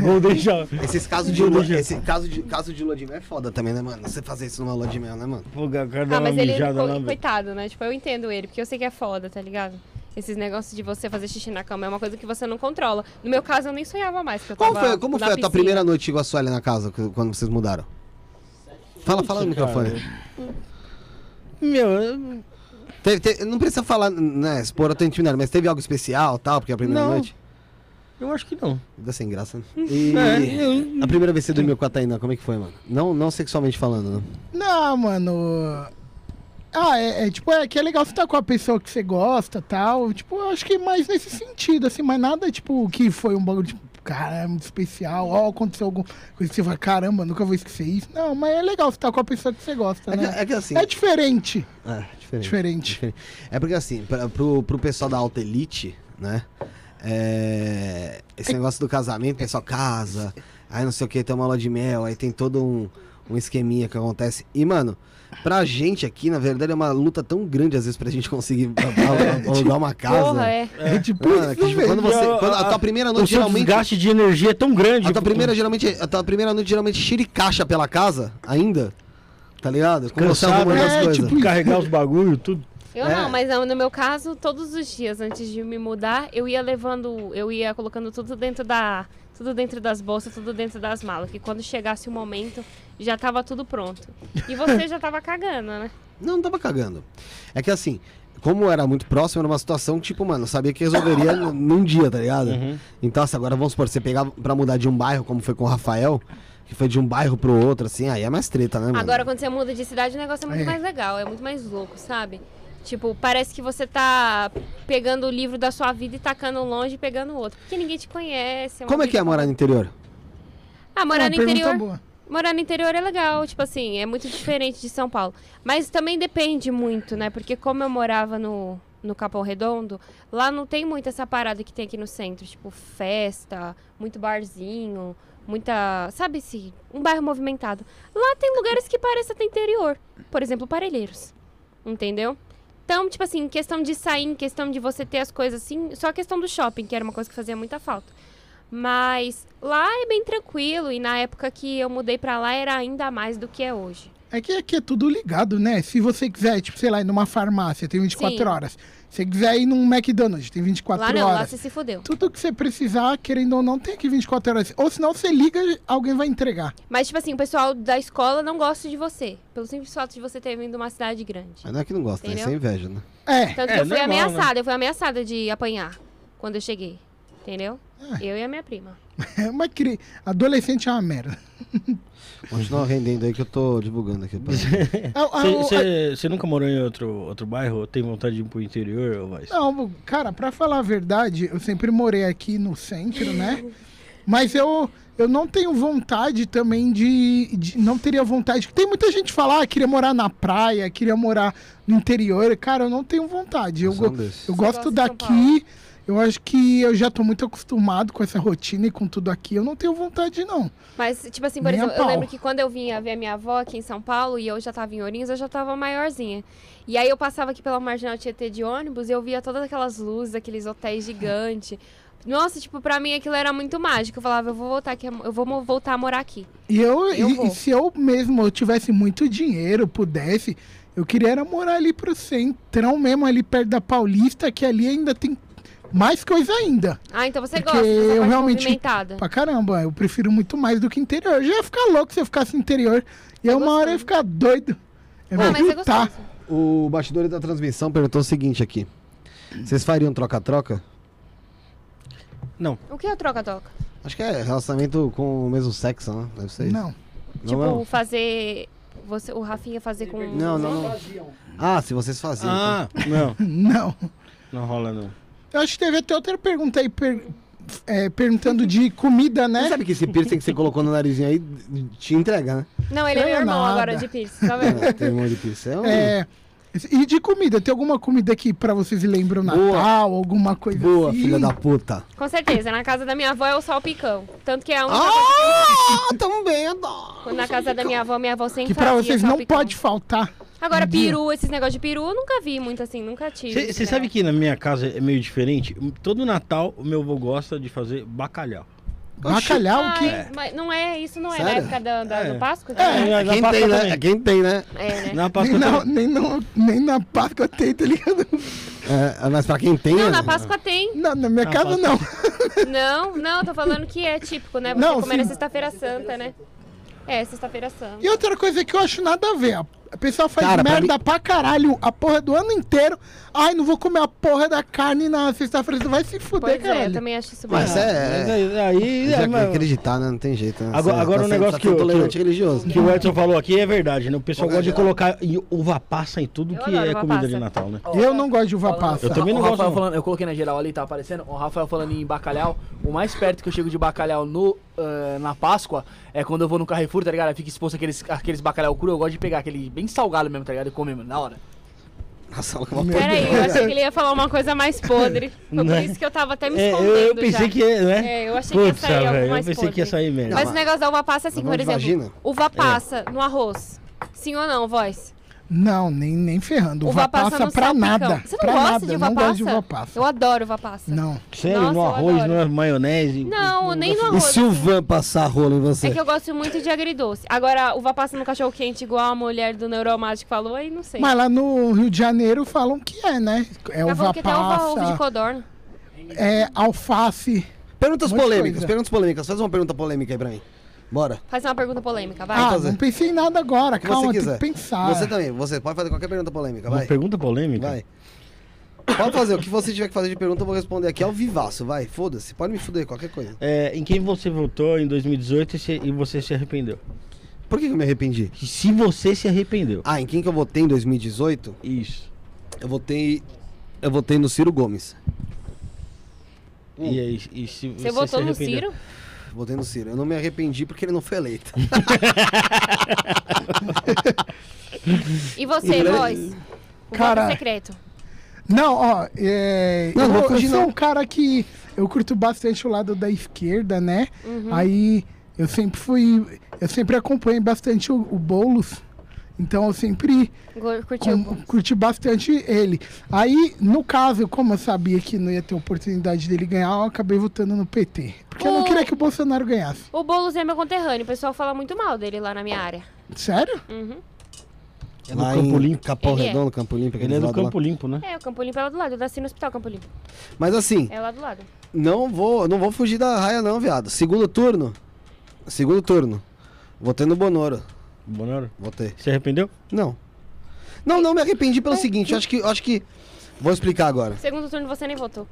Vou deixar. Esses casos de lua, esse caso de, caso de lua de mel é foda também, né, mano? Você fazer isso numa lua de mel, né, mano? Pô, o cara dá Ah, uma mas ele. mijada co- lá, velho. coitado, né? Tipo, eu entendo ele, porque eu sei que é foda, tá ligado? Esses negócios de você fazer xixi na cama é uma coisa que você não controla. No meu caso, eu nem sonhava mais. Que eu foi, como na foi a tua primeira noite com a Sueli na casa, quando vocês mudaram? Fala, fala no Cara, microfone. Meu, eu- Teve- teve- não precisa falar, né, expor a tua intimidade, mas teve algo especial, tal, porque é a primeira Não. noite? eu acho que não. Dá sem graça, né? E É, eu- a primeira vez que você dormiu com a Tainá, como é que foi, mano? Não, não sexualmente falando, né? Não, mano. Ah, é, é, tipo, é que é legal você estar com a pessoa que você gosta tal. Tipo, eu acho que mais nesse sentido, assim, mas nada, tipo, que foi um bagulho, tipo, cara, é muito especial. Ó, aconteceu alguma coisa que você fala, caramba, nunca vou esquecer isso. Não, mas é legal você estar com a pessoa que você gosta, É que, né? é que assim. É diferente. É, diferente. Diferente. Diferente. É porque assim, pra, pro, pro pessoal da alta elite, né? é, esse negócio do casamento, o pessoal casa, aí não sei o que, tem uma lua de mel, aí tem todo um, um esqueminha que acontece. E, mano, pra gente aqui, na verdade, é uma luta tão grande às vezes pra gente conseguir al- [LAUGHS] alugar uma casa. Porra, é. É, tipo isso que, tipo, quando você. A- Quando a tua primeira O noite seu geralmente. desgaste de energia é tão grande. A tua primeira geralmente. A tua primeira noite geralmente chiricacha pela casa ainda. Tá ligado? Com você Cansado, alguma das é, coisas. tipo, carregar os bagulho, tudo. Eu É. não, mas no meu caso, todos os dias antes de me mudar, eu ia levando, eu ia colocando tudo dentro da, tudo dentro das bolsas, tudo dentro das malas, que quando chegasse o momento, já tava tudo pronto. E você já tava cagando, né? Não, não tava cagando. É que assim, como era muito próximo, era uma situação que, tipo, mano, eu sabia que resolveria [COUGHS] num dia, tá ligado? Uhum. Então, assim, agora vamos supor, você pegar pra mudar de um bairro, como foi com o Rafael, que foi de um bairro pro outro, assim, aí é mais treta, né, mano? Agora, quando você muda de cidade, o negócio é muito É. mais legal, é muito mais louco, sabe? Tipo, parece que você tá pegando o livro da sua vida e tacando um longe e pegando outro. Porque ninguém te conhece. uma Como é que é morar no interior? Ah, morar Uma no interior. boa. Morar no interior é legal, tipo assim, é muito diferente de São Paulo. Mas também depende muito, né? Porque como eu morava no, no Capão Redondo, lá não tem muito essa parada que tem aqui no centro. Tipo, festa, muito barzinho, muita. Sabe assim, um bairro movimentado. Lá tem lugares que parecem até interior. Por exemplo, Parelheiros. Entendeu? Então, tipo assim, questão de sair, em questão de você ter as coisas assim, só a questão do shopping, que era uma coisa que fazia muita falta. Mas lá é bem tranquilo e na época que eu mudei pra lá era ainda mais do que é hoje. É que aqui é tudo ligado, né? Se você quiser, tipo, sei lá, ir numa farmácia, tem 24 Sim. horas. Se você quiser ir num McDonald's, tem 24 lá não, lá horas. você se fudeu. Tudo que você precisar, querendo ou não, tem aqui 24 horas. Ou senão você liga, alguém vai entregar. Mas, tipo assim, o pessoal da escola não gosta de você. Pelo simples fato de você ter vindo de uma cidade grande. Mas não é que não gosta, né? Isso é inveja, né? É, Tanto É, que eu fui normal, ameaçada, eu fui ameaçada de apanhar quando eu cheguei. Entendeu? É. Eu e a minha prima. [LAUGHS] É uma cri... Adolescente é uma merda. [LAUGHS] Continua rendendo aí que eu tô divulgando aqui. pra- Ah, [LAUGHS] ah, o- Você nunca morou em outro, outro bairro? Ou tem vontade de ir pro interior? Ou vai? Não, cara, pra falar a verdade, eu sempre morei aqui no centro, né? Mas eu, eu não tenho vontade também de, de- Não teria vontade. Tem muita gente que fala, ah, queria morar na praia, queria morar no interior. Cara, eu não tenho vontade. Eu, eu Você gosto daqui. Eu acho que eu já tô muito acostumado com essa rotina e com tudo aqui. Eu não tenho vontade, não. Mas, tipo assim, por Nem a exemplo, eu pau. lembro que quando eu vinha ver a minha avó aqui em São Paulo e eu já tava em Ourinhos, eu já tava maiorzinha. E aí eu passava aqui pela Marginal Tietê de ônibus e eu via todas aquelas luzes, aqueles hotéis gigantes. Nossa, tipo, pra mim aquilo era muito mágico. Eu falava, eu vou voltar aqui, eu vou voltar a morar aqui. E eu, Eu e- e se eu mesmo eu tivesse muito dinheiro, pudesse, eu queria era morar ali pro centrão mesmo, ali perto da Paulista, que ali ainda tem mais coisa ainda. Ah, então você Porque gosta dessa eu realmente- movimentada. Pra caramba, eu prefiro muito mais do que interior. Eu já ia ficar louco se eu ficasse no interior. E É eu uma hora ia ficar doido. Eu Ah, vou mas é gostoso. O bastidor da transmissão perguntou o seguinte aqui. Vocês fariam troca-troca? Não. O que é o troca-troca? Acho que é relacionamento com o mesmo sexo, né? Deve ser. Não. Não, tipo, não. fazer. Você, o Rafinha fazer com. Não, não, não. Ah, se vocês faziam. Ah, não. [LAUGHS] Não. Não rola, não. Eu acho que teve até outra pergunta aí, per- é, perguntando de comida, então. Você né? sabe que esse piercing que você colocou no narizinho aí te entrega, né? Não, ele é meu é irmão nada. agora de piercing, tá vendo? [LAUGHS] É, tem um monte de piercing. É um- É. E de comida, tem alguma comida que pra vocês lembram Natal, Boa. alguma coisa Boa, assim? filha da puta. Com certeza, na casa da minha avó é o salpicão. Tanto que é a única Ah, também adoro. na casa da minha avó, minha avó sempre Que pra vocês não pode faltar. Agora, dia. peru, esses negócios de peru, eu nunca vi muito assim, nunca tive. Você sabe que na minha casa é meio diferente? Todo Natal o meu avô gosta de fazer bacalhau. Bacalhau, o que? Mas não é, isso não é na Sério? época da, da- É. do Páscoa? É, na Quem Páscoa tem, né? também. Quem tem, né? É, né? Na Nem Páscoa na, também. nem, no, nem na Páscoa tem, tá ligado? É, mas pra quem tem. Não, né? na Páscoa tem. Não, na minha Na casa Páscoa. não. [LAUGHS] Não, não, tô falando que é típico, né? Você Não, comer na sim. sexta-feira santa, né? É, sexta-feira santa. E outra coisa que eu acho nada a ver. A pessoa faz Cara, pra merda pra caralho a porra do ano inteiro. Ai, não vou comer a porra da carne na sexta-feira. Você vai se fuder, Pois é, eu caralho. também acho isso Mas é. Mas aí, é, que mas- acreditar, né? Não tem jeito, né? Agora- agora tá um negócio que que religioso. que o Edson falou aqui é verdade, né? O pessoal Pô, gosta de colocar uva passa em tudo Eu que é comida passa. de Natal, né? Eu não gosto de uva passa. Eu também não gosto, Rafael não. falando, eu coloquei na geral ali, tá aparecendo. O Rafael falando em bacalhau. O mais perto que eu chego de bacalhau no, ah, na Páscoa é quando eu vou no Carrefour, tá ligado? Fica exposto aqueles, aqueles bacalhau cru. Eu gosto de pegar aquele bem salgado mesmo, tá ligado? E comer, mano, na hora. Nossa, ela Meu Peraí, eu achei que ele ia falar uma coisa mais podre. Foi por Né? isso que eu tava até me É, escondendo eu, eu pensei já. que ia, né? É, eu achei que ia sair eu mais pensei que ia podre. sair merda. Mas Não, o negócio da uva passa, assim, por exemplo, vagina? uva passa no arroz. Sim ou não, voz? Não, nem, nem ferrando. Uva, Uva passa passa no pra nada. Você não pra gosta nada. de uva não passa? gosto de uva passa. Eu adoro uva passa. Não. Sério, Nossa, no arroz, na maionese. Não, nem no E arroz. se o assim. Van passar rolo em você? É que eu gosto muito de agridoce. Agora, uva passa no cachorro quente, igual a mulher do neuromático falou, aí não sei. Mas lá no Rio de Janeiro falam que é, né? É Ela uva que até uva ovo de passa, codorna. é alface. Perguntas polêmicas, coisa. perguntas polêmicas. Faz uma pergunta polêmica aí pra mim. Bora. Faz uma pergunta polêmica, vai. Ah, não pensei em nada agora. Que Calma, você tem quiser. que pensar. Você também, você pode fazer qualquer pergunta polêmica, Uma vai. pergunta polêmica? Vai. Pode fazer, o que você tiver que fazer de pergunta, eu vou responder aqui ao vivaço, vai. Foda-se, pode me fuder, qualquer coisa. É, em quem você votou em 2018 e, você se arrependeu? Por que que eu me arrependi? Se você se arrependeu. Ah, em quem que eu votei em 2018? Isso. Eu votei. Eu votei no Ciro Gomes. E aí, e se você, Você se votou no arrependeu? Ciro? Votei no Ciro. Eu não me arrependi porque ele não foi eleito. E você, voz? O Cara- voto secreto. Não, ó, é, Não, eu, não eu sou não. um cara que eu curto bastante o lado da esquerda, né? Uhum. Aí eu sempre fui, eu sempre acompanhei bastante o, o Boulos, então eu sempre Curtiu? com- curti bastante ele. Aí, no caso, como eu sabia que não ia ter oportunidade dele ganhar, eu acabei votando no PT. Porque eu não queria que o Bolsonaro ganhasse. O Boulos é meu conterrâneo. O pessoal fala muito mal dele lá na minha área. Sério? Uhum. É Lá Campo em Limpo. Capão Ele é. Redondo, Campo Limpo. Ele é do. Campo Limpo, né? É, o Campo Limpo é lá do lado. Eu nasci no Hospital Campo Limpo. Mas assim, É lá do lado. não vou, não vou fugir da raia não, viado. Segundo turno. Segundo turno. Votei no Bonoro. Bonoro. Votei. Se arrependeu? Não. Não, não me arrependi pelo seguinte, eu acho que eu acho que vou explicar agora. Segundo turno você nem votou.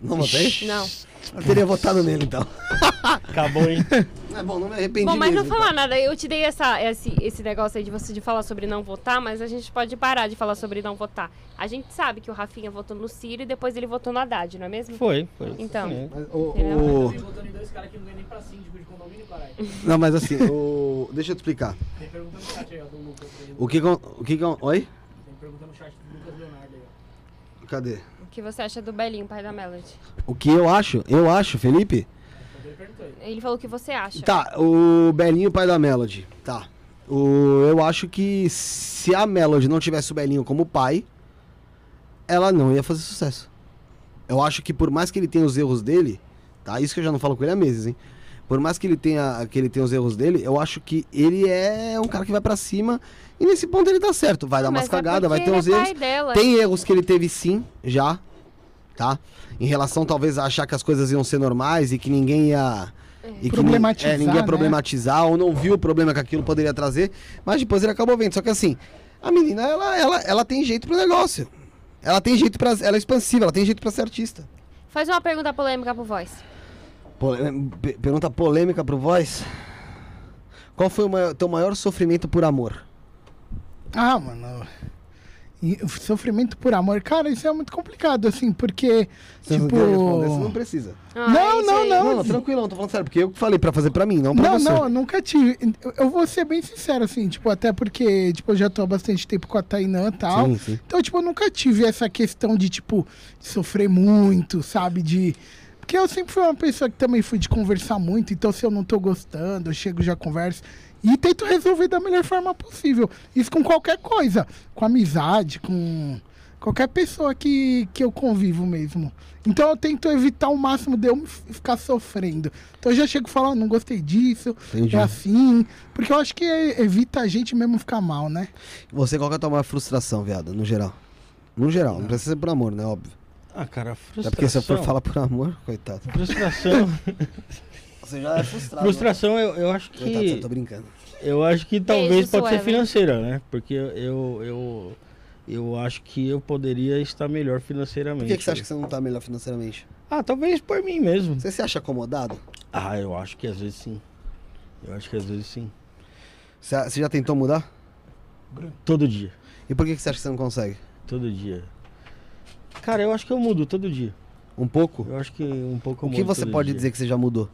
Não votei? Não. Eu teria votado nele, então. [LAUGHS] Acabou, hein? É bom, não me arrependi Bom, mas não mesmo, falar nada. Eu te dei essa, esse, esse negócio aí de você de falar sobre não votar, mas a gente pode parar de falar sobre não votar. A gente sabe que o Rafinha votou no Ciro e depois ele votou no Haddad, não é mesmo? Foi, foi. Então. É. Mas, o- o- votando em dois caras que não ganham nem pra síndico de condomínio, caralho. Não, mas assim, o... deixa eu te explicar. Tem perguntando no chat aí, ó, do Lucas. O que O que Oi? Tem perguntando no chat do Lucas Leonardo aí, ó. Cadê? O que você acha do Belinho, pai da Melody? O que eu acho? Eu acho, Felipe? Ele falou o que você acha. Tá, o Belinho, pai da Melody. Tá. O, eu acho que se a Melody não tivesse o Belinho como pai, ela não ia fazer sucesso. Eu acho que por mais que ele tenha os erros dele, tá? Isso que eu já não falo com ele há meses, hein? Por mais que ele tenha, que ele tenha os erros dele, eu acho que ele é um cara que vai pra cima e nesse ponto ele tá certo. Vai dar Mas umas é cagadas, vai ter uns é erros. dela. Tem erros que ele teve sim, já, tá? Em relação talvez a achar que as coisas iam ser normais e que ninguém ia e que Problematizar, nin- é, ninguém ia né? problematizar ou não viu o problema que aquilo poderia trazer, mas depois ele acabou vendo. Só que assim, a menina ela, ela, ela tem jeito pro negócio. Ela tem jeito para ela é expansiva, ela tem jeito pra ser artista. Faz uma pergunta polêmica pro Voz. Pe- pergunta polêmica pro Voz. Qual foi o maior- teu maior sofrimento por amor? Ah, mano. Sofrimento por amor, cara, isso é muito complicado, assim, porque. Se tipo. você não você não precisa. Ah, Não, é não, não. Não, não, tranquilão, tô falando sério, porque eu falei pra fazer pra mim, não pra Não, você. não, eu nunca tive. Eu- Eu vou ser bem sincero, assim, tipo, até porque, tipo, eu já tô há bastante tempo com a Tainã e tal. Sim, sim. Então, tipo, eu nunca tive essa questão de, tipo, de sofrer muito, sabe? De. Porque eu sempre fui uma pessoa que também fui de conversar muito, então se eu não tô gostando, eu chego já converso. E tento resolver da melhor forma possível. Isso com qualquer coisa. Com amizade, com qualquer pessoa que, que eu convivo mesmo. Então eu tento evitar o máximo de eu ficar sofrendo. Então eu já chego e "Ah, não gostei disso, Entendi. é assim. Porque eu acho que evita a gente mesmo ficar mal, né? Você, qual que é a tua maior frustração, viado, no geral? No geral, não precisa ser por amor, né? Óbvio. Ah, cara, frustração. Até porque se eu for falar por amor, coitado. Frustração. [LAUGHS] Você já é frustrado. frustração, eu, eu acho Coitado, que. eu tô brincando. Eu acho que talvez pode ser financeira, né? Porque eu, eu, eu, acho que eu poderia estar melhor financeiramente. Por que, que você acha que você não tá melhor financeiramente? Ah, talvez por mim mesmo. Você se acha acomodado? Ah, eu acho que às vezes sim. Eu acho que às vezes sim. Você, você já tentou mudar? Todo dia. E por que, que você acha que você não consegue? Todo dia. Cara, eu acho que eu mudo todo dia. Um pouco? Eu acho que um pouco eu O que mudo você todo pode dia. dizer que você já mudou?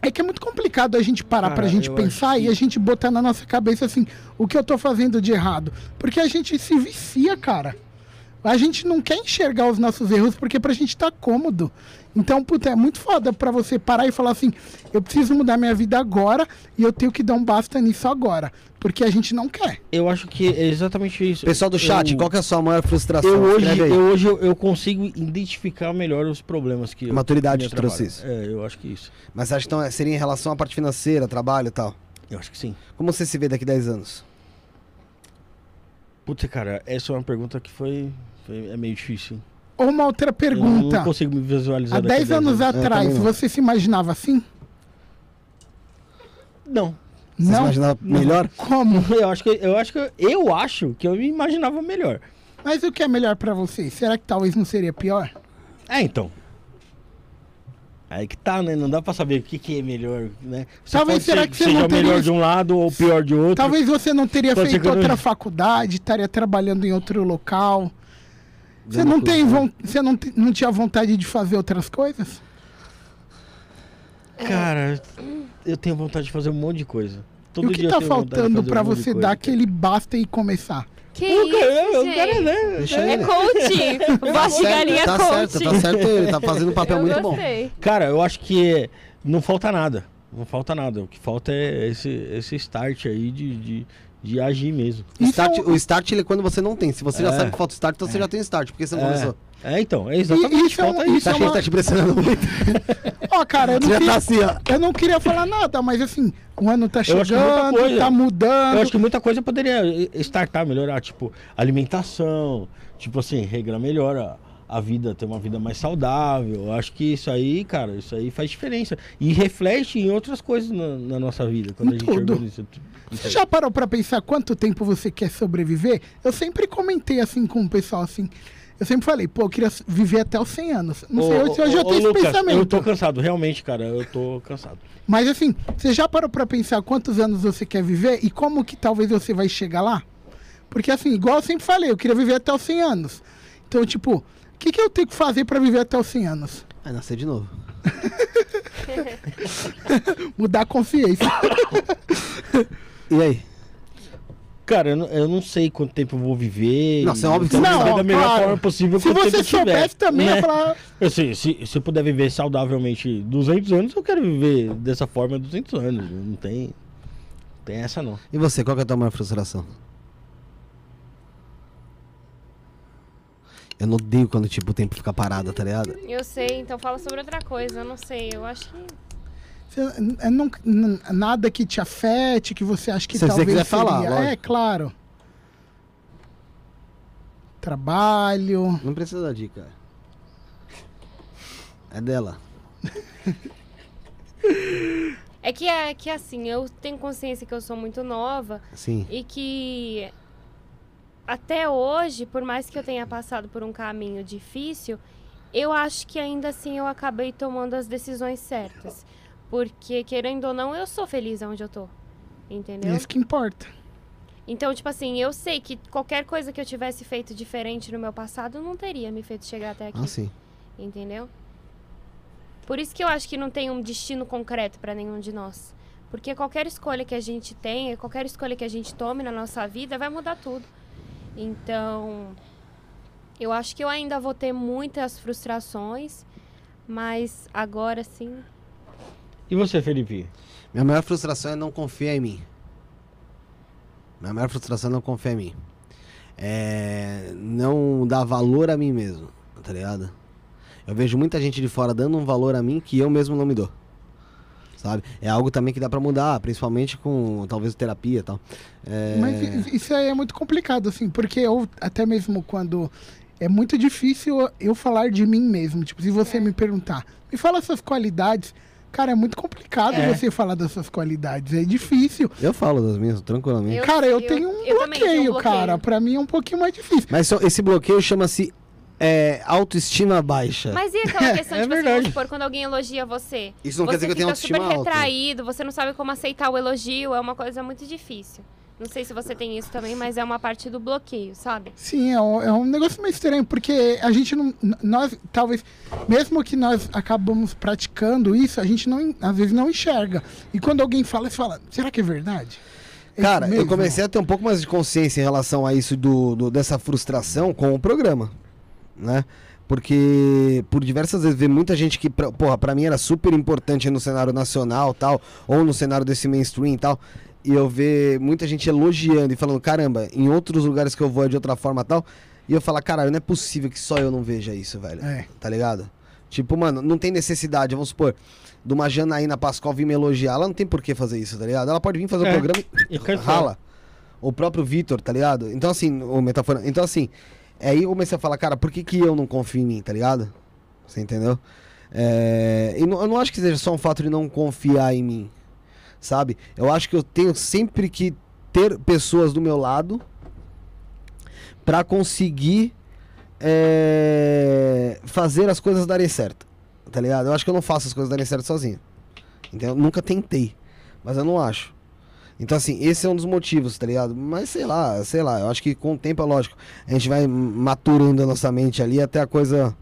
É que é muito complicado a gente parar Cara, pra gente eu pensar acho e que- a gente botar na nossa cabeça assim, o que eu tô fazendo de errado. Porque a gente se vicia, cara. A gente não quer enxergar os nossos erros porque pra gente tá cômodo. Então, puta, é muito foda pra você parar e falar assim, eu preciso mudar minha vida agora e eu tenho que dar um basta nisso agora. Porque a gente não quer. Eu acho que é exatamente isso. Pessoal do chat, eu, qual que é a sua maior frustração? eu hoje, eu hoje eu, eu consigo identificar melhor os problemas que eu- Maturidade trouxe atrapalham. É, eu acho que isso. Mas você acha que então, seria em relação à parte financeira, trabalho e tal? Eu acho que sim. Como você se vê daqui a 10 anos? Putz, cara, essa é uma pergunta que foi, foi- é meio difícil. hein? Ou uma outra Eu pergunta. não consigo me visualizar Há daqui a 10 anos Eu atrás, não. você se imaginava assim? Não. Você se não? imaginava melhor? Como? [LAUGHS] Eu acho que eu acho que eu acho que eu me imaginava melhor. Mas o que é melhor pra você? Será que talvez não seria pior? É, então. Aí que tá, né? Não dá pra saber o que, que é melhor, né? Você Talvez será ser- que você seja não o melhor teria- de um lado ou pior de outro. Talvez você não teria Pode feito eu não- outra faculdade, estaria trabalhando em outro local. Você não tem você não, te- não tinha vontade de fazer outras coisas? Cara, eu tenho vontade de fazer um monte de coisa. Todo e o que eu tá faltando pra um você dar aquele basta e começar? Que isso, o gente? cara, né? Deixa É ele. coach. [LAUGHS] Voz de galinha tá coach. certo, tá certo ele, tá fazendo um papel Eu muito bom. gostei. Cara, eu acho que não falta nada. Não falta nada. O que falta é esse, esse start aí de, de, de agir mesmo. O Isso start, é o start ele é quando você não tem. Se você já É. sabe que falta o start, então você já tem start, porque você não É. começou. É, então, é exatamente. isso é um- falta isso isso. Você acha que ele tá te pressionando muito? [LAUGHS] Ó, cara, eu não, já tá queria, assim, ó. eu não queria falar nada, mas assim, o ano tá chegando, coisa- tá mudando. Eu acho que muita coisa poderia startar, melhorar, tipo, alimentação, tipo assim, regra melhor a, vida, ter uma vida mais saudável. Eu acho que isso aí, cara, isso aí faz diferença. E reflete em outras coisas na, na nossa vida, quando Em a gente tudo. organiza Você já parou pra pensar quanto tempo você quer sobreviver? Eu sempre comentei assim com o pessoal assim. Eu sempre falei, pô, eu queria viver até os 100 anos. Não sei Ô, se eu já ô, ô, tenho esse Lucas, pensamento. Eu tô cansado, realmente, cara, eu tô cansado. Mas assim, você já parou pra pensar quantos anos você quer viver e como que talvez você vai chegar lá? Porque assim, igual eu sempre falei, eu queria viver até os 100 anos. Então, tipo, o que, que eu tenho que fazer pra viver até os 100 anos? Vai nascer de novo. [LAUGHS] Mudar a consciência. E aí? Cara, eu não, eu não sei quanto tempo eu vou viver. Nossa, é óbvio que eu você vou não viver ó, da melhor claro. forma possível Se quanto você eu tiver, soubesse também, né? ia falar. Eu sei, se, se eu puder viver saudavelmente 200 anos, eu quero viver dessa forma 200 anos. Não tem, tem essa não. E você, qual que é a tua maior frustração? Eu não odeio quando, tipo, o tempo fica parado, tá ligado? Eu sei, então fala sobre outra coisa. Eu não sei, eu acho que. Você, é, não- nada que te afete, que você acha que Se você talvez quiser falar, seria. lógico. É, claro. Trabalho. Não precisa dar dica. É dela. É que é que assim, eu tenho consciência que eu sou muito nova Sim. e que até hoje, por mais que eu tenha passado por um caminho difícil, eu acho que ainda assim eu acabei tomando as decisões certas. Porque, querendo ou não, eu sou feliz onde eu tô. Entendeu? É isso que importa. Então, tipo assim, eu sei que qualquer coisa que eu tivesse feito diferente no meu passado não teria me feito chegar até aqui. Ah, sim. Entendeu? Por isso que eu acho que não tem um destino concreto pra nenhum de nós. Porque qualquer escolha que a gente tenha, qualquer escolha que a gente tome na nossa vida vai mudar tudo. Então, eu acho que eu ainda vou ter muitas frustrações, mas agora sim. E você, Felipe? Minha maior frustração é não confiar em mim. Minha maior frustração é não confiar em mim. É não dar valor a mim mesmo, tá ligado? Eu vejo muita gente de fora dando um valor a mim que eu mesmo não me dou. Sabe? É algo também que dá pra mudar, principalmente com talvez terapia e tal. É... Mas isso aí é muito complicado, assim, porque eu, até mesmo quando. É muito difícil eu falar de mim mesmo. Tipo, se você me perguntar, me fala suas qualidades. Cara, é muito complicado É. você falar das suas qualidades. É difícil. Eu falo das minhas, tranquilamente. Eu- cara, eu, eu- tenho um eu também tenho bloqueio, um bloqueio. cara. Pra mim é um pouquinho mais difícil. Mas só- esse bloqueio chama-se é, autoestima baixa. Mas e aquela questão, [LAUGHS] É verdade. vamos supor, quando alguém elogia você? Isso não você quer dizer que eu tenho fica super autoestima alta. retraído, você não sabe como aceitar o elogio, é uma coisa muito difícil. Não sei se você tem isso também, mas é uma parte do bloqueio, sabe? Sim, é um, é um negócio meio estranho, porque a gente não. Nós, talvez, mesmo que nós acabamos praticando isso, a gente não, às vezes não enxerga. E quando alguém fala, você fala, será que é verdade? É Cara, eu comecei a ter um pouco mais de consciência em relação a isso do, do- dessa frustração com o programa, né? Porque por diversas vezes ver muita gente que, pra- porra, pra mim era super importante no cenário nacional tal, ou no cenário desse mainstream e tal, e eu ver muita gente elogiando e falando, caramba, em outros lugares que eu vou é de outra forma tal, e eu falar, caralho, não é possível que só eu não veja isso, velho. É. Tá ligado? Tipo, mano, não tem necessidade, vamos supor, de uma Janaína Pascoal vir me elogiar, ela não tem por que fazer isso, tá ligado? Ela pode vir fazer o É. programa E rala. O próprio Vitor, tá ligado? Então, assim, o metafora. Então, assim, aí eu comecei a falar, cara, por que, que eu não confio em mim, tá ligado? Você entendeu? É, eu não acho que seja só um fato de não confiar em mim, sabe? Eu acho que eu tenho sempre que ter pessoas do meu lado pra conseguir é, fazer as coisas darem certo, tá ligado? Eu acho que eu não faço as coisas darem certo sozinho. Entendeu? Nunca tentei, mas eu não acho. Então, assim, esse é um dos motivos, tá ligado? Mas sei lá, sei lá, eu acho que com o tempo é lógico. A gente vai maturando a nossa mente ali até a coisa.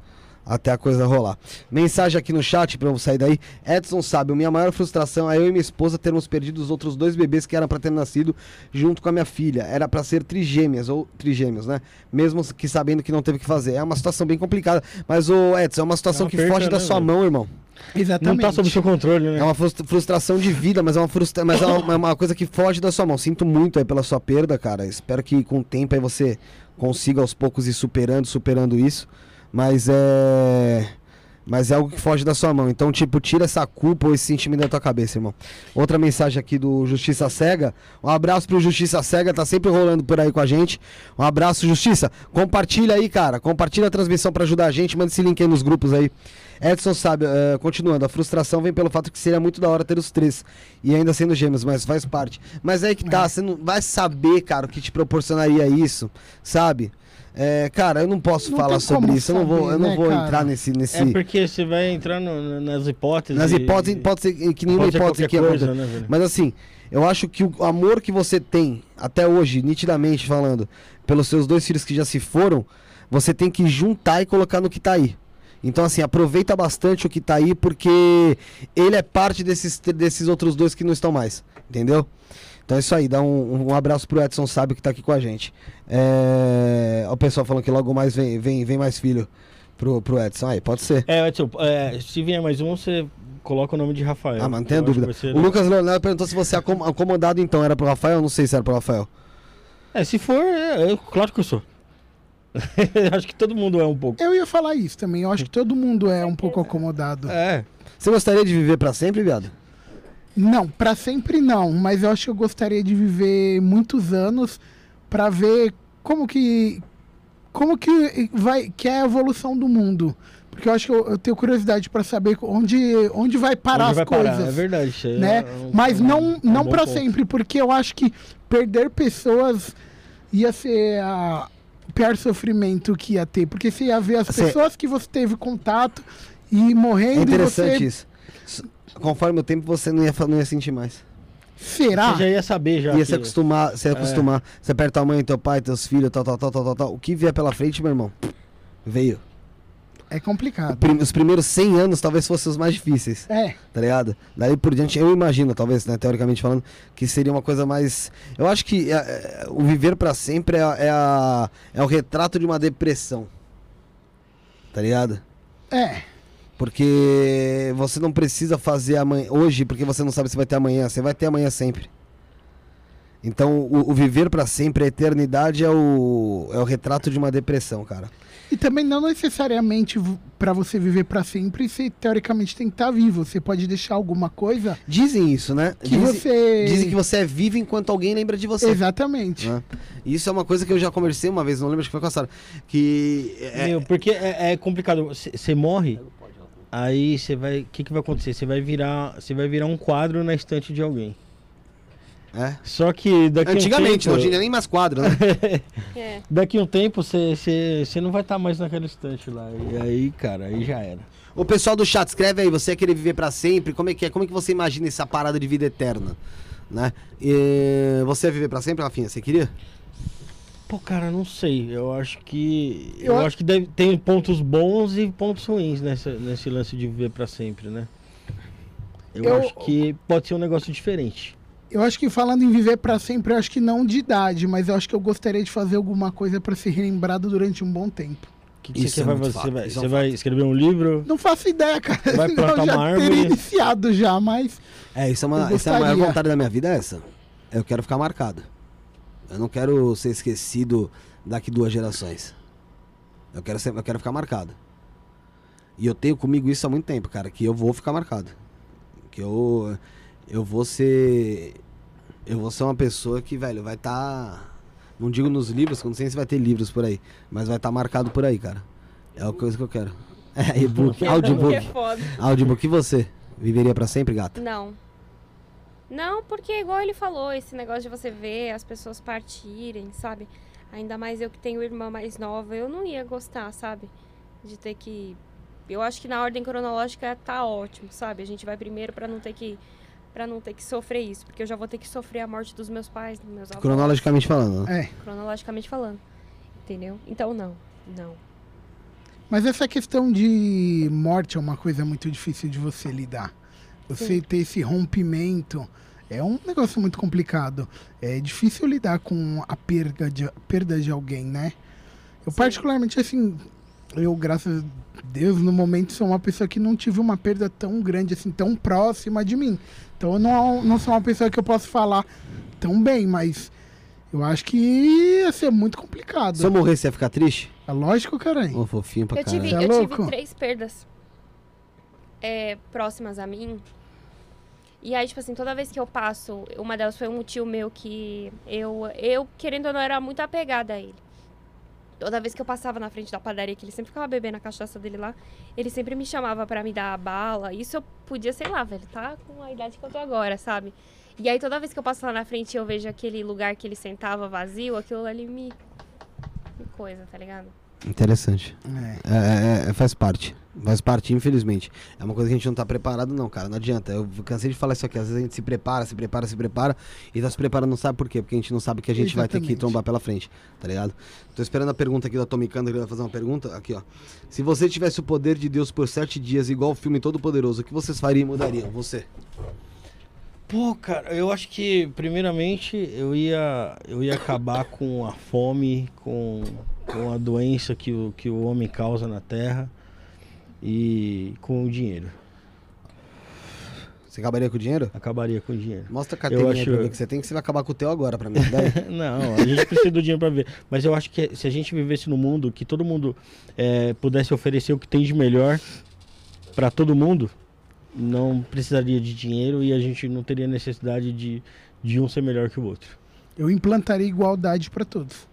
Até a coisa rolar. Mensagem aqui no chat pra eu sair daí. Edson sabe, minha maior frustração é eu e minha esposa termos perdido os outros dois bebês que eram pra ter nascido junto com a minha filha. Era pra ser trigêmeas ou trigêmeos, né? Mesmo que sabendo que não teve o que fazer. É uma situação bem complicada. Mas, ô Edson, é uma situação É uma que perca, foge da né, sua velho? mão, irmão. Exatamente. Não tá sob seu controle, né? É uma frustra- frustração de vida, mas é uma frustra... mas é uma, é uma coisa que foge da sua mão. Sinto muito aí pela sua perda, cara. Espero que com o tempo aí você consiga aos poucos ir superando, superando isso. Mas é. Mas é algo que foge da sua mão. Então, tipo, tira essa culpa ou esse sentimento da tua cabeça, irmão. Outra mensagem aqui do Justiça Cega. Um abraço pro Justiça Cega, tá sempre rolando por aí com a gente. Um abraço, Justiça. Compartilha aí, cara. Compartilha a transmissão pra ajudar a gente. Manda esse link aí nos grupos aí. Edson sabe, eh, continuando, a frustração vem pelo fato que seria muito da hora ter os três. E ainda sendo gêmeos, mas faz parte. Mas aí que tá, você não vai saber, cara, o que te proporcionaria isso, sabe? É, cara, eu não posso Não falar sobre isso. Eu não vou, saber, eu não né, vou cara? entrar nesse. nesse É porque você vai entrar no- nas hipóteses. nas e- hipóteses, pode ser que nenhuma hipótese aqui coisa, aconteça. né, velho? Mas assim, eu acho que o amor que você tem, até hoje, nitidamente falando, pelos seus dois filhos que já se foram, você tem que juntar e colocar no que tá aí. Então, assim, aproveita bastante o que tá aí, porque ele é parte desses, desses outros dois que não estão mais. Entendeu? Então é isso aí, dá um, um abraço pro Edson Sábio que tá aqui com a gente. É... O pessoal falando que logo mais vem, vem, vem mais filho pro, pro Edson. Aí, pode ser. É, Edson, é, se vier mais um, você coloca o nome de Rafael. Ah, mas não acho dúvida. ser- O Lucas Leonardo perguntou se você é acom- acomodado então. Era pro Rafael? Não sei se era pro Rafael. É, se for, é, eu- claro que eu sou. [LAUGHS] acho que todo mundo é um pouco. Eu ia falar isso também. Eu acho que todo mundo é um pouco acomodado. É. Você gostaria de viver pra sempre, viado? Não, pra sempre não, mas eu acho que eu gostaria de viver muitos anos pra ver como que como que vai que é a evolução do mundo. Porque eu acho que eu, eu tenho curiosidade pra saber onde onde vai parar Onde as vai parar, coisas. É verdade. aí né? é um- Mas um- não, um não bom para sempre, porque eu acho que perder pessoas ia ser a o pior sofrimento que ia ter, porque você ia ver as pessoas que você teve contato e É morrendo interessante e você isso. Conforme o tempo, você não ia, não ia sentir mais. será? Você já ia saber já. ia que- se acostumar, É. se acostumar. Você aperta tua mãe, teu pai, teus filhos, tal, tal, tal, tal, tal, tal. O que vier pela frente, meu irmão, veio. É complicado. Prim- Os primeiros 100 anos talvez fossem os mais difíceis, É, tá ligado? Daí por diante, eu imagino, talvez, né, teoricamente falando, que seria uma coisa mais... Eu acho que é, é, o viver pra sempre é, a- é, a- é o retrato de uma depressão. Tá ligado? é. Porque você não precisa fazer amanhã, hoje, porque você não sabe se vai ter amanhã. Você vai ter amanhã sempre. Então, o, o viver pra sempre, a eternidade é o, é o retrato de uma depressão, cara. E também não necessariamente pra você viver pra sempre, você teoricamente tem que estar vivo. Você pode deixar alguma coisa Dizem isso, né? que dizem, você. dizem que você é vivo enquanto alguém lembra de você. Exatamente. né? Isso é uma coisa que eu já conversei uma vez, não lembro, acho que foi com a Sara. Que. é- Meu, porque é, é complicado. Você morre, aí você vai. O que, que vai acontecer? Você vai virar. Você vai virar um quadro na estante de alguém. é. Só que daqui Antigamente, um não tempo, tinha nem mais quadro, né? [LAUGHS] É. Daqui um tempo você você não vai estar mais naquela estante lá. E aí, cara, aí já era. O pessoal do chat, escreve aí, você querer viver pra sempre, como é que é? Como é que você imagina essa parada de vida eterna? Né? E você ia viver pra sempre, Rafinha? Você queria? Pô, cara, não sei. Eu acho que. Eu Eu, a- acho que deve, tem pontos bons e pontos ruins nessa, nesse lance de viver pra sempre, né? Eu, Eu- acho que pode ser um negócio diferente. Eu acho que falando em viver pra sempre, eu acho que não de idade, mas eu acho que eu gostaria de fazer alguma coisa pra ser relembrado durante um bom tempo. O que, que Isso você é vai Você vai, isso é um você vai escrever um livro? Não faço ideia, cara. Vai [LAUGHS] plantar eu já uma teria árvore? iniciado já, mas É, isso é uma, essa é a maior vontade da minha vida, é essa. Eu quero ficar marcado. Eu não quero ser esquecido daqui duas gerações. Eu quero, ser, eu quero ficar marcado. E eu tenho comigo isso há muito tempo, cara, que eu vou ficar marcado. Que eu, eu vou ser. Eu vou ser uma pessoa que, velho, vai estar. não digo nos livros, que eu não sei se vai ter livros por aí, mas vai estar marcado por aí, cara. É a coisa que eu quero. [LAUGHS] É, e-book, Que audiobook. é foda. Audiobook, e você? Viveria pra sempre, gata? Não. Não, porque igual ele falou, esse negócio de você ver as pessoas partirem, sabe? Ainda mais eu que tenho irmã mais nova, eu não ia gostar, sabe? De ter que. Eu acho que na ordem cronológica tá ótimo, sabe? A gente vai primeiro pra não ter que para não ter que sofrer isso, porque eu já vou ter que sofrer a morte dos meus pais, dos meus avós, Cronologicamente falando, né? é. cronologicamente falando. Entendeu? Então não. Não. Mas essa questão de morte é uma coisa muito difícil de você lidar. Você Sim. ter esse rompimento é um negócio muito complicado. É difícil lidar com a perda de, perda de alguém, né? Eu Sim. particularmente, assim, eu, graças a Deus, no momento sou uma pessoa que não tive uma perda tão grande, assim, tão próxima de mim. Então eu não, não sou uma pessoa que eu posso falar tão bem, mas eu acho que ia ser muito complicado. Se eu morrer, você ia ficar triste? É lógico, caralho. Ô, fofinho pra Eu tive. Tá eu louco? tive três perdas é, próximas a mim. E aí, tipo assim, toda vez que eu passo, uma delas foi um tio meu que eu, eu querendo ou não, era muito apegada a ele. Toda vez que eu passava na frente da padaria, que ele sempre ficava bebendo a cachaça dele lá, ele sempre me chamava pra me dar a bala. Isso eu podia, sei lá, velho, tá com a idade que eu tô agora, sabe? E aí, toda vez que eu passo lá na frente e eu vejo aquele lugar que ele sentava vazio, aquilo ali me, me coisa, tá ligado? Interessante. É. É, é, é, faz parte. Faz parte, infelizmente. É uma coisa que a gente não tá preparado, não, cara. Não adianta. Eu cansei de falar isso aqui. Às vezes a gente se prepara, se prepara, se prepara. E tá se preparando, não sabe por quê? Porque a gente não sabe que a gente vai ter que Exatamente. trombar pela frente, tá ligado? Tô esperando a pergunta aqui do Atomicando, ele vai fazer uma pergunta. Aqui, ó. Se você tivesse o poder de Deus por sete dias, igual o filme Todo Poderoso, o que vocês fariam e mudariam? Você. Pô, cara, eu acho que primeiramente eu ia eu ia acabar com a fome, com, com a doença que o, que o homem causa na terra e com o dinheiro. Você acabaria com o dinheiro? Acabaria com o dinheiro. Mostra a carteirinha acho- pra ver que você tem, que você vai acabar com o teu agora pra mim. [LAUGHS] Não, a gente precisa do dinheiro pra ver. Mas eu acho que se a gente vivesse no mundo que todo mundo eh, pudesse oferecer o que tem de melhor pra todo mundo, não precisaria de dinheiro e a gente não teria necessidade de, de um ser melhor que o outro. Eu implantaria igualdade pra todos.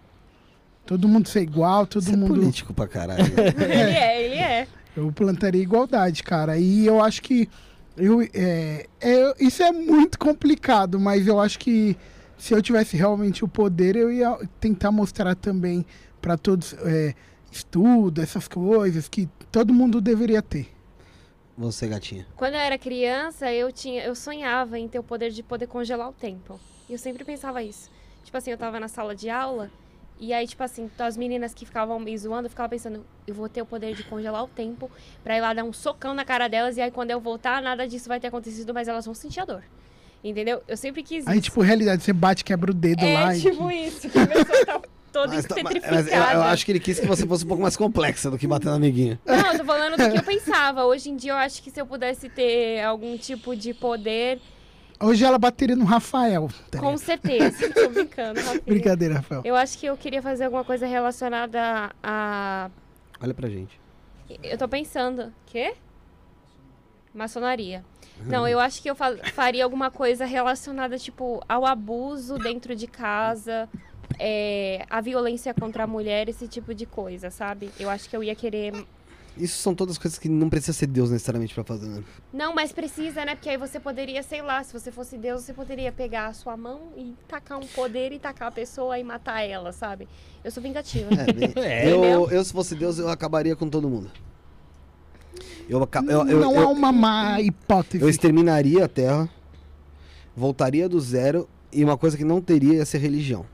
Todo mundo ser igual, todo Você é mundo. político pra caralho. [LAUGHS] Ele é, ele é. Eu plantaria igualdade, cara. E eu acho que. Eu, é, é- isso é muito complicado, mas eu acho que se eu tivesse realmente o poder, eu ia tentar mostrar também para todos é, estudo, essas coisas que todo mundo deveria ter. Você, gatinha. Quando eu era criança, eu tinha, eu sonhava em ter o poder de poder congelar o tempo. E eu sempre pensava isso. Tipo assim, eu tava na sala de aula e aí, tipo assim, as meninas que ficavam me zoando, eu ficava pensando, eu vou ter o poder de congelar o tempo pra ir lá dar um socão na cara delas e aí quando eu voltar, nada disso vai ter acontecido, mas elas vão sentir a dor. Entendeu? Eu sempre quis Aí, isso. tipo, realidade, você bate, quebra o dedo lá. é e- tipo isso, que a pessoa tá toda Mas, tá- mas- petrificada. mas eu, eu acho que ele quis que você fosse um pouco mais complexa do que bater no amiguinho. Não, eu tô falando do que eu pensava. Hoje em dia eu acho que se eu pudesse ter algum tipo de poder, Hoje ela bateria no Rafael. tá com ligado? certeza. tô brincando, [LAUGHS] Rafinha. Brincadeira, Rafael. Eu acho que eu queria fazer alguma coisa relacionada a. Olha pra gente. Eu tô pensando. Quê? Maçonaria. Não, eu acho que eu fa- faria alguma coisa relacionada, tipo, ao abuso dentro de casa, é, a violência contra a mulher, esse tipo de coisa, sabe? Eu acho que eu ia querer. Isso são todas coisas que não precisa ser Deus necessariamente pra fazer, né? Não, mas precisa, né? Porque aí você poderia, sei lá, se você fosse Deus, você poderia pegar a sua mão e tacar um poder e tacar a pessoa e matar ela, sabe? Eu sou vingativa. É, [LAUGHS] É. eu, eu, se fosse Deus, eu acabaria com todo mundo. Eu, eu, eu, não eu, há uma má hipótese. eu exterminaria a Terra, voltaria do zero, e uma coisa que não teria ia ser religião.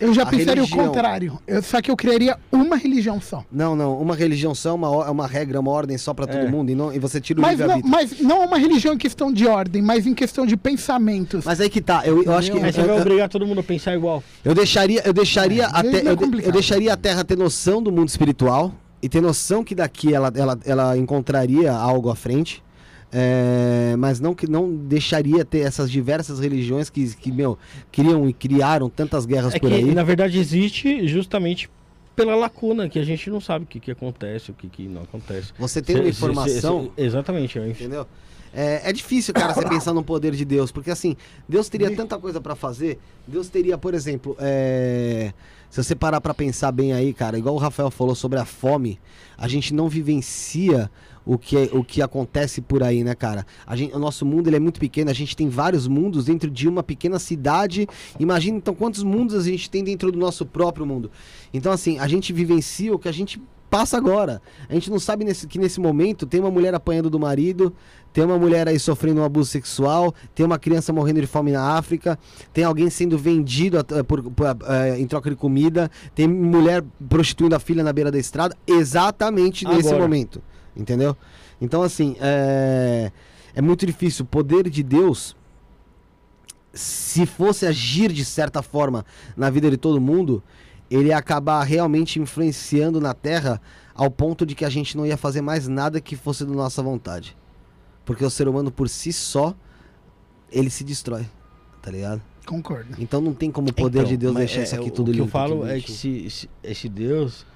Eu já A pensaria religião. o contrário. Eu, só que eu criaria uma religião só. Não, não. Uma religião só é uma, é uma regra, uma ordem só pra todo É. mundo, e, não, e você tira o Mas não, mas não é uma religião em questão de ordem, mas em questão de pensamentos. Mas aí que tá, eu, eu acho que. Mas você eu- vai eu- obrigar todo mundo a pensar igual. Eu deixaria, eu deixaria É, a te- é eu, eu deixaria a Terra ter noção do mundo espiritual e ter noção que daqui ela, ela, ela encontraria algo à frente. É, mas não que não deixaria ter essas diversas religiões que, que meu, criam e criaram tantas guerras É por que, aí. na verdade, existe justamente pela lacuna, que a gente não sabe o que, que acontece, o que, que não acontece. Você tem uma informação. cê- cê- exatamente. Entendeu? É, é difícil, cara, você pensar no poder de Deus, porque assim, Deus teria tanta coisa pra fazer. Deus teria, por exemplo, é, se você parar pra pensar bem aí, cara, igual o Rafael falou sobre a fome, a gente não vivencia o que, o que acontece por aí, né, cara? A gente, o nosso mundo ele é muito pequeno, a gente tem vários mundos dentro de uma pequena cidade. Imagina então quantos mundos a gente tem dentro do nosso próprio mundo. Então, assim, a gente vivencia o que a gente passa agora. A gente não sabe nesse- que nesse momento tem uma mulher apanhando do marido, tem uma mulher aí sofrendo um abuso sexual, tem uma criança morrendo de fome na África, tem alguém sendo vendido por- por- eh, em troca de comida, tem mulher prostituindo a filha na beira da estrada, exatamente nesse Agora. momento. Entendeu? Então, assim, é, é muito difícil. O poder de Deus, se fosse agir de certa forma na vida de todo mundo, ele ia acabar realmente influenciando na Terra ao ponto de que a gente não ia fazer mais nada que fosse da nossa vontade. Porque o ser humano por si só, ele se destrói, tá ligado? Concordo. Então não tem como o poder Então, de Deus deixar é, isso aqui o tudo que eu limpo, falo tudo é que se, se esse Deus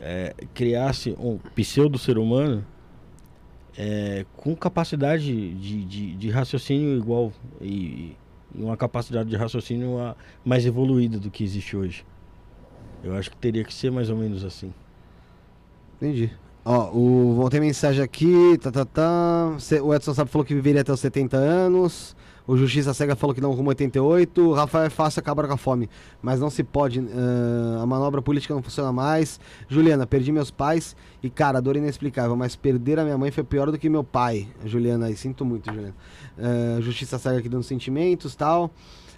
é, criasse um pseudo ser humano é, com capacidade de, de, de raciocínio igual e, e uma capacidade de raciocínio a- mais evoluída do que existe hoje. Eu acho que teria que ser mais ou menos assim. Entendi. Ó, o, vou ter mensagem aqui. Tá, tá, tá. O Edson Sabe falou que viveria até os 70 anos. O Justiça Cega falou que não rumo 88. O Rafael é fácil acabar com a fome. Mas não se pode. ah, a manobra política não funciona mais. Juliana, perdi meus pais. E, cara, a dor inexplicável. Mas perder a minha mãe foi pior do que meu pai. Juliana, aí sinto muito, Juliana. Ah, Justiça Cega aqui dando sentimentos tal.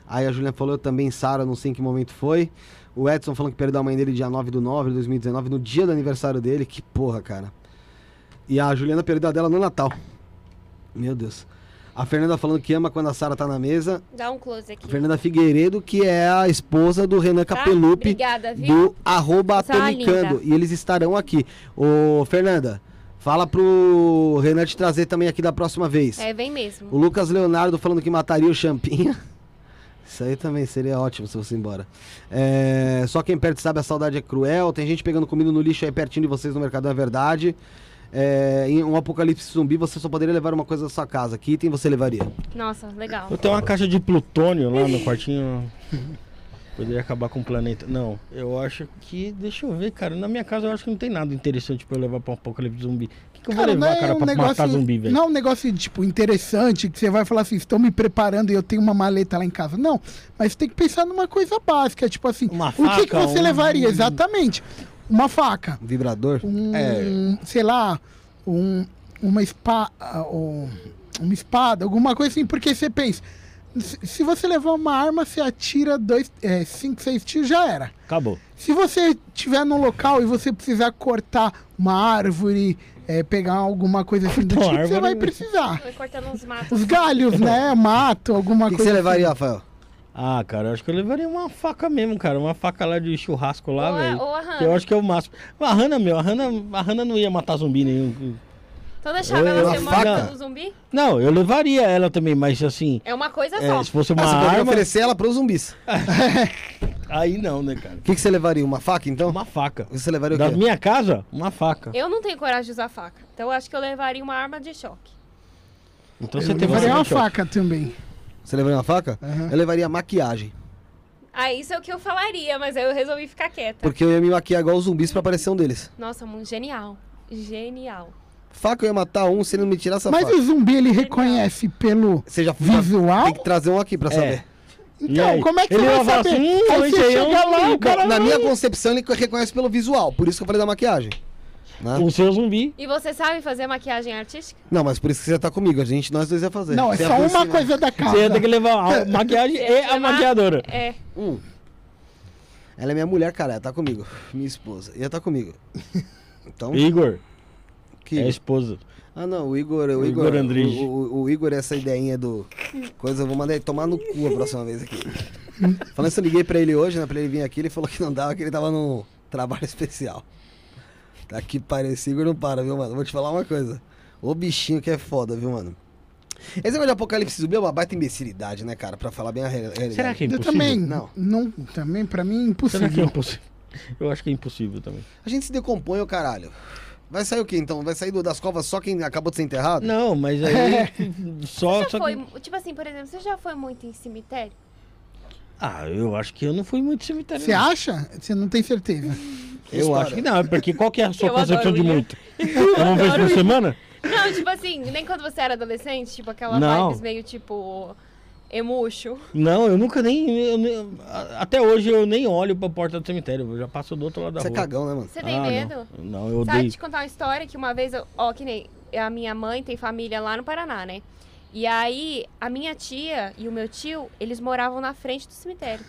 Aí a Juliana falou, eu também, Sara, não sei em que momento foi. O Edson falando que perdeu a mãe dele dia 9 do 9 de 2019, no dia do aniversário dele. Que porra, cara. E a Juliana perdeu a dela no Natal. Meu Deus. A Fernanda falando que ama quando a Sara tá na mesa. Dá um close aqui. Fernanda Figueiredo, que é a esposa do Renan Tá? Capelupi, Obrigada, viu? do arroba é. E eles estarão aqui. Ô, Fernanda, fala pro Renan te trazer também aqui da próxima vez. É, vem mesmo. O Lucas Leonardo falando que mataria o Champinha. [LAUGHS] Isso aí também seria ótimo se você ir embora. É, só quem perde sabe a saudade é cruel. Tem gente pegando comida no lixo aí pertinho de vocês no mercado, é verdade. É, em um apocalipse zumbi, você só poderia levar uma coisa da sua casa. Que item você levaria? Nossa, legal. Eu tenho uma caixa de plutônio lá no [LAUGHS] quartinho. Poderia acabar com o planeta. Não, eu acho que. Deixa eu ver, cara. Na minha casa eu acho que não tem nada interessante pra eu levar pra um apocalipse zumbi. O que, que eu vou Cara, levar, é cara, um pra negócio, matar zumbi, velho? não é um negócio, tipo, interessante, que você vai falar assim, estou me preparando e eu tenho uma maleta lá em casa. Não, mas tem que pensar numa coisa básica, tipo assim, Uma o que, que faca, você um- levaria? Exatamente. Uma faca, Um vibrador? um, É. sei lá, um, uma espada, uma espada, alguma coisa assim, porque você pensa, se você levar uma arma, você atira dois, é, cinco, seis tiros, já era. Acabou. Se você estiver num local e você precisar cortar uma árvore, é, pegar alguma coisa assim do Cortar tipo, você vai precisar. Vai cortando uns matos. Os galhos, né? [LAUGHS] Mato, alguma O que, que coisa. você levaria, assim. Rafael? Ah, cara, eu acho que eu levaria uma faca mesmo, cara. Uma faca lá de churrasco lá, velho. ou a Que Hannah. Eu acho que é o máximo. A Hanna, meu, a Hanna, a Hanna não ia matar zumbi nenhum. Então deixava Eu- ela ser uma morta faca? pelo zumbi? Não, eu levaria ela também, mas assim. É uma coisa é, só. se fosse uma Ah, você arma. oferecer ela pros zumbis. [LAUGHS] Aí não, né, cara? O que, que você levaria? Uma faca, então? Uma faca. Você levaria o Da quê? minha casa, uma faca. Eu não tenho coragem de usar faca. Então eu acho que eu levaria uma arma de choque. Então Eu você tem levaria uma choque. faca também. Você levaria uma faca? Aham. Eu levaria maquiagem. Ah, isso é o que eu falaria, mas aí eu resolvi ficar quieta. Porque eu ia me maquiar igual os zumbis pra aparecer um deles. Nossa, muito genial. Genial. Faca eu ia matar um se ele não me tirasse a Mas faca. o zumbi ele reconhece pelo Você já visual? Tem que trazer um aqui pra saber. E Então, como é que Ele você vai saber? assim, Aí você é um chega lá, o cara Na vai- minha concepção, ele reconhece pelo visual. Por isso que eu falei da maquiagem. Né? O seu zumbi. E você sabe fazer maquiagem artística? Não, mas por isso que você tá comigo. A gente, nós dois ia fazer. Não, é Você ia só uma coisa da casa. Você ia ter que levar a maquiagem e a maquiadora. É. Hum. Ela é minha mulher, cara. Ela tá comigo. Minha esposa. Ia tá comigo. Então, Igor, que... é a esposa. Ah, não. O Igor... O, O Igor, Igor Andrige. O, o- o Igor, essa ideinha do... Coisa, eu vou mandar ele tomar no cu a próxima vez aqui. Falando isso, eu liguei pra ele hoje, né? Pra ele vir aqui. Ele falou que não dava, que ele tava num trabalho [LAUGHS] especial. Tá que parece Igor não para, viu, mano? Vou te falar uma coisa. O bichinho que é foda, viu, mano? Esse negócio de apocalipse zumbi é uma baita imbecilidade, né, cara? Pra falar bem a re- realidade. Será que é Eu impossível? também. Não. Não. Também, pra mim, Será que é impossível. impossível? Eu acho que é impossível também. A gente se decompõe, ô caralho. Vai sair o quê, então? Vai sair do- das covas só quem acabou de ser enterrado? Não, mas aí [LAUGHS] só, Já só foi, que... tipo assim, por exemplo, você já foi muito em cemitério? Ah, eu acho que eu não fui muito cemitério. Você acha? Você não tem certeza. Eu História. acho que não, porque qual que é a sua Eu concepção de muito? Uma vez por semana? Não, tipo assim, nem quando você era adolescente, tipo aquela Não. vibes meio tipo emuxo. Não, eu nunca nem, eu nem- Até hoje eu nem olho pra porta do cemitério, eu já passo do outro lado da Você é rua. cagão, né, mano? Você tem Ah, medo? Não, não eu Sabe odeio. te contar uma história que uma vez, eu, ó, que nem a minha mãe tem família lá no Paraná, né? E aí, a minha tia e o meu tio, eles moravam na frente do cemitério.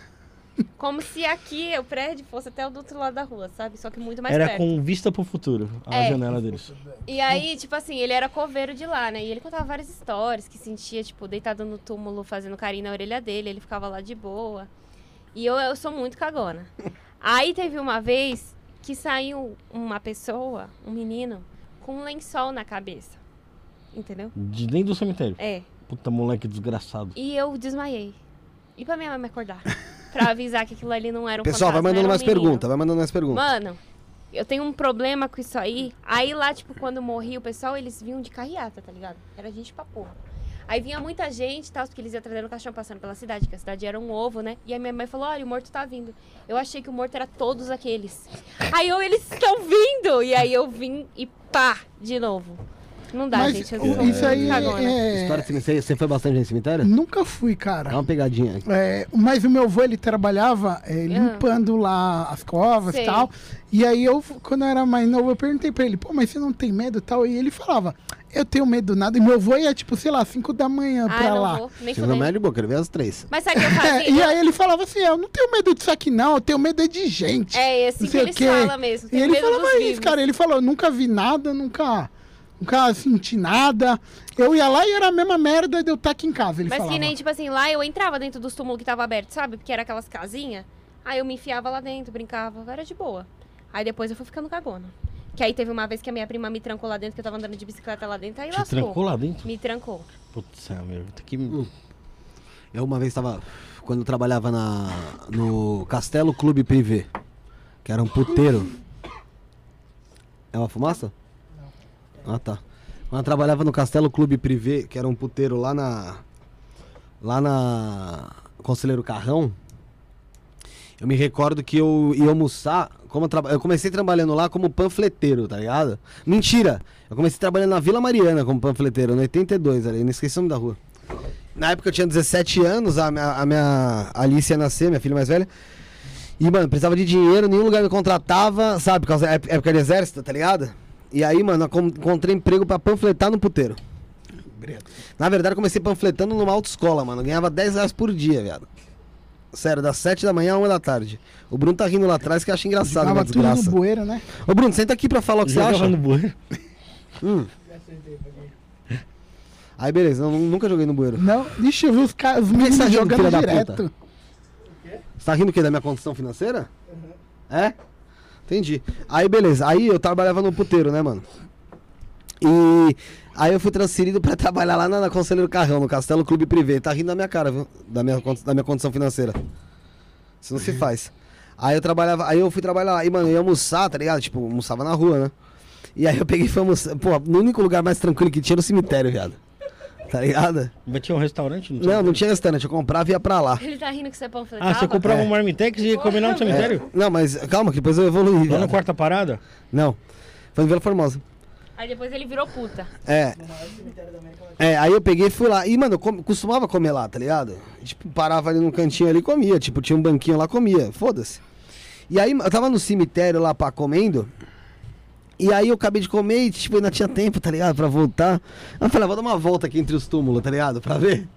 [LAUGHS] Como se aqui o prédio fosse até o do outro lado da rua, sabe? Só que muito mais Era perto. com vista pro futuro, a É. janela deles. E aí, tipo assim, ele era coveiro de lá, né? E ele contava várias histórias, que sentia, tipo, deitado no túmulo, fazendo carinho na orelha dele, ele ficava lá de boa. E eu, eu sou muito cagona. [LAUGHS] Aí teve uma vez que saiu uma pessoa, um menino, com um lençol na cabeça. Entendeu? De dentro do cemitério. É. Puta moleque desgraçado. E eu desmaiei. E pra minha mãe me acordar. [LAUGHS] pra avisar que aquilo ali não era um Pessoal, vai fantasma, mandando era um mais menino. perguntas, vai mandando mais perguntas. Mano, eu tenho um problema com isso aí. Aí lá, tipo, quando eu morri, o pessoal, eles vinham de carreata, tá ligado? Era gente pra porra. Aí vinha muita gente e tal, porque eles iam trazendo caixão passando pela cidade, que a cidade era um ovo, né? E a minha mãe falou: olha, o morto tá vindo. Eu achei que o morto era todos aqueles. Aí eu, eles estão vindo! E aí eu vim e pá, de novo. Não dá, Mas gente. o- isso aí cagona. é... História de cemitério. Você foi bastante no cemitério? Nunca fui, cara. Dá uma pegadinha. É, mas o meu avô, ele trabalhava é, limpando lá as covas e Sei. tal. E aí eu, quando eu era mais novo, eu perguntei pra ele, pô, mas você não tem medo e tal? E ele falava, eu tenho medo nada. E meu avô ia, tipo, sei lá, 5 da manhã Ah, pra não lá. vou, nem Você não fudendo. mede boca, quero ver as três. Mas sabe o que eu É, [LAUGHS] fazia? e aí ele falava assim, eu não tenho medo disso aqui não, eu tenho medo é de gente. É esse não que sei o eles quê. falam mesmo. E Tem ele medo falava dos isso, vivos. cara. Ele falou, eu nunca vi nada, nunca, nunca senti nada. Eu ia lá e era a mesma merda de eu estar aqui em casa, ele Mas falava. que nem, tipo assim, lá eu entrava dentro dos túmulos que tava aberto, sabe? Porque era aquelas casinhas. Aí eu me enfiava lá dentro, brincava, era de boa. Aí depois eu fui ficando cagona. Que aí teve uma vez que a minha prima me trancou lá dentro, que eu tava andando de bicicleta lá dentro, aí Te lascou. trancou lá dentro? Me trancou. Putz, é, meu. Tem que... Hum. Eu uma vez tava. Quando eu trabalhava na, no Castelo Clube Privé, que era um puteiro. É uma fumaça? Ah tá. Quando eu trabalhava no Castelo Clube Privé, que era um puteiro lá na. Lá na. Conselheiro Carrão. Eu me recordo que eu ia almoçar. Como eu, traba- eu comecei trabalhando lá como panfleteiro, tá ligado? Mentira! Eu comecei trabalhando na Vila Mariana como panfleteiro, no 82 ali, não esqueci o nome da rua. Na época eu tinha 17 anos, a minha, a minha Alice ia nascer, minha filha mais velha. E, mano, precisava de dinheiro, nenhum lugar me contratava, sabe? Por causa da ép- época de exército, tá ligado? E aí, mano, eu encontrei emprego pra panfletar no puteiro. Na verdade, eu comecei panfletando numa autoescola, mano. Eu ganhava 10 reais por dia, viado. Sério, das 7 da manhã a 1 da tarde. O Bruno tá rindo lá atrás que acha engraçado, Tava uma tudo no desgraça. bueiro, né? Ô, Bruno, senta aqui pra falar o que você acha. no bueiro. Hum. Aí, beleza, eu nu- nunca joguei no bueiro. Não, deixa eu ver os, ca- os que você tá jogando direto. Você tá rindo o quê? Da minha condição financeira? É? Entendi. Aí, beleza. Aí eu trabalhava no puteiro, né, mano? E aí eu fui transferido pra [LAUGHS] trabalhar lá na, na Conselheiro Carrão, no Castelo Clube Privé. Tá rindo da minha cara, viu? Da minha, da minha condição financeira. Isso não se [LAUGHS] faz. Aí eu trabalhava, aí eu fui trabalhar lá. E, mano, eu ia almoçar, tá ligado? Tipo, almoçava na rua, né? E aí eu peguei e fui almoçar. Pô, no único lugar mais tranquilo que tinha era o cemitério, viado. Tá ligado? Mas tinha um restaurante? Não, Não, não tinha restaurante. Eu comprava e ia pra lá. Ele tá rindo que você panfletava? Ah, você comprava É. um marmitex e ia comer lá no cemitério? Não, mas calma, que depois eu evoluí. Lá na viado. quarta parada? Não. Foi em Vila Formosa. Aí depois ele virou puta. É. É, aí eu peguei e fui lá. E, mano, eu com- costumava comer lá, tá ligado? Tipo, parava ali num cantinho ali e comia. Tipo, tinha um banquinho lá, comia. Foda-se. E aí, eu tava no cemitério lá, pá, comendo. E aí eu acabei de comer e, tipo, ainda tinha tempo, tá ligado? Pra voltar. Eu falei, ah, vou dar uma volta aqui entre os túmulos, tá ligado? Pra ver.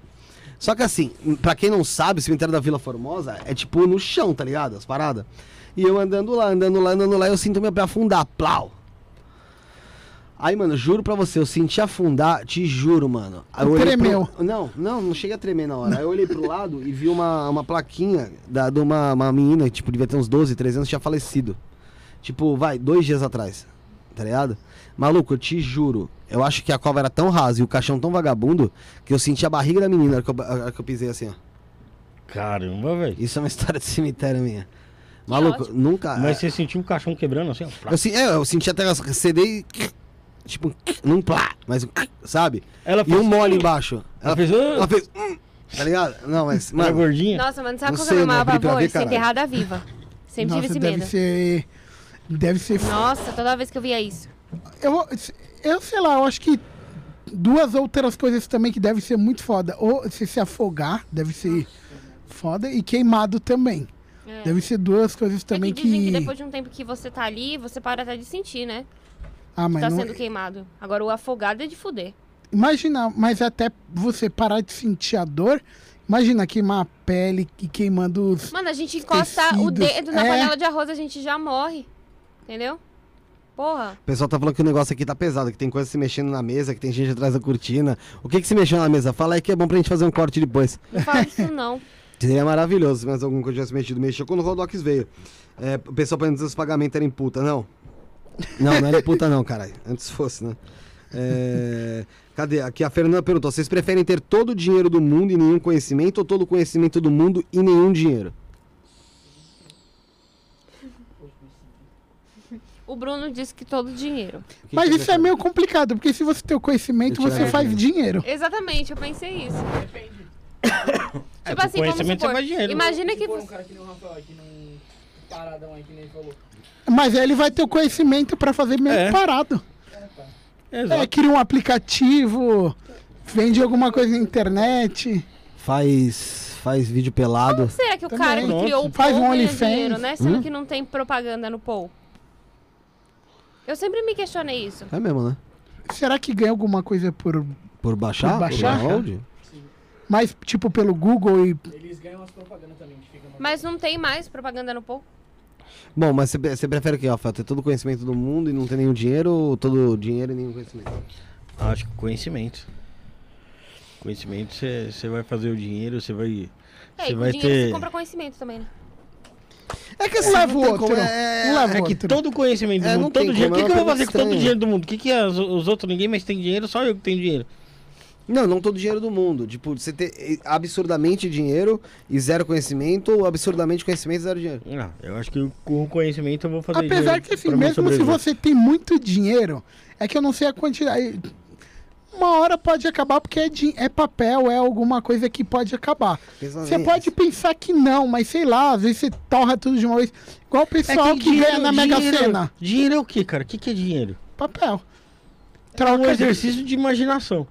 Só que assim, pra quem não sabe, o cemitério da Vila Formosa é tipo no chão, tá ligado? As paradas. E eu andando lá, andando lá, andando lá, eu sinto meu pé afundar. Plau! Aí, mano, juro pra você, eu senti afundar, te juro, mano. Aí Tremeu. pro- Não, não, não cheguei a tremer na hora. Aí eu olhei pro lado e vi uma, uma plaquinha da, de uma, uma menina, tipo, devia ter uns 12, 13 anos, tinha falecido. Tipo, vai, dois dias atrás, tá ligado? Maluco, eu te juro, eu acho que a cova era tão rasa e o caixão tão vagabundo que eu senti a barriga da menina na hora que eu, a que eu pisei assim, ó. Caramba, velho. Isso é uma [LAUGHS] história de cemitério minha. Maluco, ótimo. nunca. Mas você sentiu um caixão quebrando assim, ó? Plá. Eu, se- é, eu senti até e. Tipo, num plá, mas um, sabe? Ela E fez- um mole embaixo. Ela, Ela fez, "Ah!" ela fez. hum, Tá ligado? Não, mas. Era Mano, gordinha? Nossa, mano, sabe Não qual que é o meu abri pra pavor? ver, Ser enterrada viva. Sempre tive Nossa, esse deve medo. ser. Deve ser. Nossa, toda vez que eu via isso. Eu, eu sei lá, eu acho que duas outras coisas também que deve ser muito foda. Ou se se afogar, deve ser foda. E queimado também. É. Deve ser duas coisas também é que dizem que... que. depois de um tempo que você tá ali, você para até de sentir, né? Ah, mas tá não- sendo queimado. Agora o afogado é de fuder. Imagina, mas até você parar de sentir a dor. Imagina queimar a pele e queimando os. Mano, a gente encosta o Tecidos. dedo na É. panela de arroz, a gente já morre. Entendeu? Porra. o pessoal tá falando que o negócio aqui tá pesado, que tem coisa se mexendo na mesa, que tem gente atrás da cortina. O que que se mexeu na mesa? Fala aí que é bom pra gente fazer um corte depois. Não fala isso não. [LAUGHS] Seria maravilhoso se mais alguma coisa tivesse mexido. Mexeu quando o Rodox veio. É, o pessoal pensando que os pagamentos eram em puta, não. Não, não era em puta não, caralho. Antes fosse, né? É, Cadê? Aqui a Fernanda perguntou: vocês preferem ter todo o dinheiro do mundo e nenhum conhecimento ou todo o conhecimento do mundo e nenhum dinheiro? O Bruno disse que todo dinheiro. Mas isso é meio complicado, porque se você tem o conhecimento, você faz dinheiro. Exatamente, eu pensei isso. É, tipo com assim, vamos conhecimento supor. você faz dinheiro. Imagina que um você... cara que nem o Rafael aqui num paradão aí que nem ele falou. Mas aí ele vai ter o conhecimento pra fazer meio É. parado. Exato. É, cria um aplicativo, vende alguma coisa na internet. Faz, faz vídeo pelado. Será que o Também. cara que criou o Faz Paul um ganha OnlyFans. dinheiro, né? Sendo Hum? que não tem propaganda no Paul. Eu sempre me questionei isso. É mesmo, né? Será que ganha alguma coisa por. Por baixar? Por baixar? download? Mais tipo pelo Google e. Eles ganham as propagandas também, Mas não tem mais propaganda no Paul. Bom, mas você, prefere o que, Rafael? Ter todo o conhecimento do mundo e não ter nenhum dinheiro ou todo o dinheiro e nenhum conhecimento? Acho que conhecimento. Conhecimento, você vai fazer o dinheiro, você vai. É, Você e vai dinheiro ter. você compra conhecimento também, né? É que Um leva o não outro. é, leva É que outro. todo conhecimento do É, não mundo, todo dinheiro. O que, que eu vou fazer com todo o dinheiro do mundo? O que, que as- os outros, ninguém mais tem dinheiro, só eu que tenho dinheiro. Não, não todo dinheiro do mundo. Tipo, você ter eh, absurdamente dinheiro e zero conhecimento ou absurdamente conhecimento e zero dinheiro. Ah, eu acho que com o conhecimento eu vou fazer Apesar que assim, mesmo se você tem muito dinheiro, é que eu não sei a quantidade. Uma hora pode acabar porque é, din- é papel, é alguma coisa que pode acabar. Você pode pensar que não, mas sei lá, às vezes você torra tudo de uma vez. Igual o É pessoal que, ganha na Mega dinheiro, Sena. Dinheiro é o que, cara? O que, que é dinheiro? Papel. É um Troca. exercício de imaginação.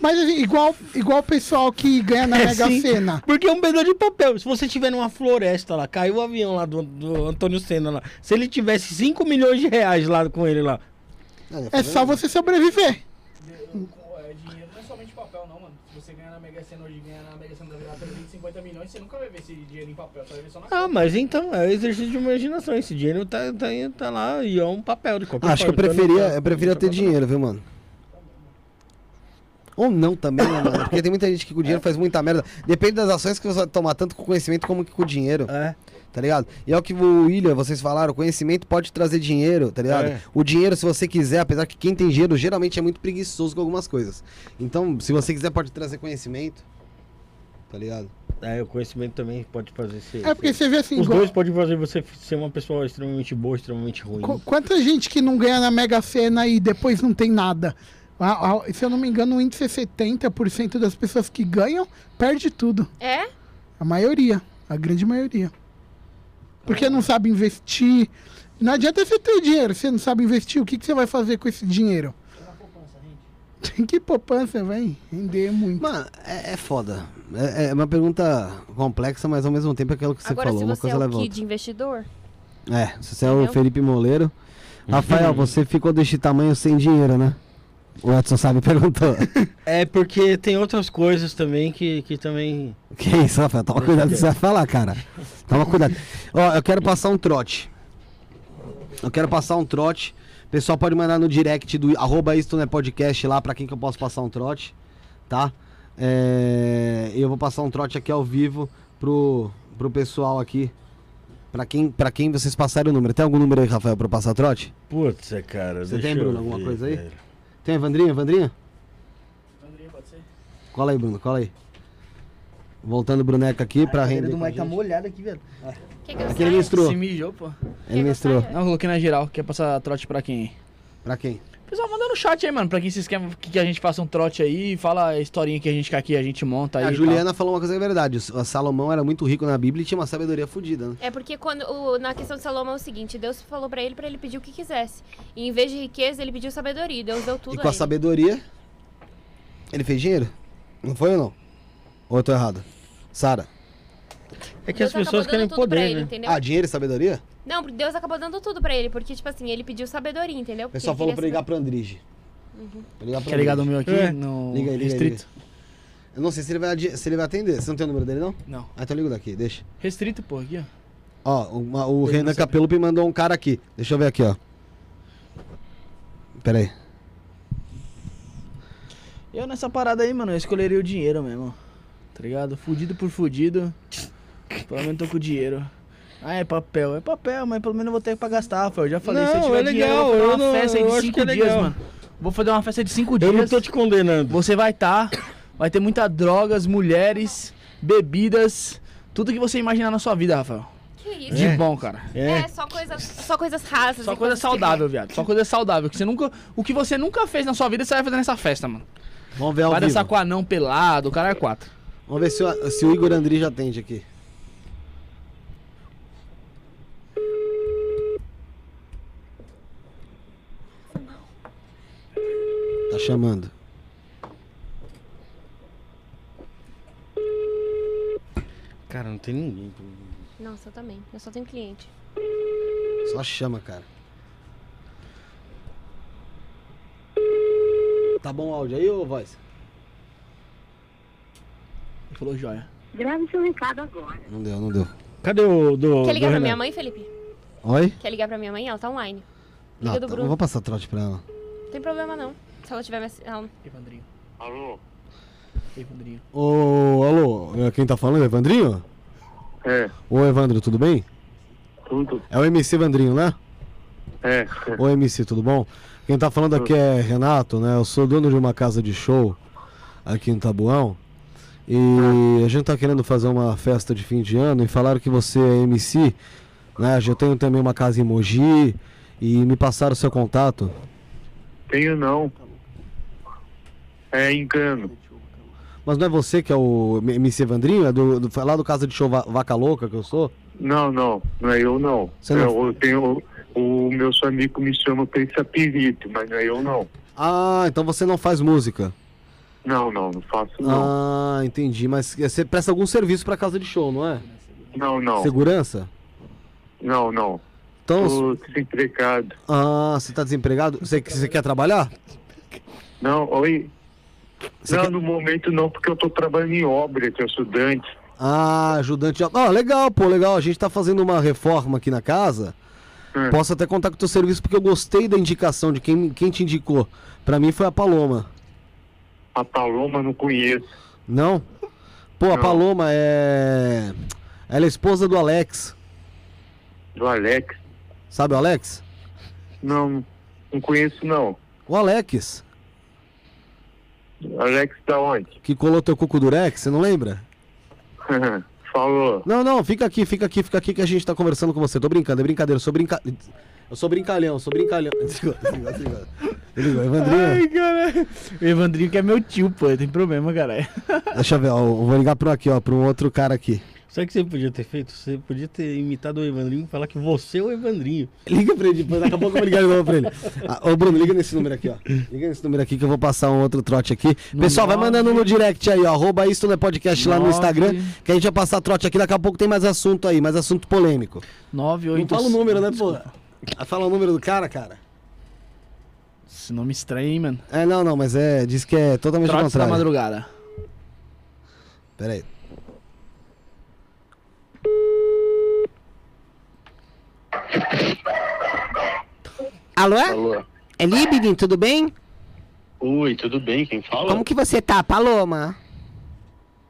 Mas assim, igual, igual o pessoal que ganha na É, Mega sim. Sena. Porque é um pedaço de papel. Se você tiver numa floresta lá, caiu o avião lá do, do Antônio Senna lá. Se ele tivesse 5 milhões de reais lá com ele lá. É falei, só você sobreviver. Dinheiro não é somente papel, não, mano. Se você ganhar na Mega Sena hoje, ganhar na Mega Sena da virada 350 milhões, você nunca vai ver esse dinheiro em papel, você vai ver só na Ah, mas então, é exercício de imaginação. Esse dinheiro tá, tá, tá lá e é um papel de qualquer Acho que eu forma. Então, preferia, não- eu preferia ter dinheiro, viu, mano? Ou não também, né, mano? Porque tem muita gente que com dinheiro faz muita merda. Depende das ações que você vai tomar, tanto com conhecimento como que com dinheiro, É. tá ligado? E é o que o William, vocês falaram, conhecimento pode trazer dinheiro, tá ligado? É. O dinheiro, se você quiser, apesar que quem tem dinheiro geralmente é muito preguiçoso com algumas coisas. Então, se você quiser, pode trazer conhecimento, tá ligado? É, o conhecimento também pode fazer ser. É porque você vê assim, Os igual- dois podem fazer você ser uma pessoa extremamente boa, extremamente ruim. Qu- Quanta gente que não ganha na Mega Sena e depois não tem nada? Ah, ah, Se eu não me engano, o índice é 70% das pessoas que ganham perde tudo. É? A maioria, a grande maioria. Porque não sabe investir. Não adianta você ter dinheiro, você não sabe investir, o que, que você vai fazer com esse dinheiro? que poupança, vai render muito. Mano, é, é foda. É, é uma pergunta complexa, mas ao mesmo tempo é aquilo que você Agora, falou, se uma você coisa é o kid investidor, É, se você é o Entendeu? Felipe Moleiro. Rafael, você ficou deste tamanho sem dinheiro, né? O Edson sabe [LAUGHS] perguntou. É porque tem outras coisas também que, que também. que isso, Rafael? Toma cuidado que você vai falar, cara. Toma cuidado. Ó, eu quero passar um trote. Eu quero passar um trote. O pessoal pode mandar no direct do arroba isto não é podcast lá pra quem que eu posso passar um trote, tá? É, eu vou passar um trote aqui ao vivo pro, pro pessoal aqui. Pra quem, pra quem vocês passarem o número. Tem algum número aí, Rafael, pra eu passar trote? Putz, é, cara. Você deixa tem, eu Bruno, alguma coisa aí? velho. Tem, Evandrinha? Evandrinha? André, pode ser? Cola aí, Bruno, cola aí. Voltando o Bruneca aqui pra render. com a gente. molhada aqui, velho. que eu Aqui ele mestrou. Se mijou, pô. Ele mestrou. saia? Não, eu coloquei na geral. Quer passar trote pra quem? Pra quem? Pessoal, manda no chat aí, mano. Pra quem vocês querem que que a gente faça um trote aí. Fala a historinha que a gente quer aqui, a gente monta aí. a Juliana falou uma coisa que é verdade. O Salomão era muito rico na Bíblia e tinha uma sabedoria fodida, né? É porque quando o- na questão de Salomão é o seguinte, Deus falou pra ele pra ele pedir o que quisesse. E em vez de riqueza, ele pediu sabedoria. Deus deu tudo e com a ele. sabedoria, ele fez dinheiro? Não foi ou não? Ou eu tô errado? Sara? É que Deus as pessoas querem poder, ele, né? entendeu? Ah, dinheiro e sabedoria? Não, porque Deus acabou dando tudo pra ele, porque, tipo assim, ele pediu sabedoria, entendeu? O Porque pessoal ele falou pra ligar pro Andrige. Pra ligar pro Quer ligar do Andrige. meu aqui? É. No Liga aí, liga restrito? Eu não sei se ele, vai, se ele vai atender. Você não tem o número dele, não? Não. Ah, então liga daqui, deixa. Restrito, pô, aqui, ó. Ó, uma- o Ele Renan. Capelupi mandou um cara aqui. Deixa eu ver aqui, ó. Pera aí. Eu nessa parada aí, mano, eu escolheria o dinheiro mesmo. Tá ligado? Fudido por fudido. Pelo menos tô com dinheiro. Ah, é papel. É papel, mas pelo menos eu vou ter pra gastar, Rafael. Eu já falei, se eu Não, tiver é dinheiro, eu legal, vou fazer eu uma não- festa aí eu de acho cinco que é dias, legal. mano. Vou fazer uma festa de cinco Eu dias. não tô te condenando. Você vai estar, vai ter muita drogas, mulheres, bebidas, tudo que você imaginar na sua vida, Rafael. Que isso? De É. bom, cara. É. É, só coisas, só coisas rasas. Só coisa saudável, viado. Só coisa saudável. Que você nunca, o que você nunca fez na sua vida, você vai fazer nessa festa, mano. Vamos ver ao Vai vivo. dançar com anão pelado, o cara é quatro. Vamos ver se o, se o Igor Andri já atende aqui. Chamando. Cara, não tem ninguém. Nossa, eu também. Eu só tenho cliente. Só chama, cara. Tá bom o áudio aí, ô voz? Ele falou joia. Grave seu recado agora. Não deu, não deu. Cadê o do. Quer ligar do pra Renan? minha mãe, Felipe? Oi? Quer ligar pra minha mãe? Ela tá online. Não, do tá, Bruno. não vou passar trote pra ela. Não tem problema não. Se ela tiver. Evandrinho. Alô? Evandrinho. Ô, alô, é quem tá falando? Evandrinho? É, Ô, Evandro, tudo bem? tudo. É o MC Evandrinho, né? É, Ô, MC, tudo bom? Quem tá falando aqui é Renato, né? Eu sou dono de uma casa de show aqui em Tabuão. E a gente tá querendo fazer uma festa de fim de ano e falaram que você é MC, né? Eu tenho também uma casa em Mogi e me passaram o seu contato. tenho não. É engano. Mas não é você que é o MC Evandrinho? É do, do, lá do Casa de Show Va- Vaca Louca que eu sou? Não, não, não é eu não. Você não- Eu, eu tenho. O meu amigo me chama pra esse apelido, mas não é eu não. Ah, então você não faz música. Não, não, não faço não. Ah, entendi. Mas você presta algum serviço pra casa de show, não é? Não, não. Segurança? Não, não. Então, Tô desempregado. ah, você tá desempregado? Você, você quer trabalhar? Não, oi. Você não, quer- no momento não, porque eu tô trabalhando em obra, sou estudante. Ah, ajudante de... Ah, legal, pô, legal. A gente tá fazendo uma reforma aqui na casa. Hum. Posso até contar com o teu serviço porque eu gostei da indicação de quem, quem te indicou. Pra mim foi a Paloma. A Paloma não conheço. Não? Pô, a Não. Paloma é... Ela é esposa do Alex. Do Alex. Sabe o Alex? Não, não conheço não. O Alex, Alex da onde? que colou teu cuco durex, você não lembra? [LAUGHS] Falou. Não, não, fica aqui, fica aqui, fica aqui que a gente tá conversando com você. Tô brincando, é brincadeira, eu sou brinca... Eu sou brincalhão, sou brincalhão. [LAUGHS] Desligou, desligou. Desligou, Evandrinho. Ai, cara. O Evandrinho que é meu tio, pô. Tem problema, cara. Deixa eu ver, ó, eu vou ligar pro aqui, ó, pro um outro cara aqui. Sabe o que você podia ter feito? Você podia ter imitado o Evandrinho e falar que você é o Evandrinho. Liga pra ele, depois daqui a pouco eu vou ligar de novo pra ele. Ah, ô, Bruno, liga nesse número aqui, ó. Liga nesse número aqui que eu vou passar um outro trote aqui. Pessoal, vai nove- mandando no direct aí, ó. Arroba isso no podcast lá no Nove- Instagram. Que a gente vai passar trote aqui. Daqui a pouco tem mais assunto aí, mais assunto polêmico. 9, Não 8... fala o número, né, pô? Fala o número do cara, cara. Esse nome estranho, hein, mano. É, não, não, mas é. Diz que é totalmente Trotes da contrário. madrugada. Pera aí. Alô? Alô. É Libidin, tudo bem? Oi, tudo bem? Quem fala? Como que você tá, Paloma?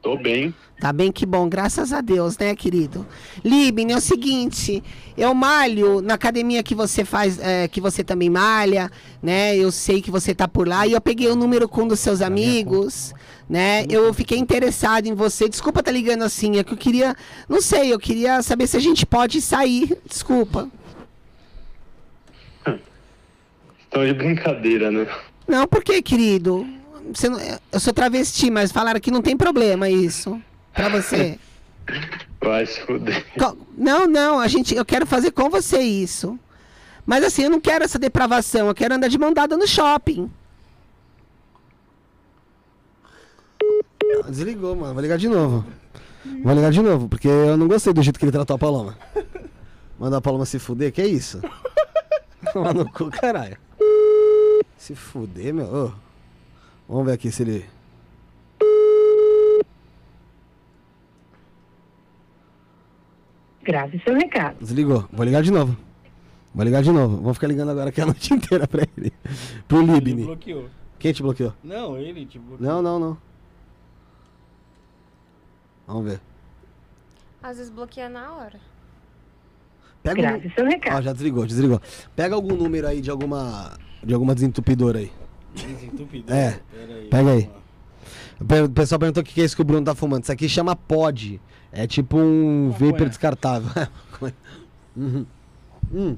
Tô bem. Tá bem, que bom, graças a Deus, né, querido? Libin, é o seguinte, eu malho na academia que você faz, é, que você também malha, né? Eu sei que você tá por lá e eu peguei o número com um dos seus amigos, né? Eu fiquei interessado em você. Desculpa tá ligando assim, é que eu queria, não sei, eu queria saber se a gente pode sair. Desculpa. [LAUGHS] Estão de brincadeira, né? Não, por que, querido? Você não- eu sou travesti, mas falaram que não tem problema isso. Pra você. [LAUGHS] Vai se fuder. Não, não, a gente, eu quero fazer com você isso. Mas assim, eu não quero essa depravação, eu quero andar de mão dada no shopping. Desligou, mano. Vou ligar de novo. Vou ligar de novo, porque eu não gostei do jeito que ele tratou a Paloma. Manda a Paloma se fuder, que é isso? [LAUGHS] Toma no cu, caralho. Se fuder, meu. Ô. Vamos ver aqui se ele. Grave seu recado. Desligou. Vou ligar de novo. Vou ligar de novo. Vou ficar ligando agora aqui a noite [LAUGHS] inteira pra ele. Pro Ele Libni. bloqueou. Quem te bloqueou? Não, ele te bloqueou. Não, não, não. Vamos ver. Às vezes bloqueia na hora. Pega um... Grave seu recado. Ah, já desligou, desligou. Pega algum número aí de alguma. De alguma desentupidora aí. Desentupidor. É. Pera aí. Pega aí. O pe- O pessoal perguntou o que que é isso que o Bruno tá fumando. Isso aqui chama pod. É tipo um Maconha. vapor descartável. [LAUGHS] Uhum. Hum,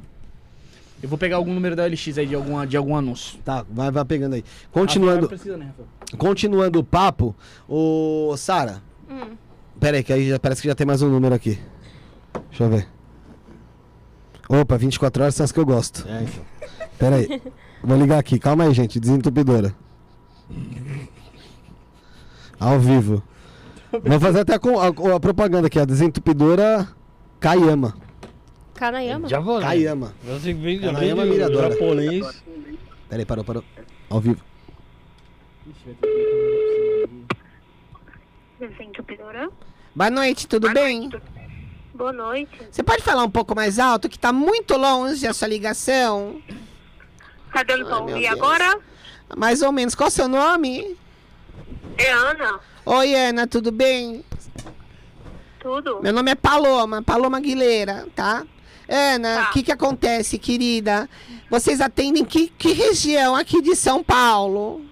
Eu vou pegar algum número da LX aí de, alguma, de algum anúncio. tá, vai, vai pegando aí. Continuando, precisa, né, Rafael? continuando o papo, o Sara. Hum. Pera aí, que aí já, parece que já tem mais um número aqui. Deixa eu ver. Opa, 24 horas são as que eu gosto. É, então. Pera aí. Vou ligar aqui, calma aí, gente. Desentupidora. Ao vivo. Vamos fazer até com a, a propaganda aqui, a desentupidora Kayama. Kanayama? Já vou, né? Kayama. Kanayama vem Miradora. japonês. Peraí, parou, parou. Ao vivo. Boa noite, tudo bem? Boa noite. Você pode falar um pouco mais alto, que tá muito longe a sua ligação? Tá dando meu ouvir agora? Mais ou menos. Qual o seu nome? É Ana. Oi, Ana, tudo bem? Tudo? Meu nome é Paloma, Paloma Aguilera, tá? Ana, o Tá. que que acontece, querida? Vocês atendem que, que região aqui de São Paulo?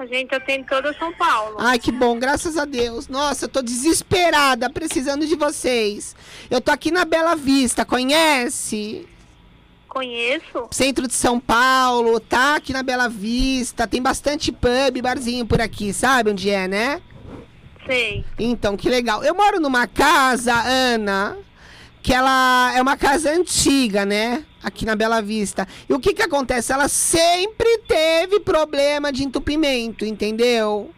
A gente atende todo São Paulo. Ai, que bom, graças a Deus. Nossa, eu tô desesperada, precisando de vocês. Eu tô aqui na Bela Vista, conhece? Conheço. Centro de São Paulo, tá aqui na Bela Vista. Tem bastante pub, barzinho por aqui, sabe onde é, né? Sei. Então, que legal. Eu moro numa casa, Ana, que ela é uma casa antiga, né? Aqui na Bela Vista. E o que que acontece? Ela sempre teve problema de entupimento, entendeu?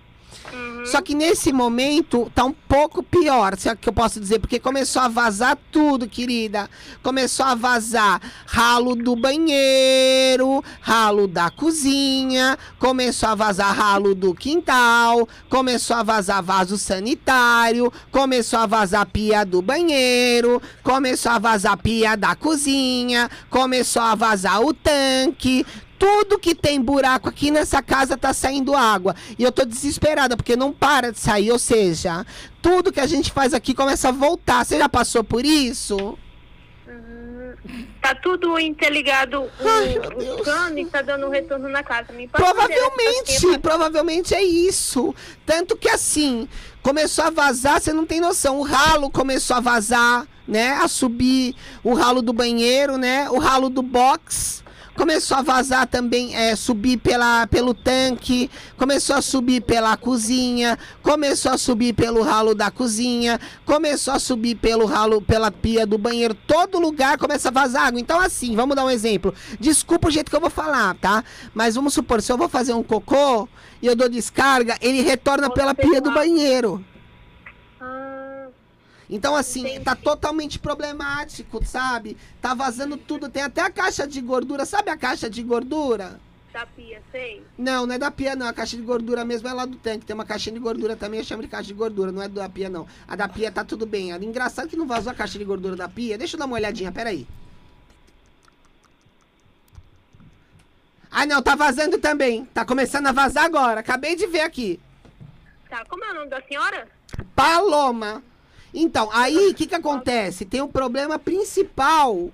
Uhum. Só que nesse momento tá um pouco pior, se é que eu posso dizer, porque começou a vazar tudo, querida. Começou a vazar ralo do banheiro, ralo da cozinha, começou a vazar ralo do quintal, começou a vazar vaso sanitário, começou a vazar pia do banheiro, começou a vazar pia da cozinha, começou a vazar o tanque, tudo que tem buraco aqui nessa casa tá saindo água. E eu tô desesperada, porque não para de sair. Ou seja, tudo que a gente faz aqui começa a voltar. Você já passou por isso? Tá tudo interligado. O, Ai, o cano está dando um retorno na casa. Me Provavelmente, provavelmente é isso. Tanto que assim, começou a vazar, você não tem noção. O ralo começou a vazar, né? A subir o ralo do banheiro, né? O ralo do box. Começou a vazar também, é, subir pela, pelo tanque, começou a subir pela cozinha, começou a subir pelo ralo da cozinha, começou a subir pelo ralo, pela pia do banheiro, todo lugar começa a vazar água. Então, assim, vamos dar um exemplo. Desculpa o jeito que eu vou falar, tá? Mas vamos supor, se eu vou fazer um cocô e eu dou descarga, ele retorna pela pia do banheiro. Então, assim, Entendi. tá totalmente problemático, sabe? Tá vazando tudo. Tem até a caixa de gordura. Sabe a caixa de gordura? da pia, sei. Não, não é da pia, não. A caixa de gordura mesmo é lá do tanque. Tem uma caixinha de gordura também, eu chamo de caixa de gordura. Não é da pia, não. A da pia tá tudo bem. Engraçado que não vazou a caixa de gordura da pia. Deixa eu dar uma olhadinha, peraí. Ah, não, tá vazando também. Tá começando a vazar agora. Acabei de ver aqui. Tá, como é o nome da senhora? Paloma. Então, aí o que, que acontece? Tem um problema principal,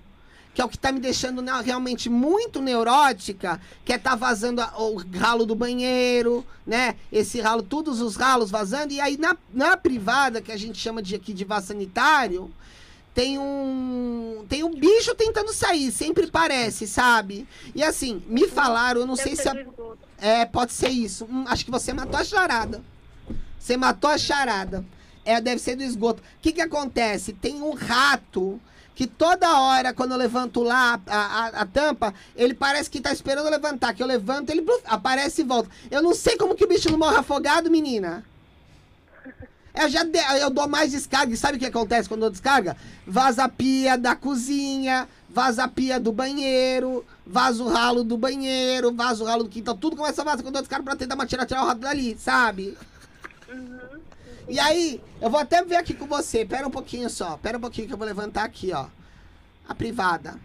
que é o que tá me deixando realmente muito neurótica, que é tá vazando a- o ralo do banheiro, né? Esse ralo, todos os ralos vazando. E aí na, na privada, que a gente chama de aqui de vaso sanitário, tem um. Tem um bicho tentando sair, sempre parece, sabe? E assim, me falaram, eu não sei se. a- é, pode ser isso. Hum, acho que você matou a charada. Você matou a charada. É, deve ser do esgoto. O que que acontece? Tem um rato que toda hora, quando eu levanto lá a, a, a tampa, ele parece que tá esperando levantar. Que eu levanto, ele bluf, aparece e volta. Eu não sei como que o bicho não morre afogado, menina. Eu já de- eu dou mais descarga. E sabe o que acontece quando eu descarga? Vaza a pia da cozinha, vaza a pia do banheiro, vaza o ralo do banheiro, vaza o ralo do quintal. Tudo começa a vazar quando eu dou descarga pra tentar tirar, tirar o ralo dali, sabe? E aí, eu vou até ver aqui com você. Pera um pouquinho só. Pera um pouquinho que eu vou levantar aqui, ó. A privada.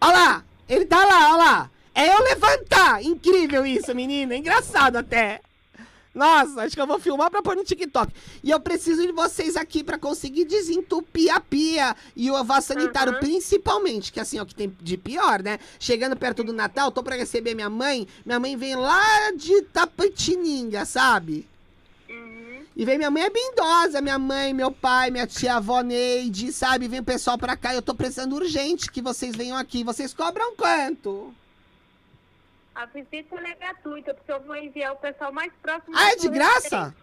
Ó lá! Ele tá lá, ó lá! É eu levantar! Incrível isso, menina! Engraçado até! Nossa, acho que eu vou filmar pra pôr no TikTok. E eu preciso de vocês aqui pra conseguir desentupir a pia e o vaso sanitário, Uhum. principalmente, que assim, é o que tem de pior, né? Chegando perto do Natal, tô pra receber minha mãe. Minha mãe vem lá de Tapetininga, sabe? E vem minha mãe é bem idosa, minha mãe, meu pai, minha tia avó Neide, sabe? Vem o pessoal pra cá e eu tô precisando urgente que vocês venham aqui. Vocês cobram quanto? A visita é gratuita, porque eu vou enviar o pessoal mais próximo. Ah, é de graça?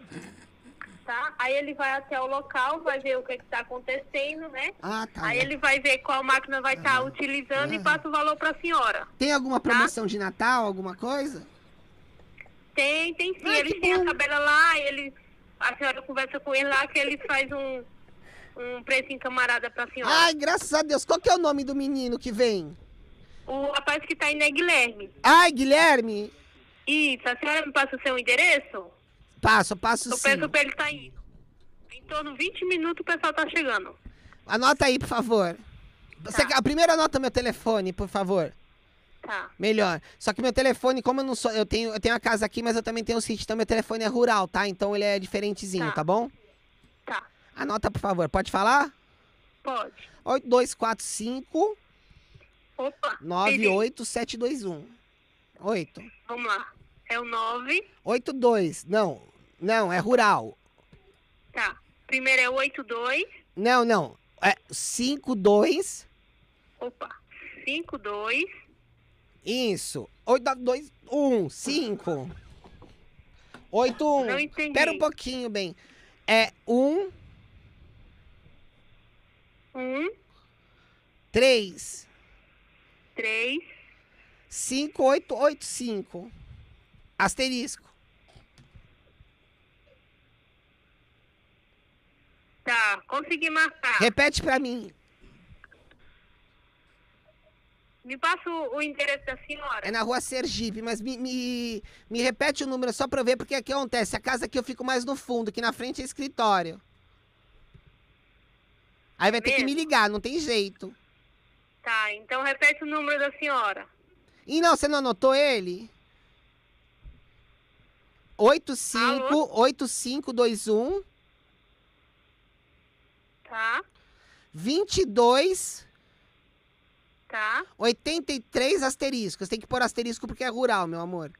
Tá? Aí ele vai até o local, vai ver o que está acontecendo, né? Ah, tá. Aí ele vai ver qual máquina vai estar utilizando e Aham. passa o valor para a senhora. Tem alguma promoção de Natal, alguma coisa? Tem, tem sim. Ah, eles que têm a tabela lá, ele, a senhora conversa com ele lá que ele faz um, um preço camarada pra senhora. Ai, graças a Deus. Qual que é o nome do menino que vem? O rapaz que tá indo é Guilherme. Ai, Guilherme. Isso, a senhora me passa o seu endereço? Passo, passo Eu sim. peço pra ele tá indo. Em torno de 20 minutos o pessoal tá chegando. Anota aí, por favor. Você, Tá. a primeira anota meu telefone, por favor. Tá. Melhor. Só que meu telefone, como eu não sou. Eu tenho, eu tenho a casa aqui, mas eu também tenho um sítio, então meu telefone é rural, tá? Então ele é diferentezinho, Tá. tá bom? Tá. Anota, por favor. Pode falar? Pode. 8245 Opa. 98721. 8. peraí. Vamos lá. É o 9. 82. Não. Não, é rural. Tá. Primeiro é o 82. Não, não. É 52. Opa. 52. Isso. 8221. 5. 81. Não entendi. Espera um pouquinho, bem. É 1, 1, 3, 3. 5885. Asterisco. Tá. Consegui marcar. Repete pra mim. Me passa o, o endereço da senhora. É na rua Sergipe, mas me, me, me repete o número só pra eu ver, porque aqui acontece. A casa aqui eu fico mais no fundo, que na frente é escritório. Aí vai ter que me ligar, não tem jeito. Tá. Então repete o número da senhora. E não, você não anotou ele? 85 8521 Tá. 22 Tá. 83 asteriscos. Tem que pôr asterisco porque é rural, meu amor.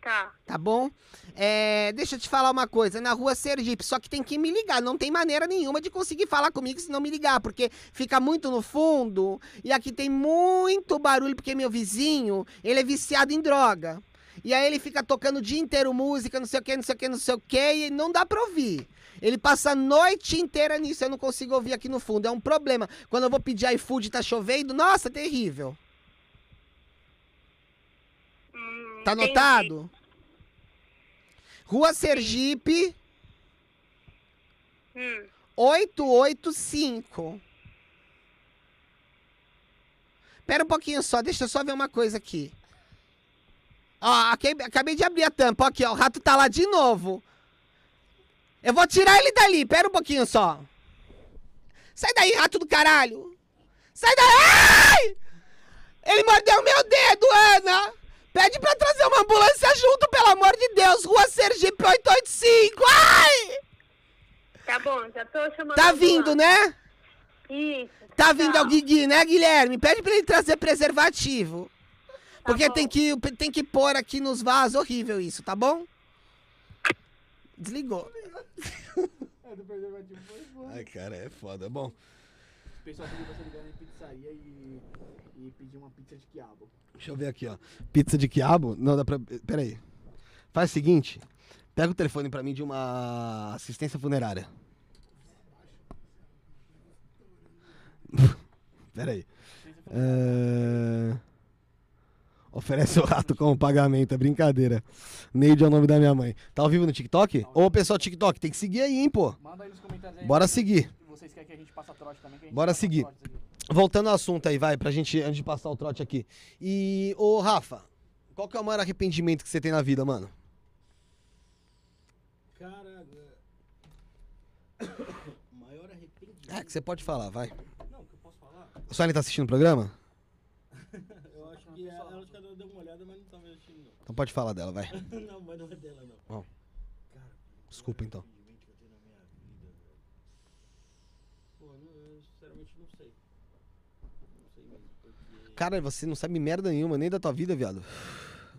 Tá. Tá bom? É, deixa eu te falar uma coisa. Na rua Sergipe, só que tem que me ligar. Não tem maneira nenhuma de conseguir falar comigo se não me ligar, porque fica muito no fundo. E aqui tem muito barulho, porque meu vizinho, ele é viciado em droga. E aí ele fica tocando o dia inteiro música, não sei o que, não sei o que, não sei o que, e não dá pra ouvir. Ele passa a noite inteira nisso, eu não consigo ouvir aqui no fundo. É um problema. Quando eu vou pedir iFood e tá chovendo, nossa, terrível. Hum, Tá entendi. anotado? Rua Sergipe, Hum. 885. Pera um pouquinho só, deixa eu só ver uma coisa aqui. Ó, acabei, acabei de abrir a tampa, aqui, ó, o rato tá lá de novo. Eu vou tirar ele dali, pera um pouquinho só. Sai daí, rato do caralho. Sai daí! Ai! Ele mordeu meu dedo, Ana! Pede pra trazer uma ambulância junto, pelo amor de Deus! Rua Sergipe 885! Ai! Tá bom, já tô chamando. Tá vindo, né? Isso. Tá vindo Tá. ao Guigui, né, Guilherme? Pede pra ele trazer preservativo. Porque Tá bom. tem que, tem que pôr aqui nos vasos. Horrível isso, tá bom? Desligou. Ai, cara, é foda. Bom, O pessoal pediu pra você ligar na pizzaria e, e pedir uma pizza de quiabo. deixa eu ver aqui, ó. Pizza de quiabo? Não, dá pra. Pera aí. Faz o seguinte: pega o telefone pra mim de uma assistência funerária. [LAUGHS] Pera aí. É... Oferece o rato como pagamento, é brincadeira. Neide é o nome da minha mãe. Tá ao vivo no TikTok? Ô, pessoal, TikTok, tem que seguir aí, hein, pô. Manda aí nos comentários aí. Bora seguir. Vocês querem que a gente trote também? que a gente Bora seguir. Voltando ao assunto aí, vai, pra gente, antes de passar o trote aqui. E, ô, Rafa, qual que é o maior arrependimento que você tem na vida, mano? Cara, [COUGHS] maior arrependimento. É, que você pode falar, vai. Não, o que eu posso falar? A Suelen tá assistindo o programa? Eu acho que ela, ela acho que ela deu uma olhada, mas não tava assistindo, não. Então pode falar dela, vai. [LAUGHS] não, mas não é dela, não. Desculpa, então. na minha vida, velho. Pô, eu, sinceramente não sei. Não sei mesmo, porque... Cara, você não sabe merda nenhuma, nem da tua vida, viado.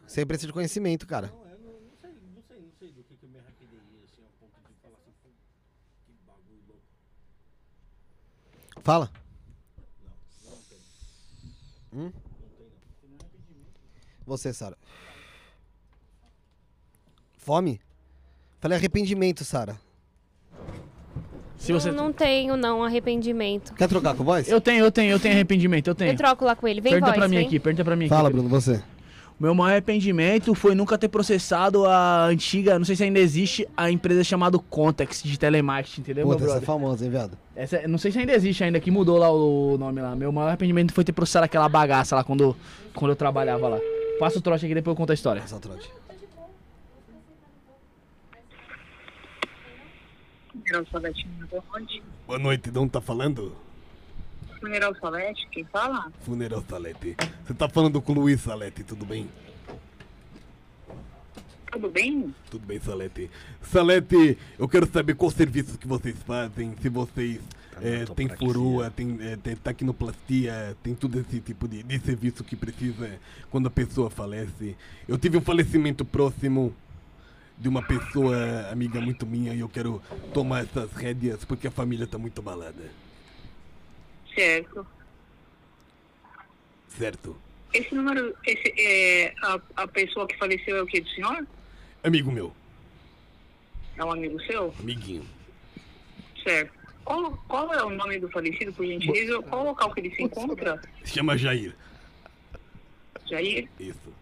Você precisa de conhecimento, cara. Não, eu não, não sei, não sei, não sei do que, que eu me arrependeria, assim, ao ponto de falar assim, "Pô, que bagulho louco. Fala. Não, não tem. Hum? Não tem, não. Você, Sara. Fome? Falei arrependimento, Sara. Se você... Não, não tenho, não, arrependimento. Quer trocar com voz? Eu tenho, eu tenho, eu tenho arrependimento, eu tenho. Eu troco lá com ele. Vem, pergunta voz, pra mim vem. aqui, pergunta pra mim aqui. Fala, Bruno, você. Meu maior arrependimento foi nunca ter processado a antiga, não sei se ainda existe, a empresa chamada Contex de telemarketing, entendeu, Puta, meu essa é famosa, hein, viado? Essa, não sei se ainda existe ainda, que mudou lá o nome lá. Meu maior arrependimento foi ter processado aquela bagaça lá quando, quando eu trabalhava lá. Passa o trote aqui depois eu conto a história. Essa trote. Mineral Salete, onde? Boa noite, de onde tá falando? Mineral Salete, quem fala? Funeral Salete. Você tá falando com o Luiz Salete, tudo bem? Tudo bem? Tudo bem, Salete. Salete, eu quero saber qual serviço que vocês fazem, se vocês eh, tem furua, tem, eh, tem taquinoplastia, tem todo esse tipo de, de serviço que precisa quando a pessoa falece. Eu tive um falecimento próximo de uma pessoa amiga muito minha e eu quero tomar essas rédeas porque a família tá muito abalada, Certo. certo? Esse número, esse, é, a, a pessoa que faleceu é o que do senhor? Amigo meu, É um amigo seu? amiguinho. Certo. Qual, qual é o nome do falecido, por gentileza? Qual o local que ele se encontra? Chama Jair. Jair? Isso.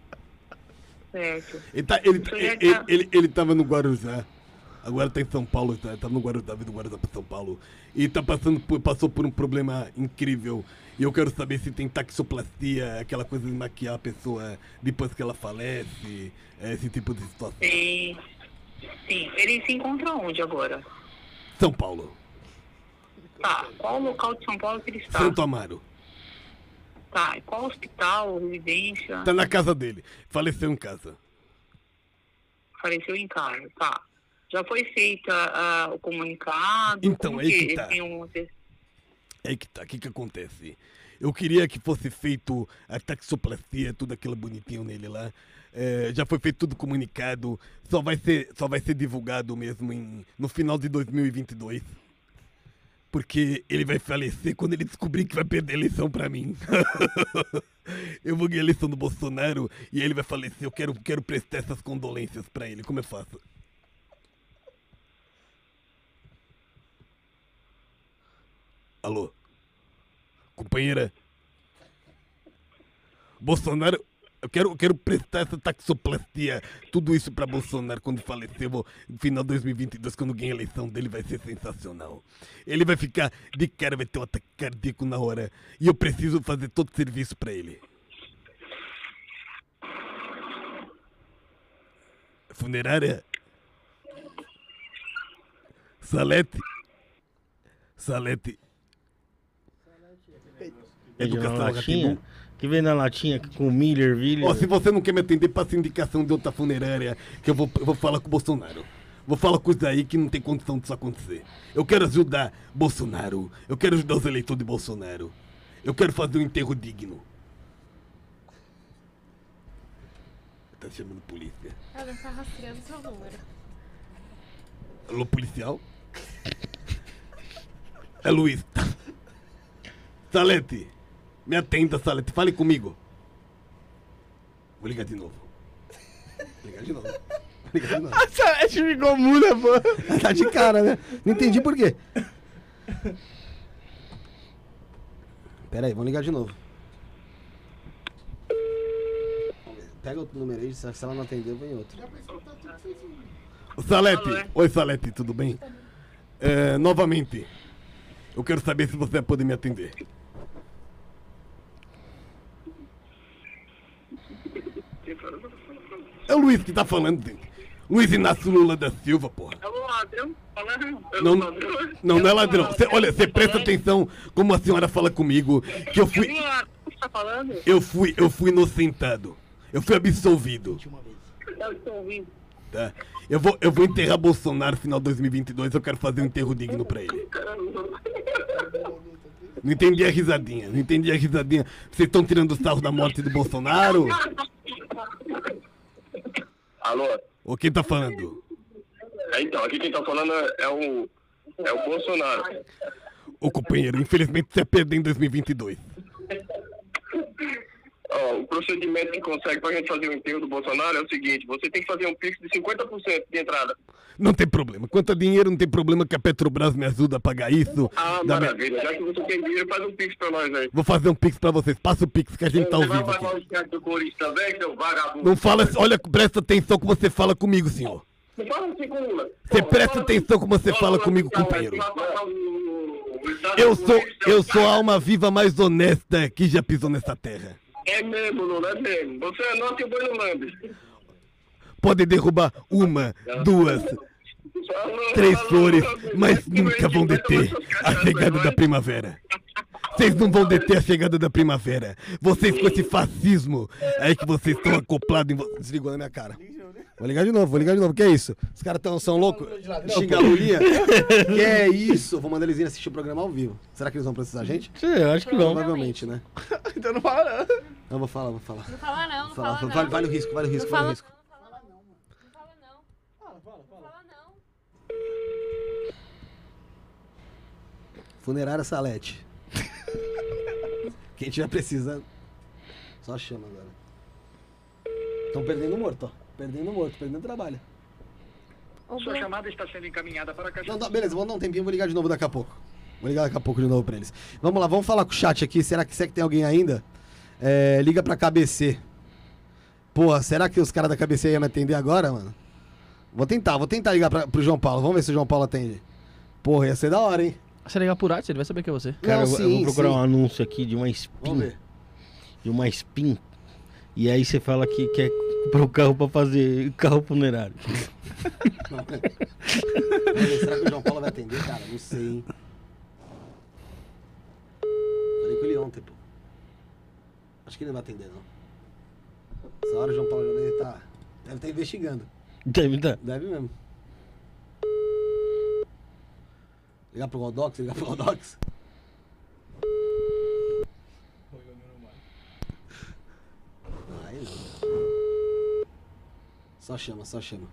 Certo. Ele, tá, ele, Isso ele, tá- ele, ele tava no Guarujá. Agora tá em São Paulo, tá, tava no Guarujá, veio do Guarujá pra São Paulo. E tá passando por, passou por um problema incrível. E eu quero saber se tem taxoplastia, aquela coisa de maquiar a pessoa depois que ela falece, é, esse tipo de situação. Sim. Sim. Ele se encontra onde agora? São Paulo, Tá. Qual o local de São Paulo que ele está? Santo Amaro. Tá. Qual hospital, residência? Tá na casa dele. Faleceu em casa. Faleceu em casa. Tá. Já foi feita ah, o comunicado? Então, Como aí que ele tá. um- É aí que tá, o que que acontece? Eu queria que fosse feito a taxoplastia, tudo aquilo bonitinho nele lá. É, já foi feito tudo comunicado, só vai ser, só vai ser divulgado mesmo em, no final de 2022. Porque ele vai falecer quando ele descobrir que vai perder a eleição pra mim. [LAUGHS] eu vou ganhar a eleição do Bolsonaro e ele vai falecer. Eu quero, quero prestar essas condolências pra ele. Como eu faço? Alô? Companheira? Bolsonaro, eu quero, quero prestar essa taxoplastia, tudo isso pra Bolsonaro quando falecer, vou- no final de 2022, quando ganhar a eleição dele, vai ser sensacional. Ele vai ficar de cara, vai ter um ataque cardíaco na hora, e eu preciso fazer todo o serviço pra ele. Funerária? Salete? Salete? Educação latinha? Que vem na latinha com milho, ervilha. Ó, se você não quer me atender, passa indicação de outra funerária que eu vou, eu vou falar com o Bolsonaro. Vou falar com isso aí que não tem condição disso acontecer. Eu quero ajudar Bolsonaro. Eu quero ajudar os eleitores de Bolsonaro. Eu quero fazer um enterro digno. Tá chamando polícia. Ela tá rastreando seu número. Alô, policial? É Luiz. Salete, me atenda, Salete. Fale comigo. Vou ligar de novo. Vou ligar de novo. Vou ligar de novo. Essa ficou muda, pô. [LAUGHS] Tá de cara, né? Não entendi por quê. Pera aí, vamos ligar de novo. Pega outro número aí, se ela não atender, eu vou em outro. Salete. Oi, Salete, tudo bem? É, novamente, eu quero saber se você vai poder me atender. É o Luiz que tá falando, gente. Luiz Inácio Lula da Silva, porra. É o ladrão falando. É Não, ladrão. não, não é ladrão. Cê- olha, você presta atenção como a senhora fala comigo, que eu É fui, que tá eu fui, eu fui inocentado. Eu fui absolvido, tá? Eu vou, eu vou enterrar Bolsonaro no final de 2022, eu quero fazer um enterro digno pra ele. Não entendi a risadinha, não entendi a risadinha. Vocês estão tirando sarro da morte do Bolsonaro? [LAUGHS] Alô? Ou quem tá falando? É, Então, aqui quem tá falando é o, é o Bolsonaro. Ô companheiro, infelizmente você vai perder em 2022. Ó, o procedimento que consegue pra gente fazer o enterro do Bolsonaro é o seguinte: você tem que fazer um pix de 50% de entrada. Não tem problema. Quanto a dinheiro, não tem problema que a Petrobras me ajuda a pagar isso. Ah, Da minha- maravilha. Já que você tem dinheiro, faz um pix pra nós aí. Vou fazer um pix pra vocês. Passa o pix que a gente tá Você vai vivo pagar aqui. do Corinthians também, seu vagabundo? Não fala, olha, presta atenção que você fala comigo, senhor. Não fala assim com uma. Você presta atenção como você fala comigo, companheiro. Eu sou, eu sou a alma viva mais honesta que já pisou nessa terra. É mesmo, Lula, é mesmo. Você é nosso e o boi não lambe. Pode derrubar uma, duas, três flores, mas nunca vão deter a chegada da primavera. Vocês não vão deter a chegada da primavera. Vocês com esse fascismo aí que vocês estão acoplados em... Desligou na minha cara. Vou ligar de novo, vou ligar de novo. Que é isso? Os caras tão, são loucos? Xinga a Lulinha? [LAUGHS] que é isso? Vou mandar eles irem assistir o programa ao vivo. Será que eles vão precisar da gente? Sim, eu acho que não. Provavelmente, né? [LAUGHS] Então não fala, não. Não, vou falar, vou falar. Não fala não, não Fala, fala vale, não. vale o risco, vale o risco, Não vale o fala risco. não, não fala não. Não fala não. Não fala não. Funerária Salete. [LAUGHS] Quem tiver precisando, só chama agora. Estão perdendo morto, ó. Perdendo morto, perdendo trabalho. Ô, Sua chamada está sendo encaminhada para a caixa. Não, tá, beleza, vamos dar um tempinho, vou ligar de novo daqui a pouco. Vou ligar daqui a pouco de novo pra eles. Vamos lá, vamos falar com o chat aqui. Será que, será que tem alguém ainda? É, liga pra KBC. Porra, será que os caras da KBC iam me atender agora, mano? Vou tentar, vou tentar ligar pra, pro João Paulo. Vamos ver se o João Paulo atende. Porra, ia ser da hora, hein? Se ligar por arte, ele vai saber que é você. Cara, Não, eu, vou- eu sim, vou procurar sim. um anúncio aqui de uma Vamos spin. ver. De uma spin. E aí você fala que quer comprar o carro pra fazer carro funerário. Será que o João Paulo vai atender, cara? Não sei, hein? Falei com ele ontem, pô. Acho que ele não vai atender, não. Essa hora o João Paulo já deve estar. Deve estar investigando. Deve dar. Deve mesmo. Ligar pro Rodox, ligar pro Rodox. Aí não. Só chama, só chama.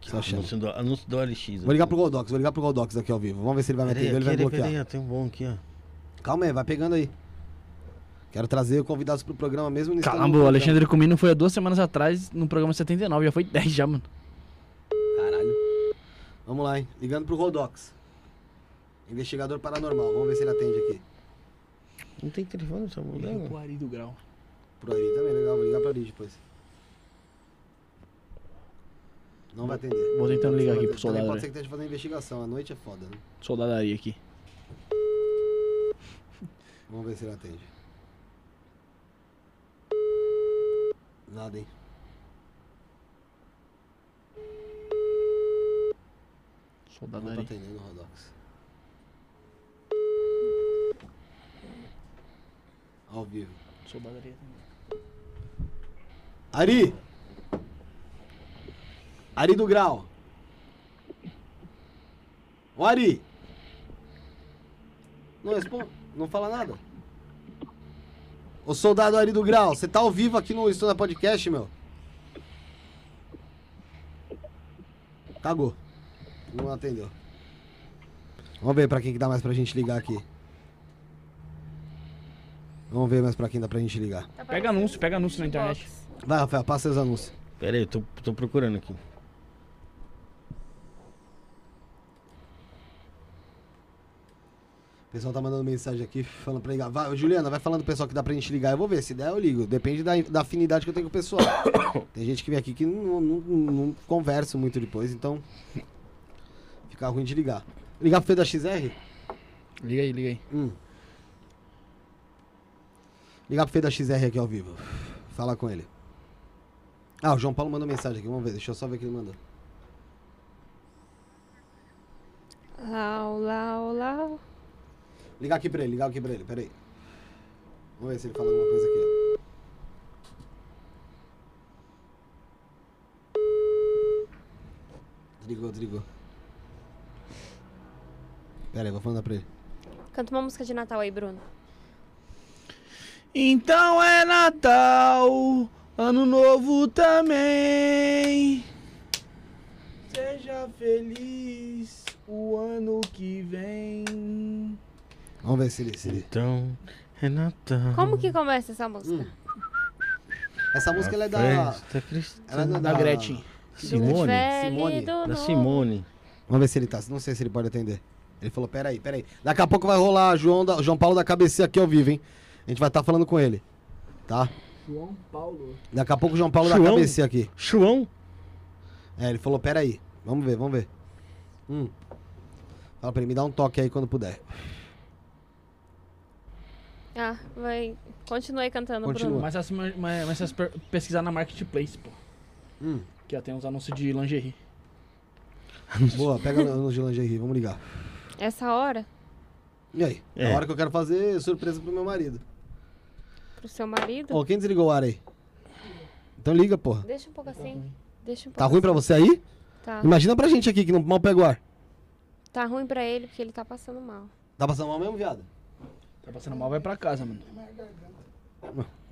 Só chama. Anúncio do, anúncio do LX. Vou ligar pro Goldox, vou ligar pro Goldox aqui ao vivo. Vamos ver se ele vai me atender ele vai peraí, bloquear. peraí, tem um bom aqui, ó. Calma aí, vai pegando aí. Quero trazer convidados pro programa mesmo no Caramba, o. Alexandre Comino foi há duas semanas atrás no programa 79, já foi 10 já, mano. Caralho. Vamos lá, hein? Ligando pro Rodox. Investigador paranormal. Vamos ver se ele atende aqui. Não tem telefone nessa mulher? Ari do Grau. Pro Ari também, legal. Vou ligar pro Ari depois. Não vai atender. Vou tentando ligar aqui pro. Também soldado. Pode ser que esteja fazendo investigação. A noite é foda, né? Soldadaria aqui. [LAUGHS] Vamos ver se ele atende. Nada, hein? Não tá Soldadaria. atendendo Rodox. Ao vivo. Soldadaria. Ari! Ari do Grau. Ô Ari! Não responde, não fala nada. Ô soldado Ari do Grau, você tá ao vivo aqui no Estúdio Podcast, meu? Cagou. Não atendeu. Vamos ver pra quem que dá mais pra gente ligar aqui. Vamos ver mais pra quem dá pra gente ligar. tá Pega anúncio, pega anúncio na internet. Vai, Rafael, passa seus anúncios. Pera aí, eu tô, tô procurando aqui. O pessoal tá mandando mensagem aqui falando pra ligar. Vai, Juliana, vai falando pro pessoal que dá pra gente ligar. Eu vou ver. Se der, eu ligo. Depende da, da afinidade que eu tenho com o pessoal. [COUGHS] Tem gente que vem aqui que não, não, não conversa muito depois, então. Fica ruim de ligar. Ligar pro Fê da XR? Liga aí, liga aí. Hum. Ligar pro Fê da XR aqui ao vivo. Falar com ele. Ah, o João Paulo mandou mensagem aqui. Vamos ver. Deixa eu só ver o que ele mandou. Lau, lau, lau. Ligar aqui pra ele, ligar aqui pra ele, peraí. Vamos ver se ele fala alguma coisa aqui. Desligou, desligou. Pera aí, vou mandar pra ele. Canta uma música de Natal aí, Bruno. Então é Natal, Ano Novo também. Seja feliz o ano que vem. Vamos ver se ele. Se ele... Então, é Natal. Como que começa essa música? Essa música ela é da. Festa cristã. Ela é Da Gretchen. Simone? Simone. Da. Simone. Vamos ver se ele tá. Não sei se ele pode atender. Ele falou: peraí, peraí. Daqui a pouco vai rolar João, da- João Paulo da cabeceira aqui ao vivo, hein? A gente vai estar falando com ele. Tá? João Paulo. Daqui a pouco o João Paulo da João? cabeceira aqui. João? É, ele falou: peraí. Vamos ver, vamos ver. Hum. Fala pra ele, me dá um toque aí quando puder. Ah, vai. Continue aí cantando, Continua. Bruno. Mas essas, mas, mas pesquisar na Marketplace, pô. Hum. Que ó, tem uns anúncios de lingerie. [LAUGHS] Boa, pega no de lingerie, vamos ligar. Essa hora, E aí? É É. a hora que eu quero fazer surpresa pro meu marido. pro seu marido. Ô, quem desligou o ar aí? Então liga, porra. Deixa um pouco assim. Deixa um pouco Tá ruim pra você aí? Tá. Imagina pra gente aqui que não mal pega o ar. Tá ruim pra ele porque ele tá passando mal. Tá passando mal mesmo, viado? Tá passando mal, vai pra casa, mano.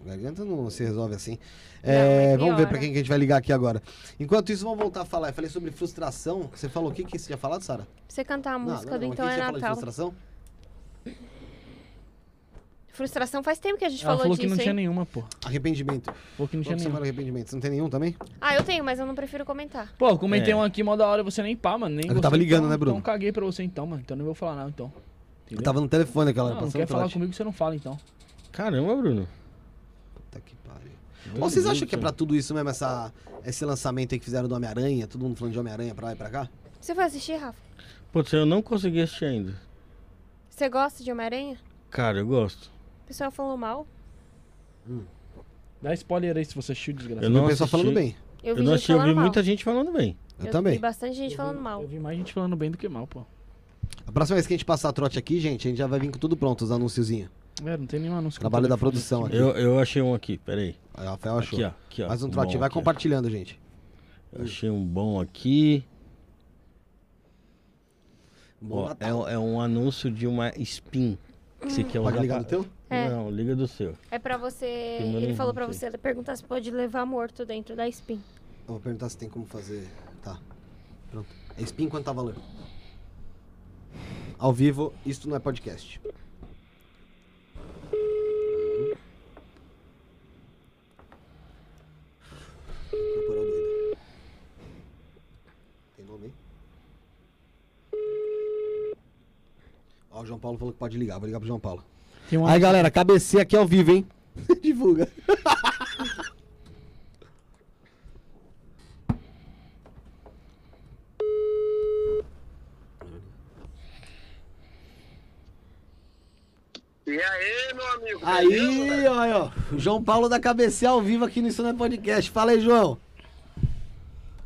Garganta não se resolve assim. Não, É, mas vamos ver pra quem que a gente vai ligar aqui agora. Enquanto isso, vamos voltar a falar. Eu falei sobre frustração. Você falou o que que você tinha falado, Sara? Pra você cantar a Não, música não, do não, Então mas o que é você falou de Natal. frustração? Frustração faz tempo que a gente Ela falou falou disso, que não tinha hein? nenhuma, pô. Arrependimento. Falou que não Qual tinha que você nenhuma. fala arrependimento? Você não tem nenhum também? Ah, eu tenho, mas eu não prefiro comentar. Pô, eu comentei É. um aqui, mó da hora, você nem pá, mano. Nem Eu tava ligando, então, né, Bruno? Então caguei pra você então, mano. Então não vou falar nada, então. Entendeu? Eu tava no telefone aquela Não, não passando quer falar comigo, você não fala, então. Caramba, Bruno. Puta que pariu. Meu Ou vocês Deus acham do que é pra tudo isso mesmo, essa, esse lançamento aí que fizeram do Homem-Aranha? Todo mundo falando de Homem-Aranha pra lá e pra cá? Você foi assistir, Rafa? Putz, eu não consegui assistir ainda. Você gosta de Homem-Aranha? Cara, eu gosto. O pessoal falou mal. Dá spoiler aí se você assistiu, desgraçado. Eu Eu vi não o pessoal falando bem. Eu Eu vi não gente assisti, eu vi mal. muita gente falando bem. Eu, Eu também. vi bastante gente falando mal. Eu vi mais gente falando bem do que mal, pô. A próxima vez que a gente passar trote aqui, gente, a gente já vai vir com tudo pronto, os anunciozinhos. É, não tem nenhum anúncio. Trabalho da produção aqui. Eu, eu achei um aqui, peraí. Aí, o Rafael achou. Aqui, ó. Aqui, ó. Mais um trote, vai aqui, compartilhando, gente. Eu achei um bom aqui. Bom Ó, é, um- é um anúncio de uma spin. Que você quer Pode ligar pra- no teu? É. Não, liga do seu. É pra você. Ele falou pra você perguntar se pode levar morto dentro da spin. Eu vou perguntar se tem como fazer. Tá. Pronto. É spin quanto tá valendo? Ao vivo, isto não é podcast. Corporal doido. Tem nome aí? Ó, o João Paulo falou que pode ligar. Vou ligar pro João Paulo. Tem Aí, galera, KBC aqui ao vivo, hein? [LAUGHS] Divulga. [LAUGHS] E aí, meu amigo? Aí, velho? ó, João Paulo da KBC ao vivo aqui no Não é Podcast. Fala aí, João.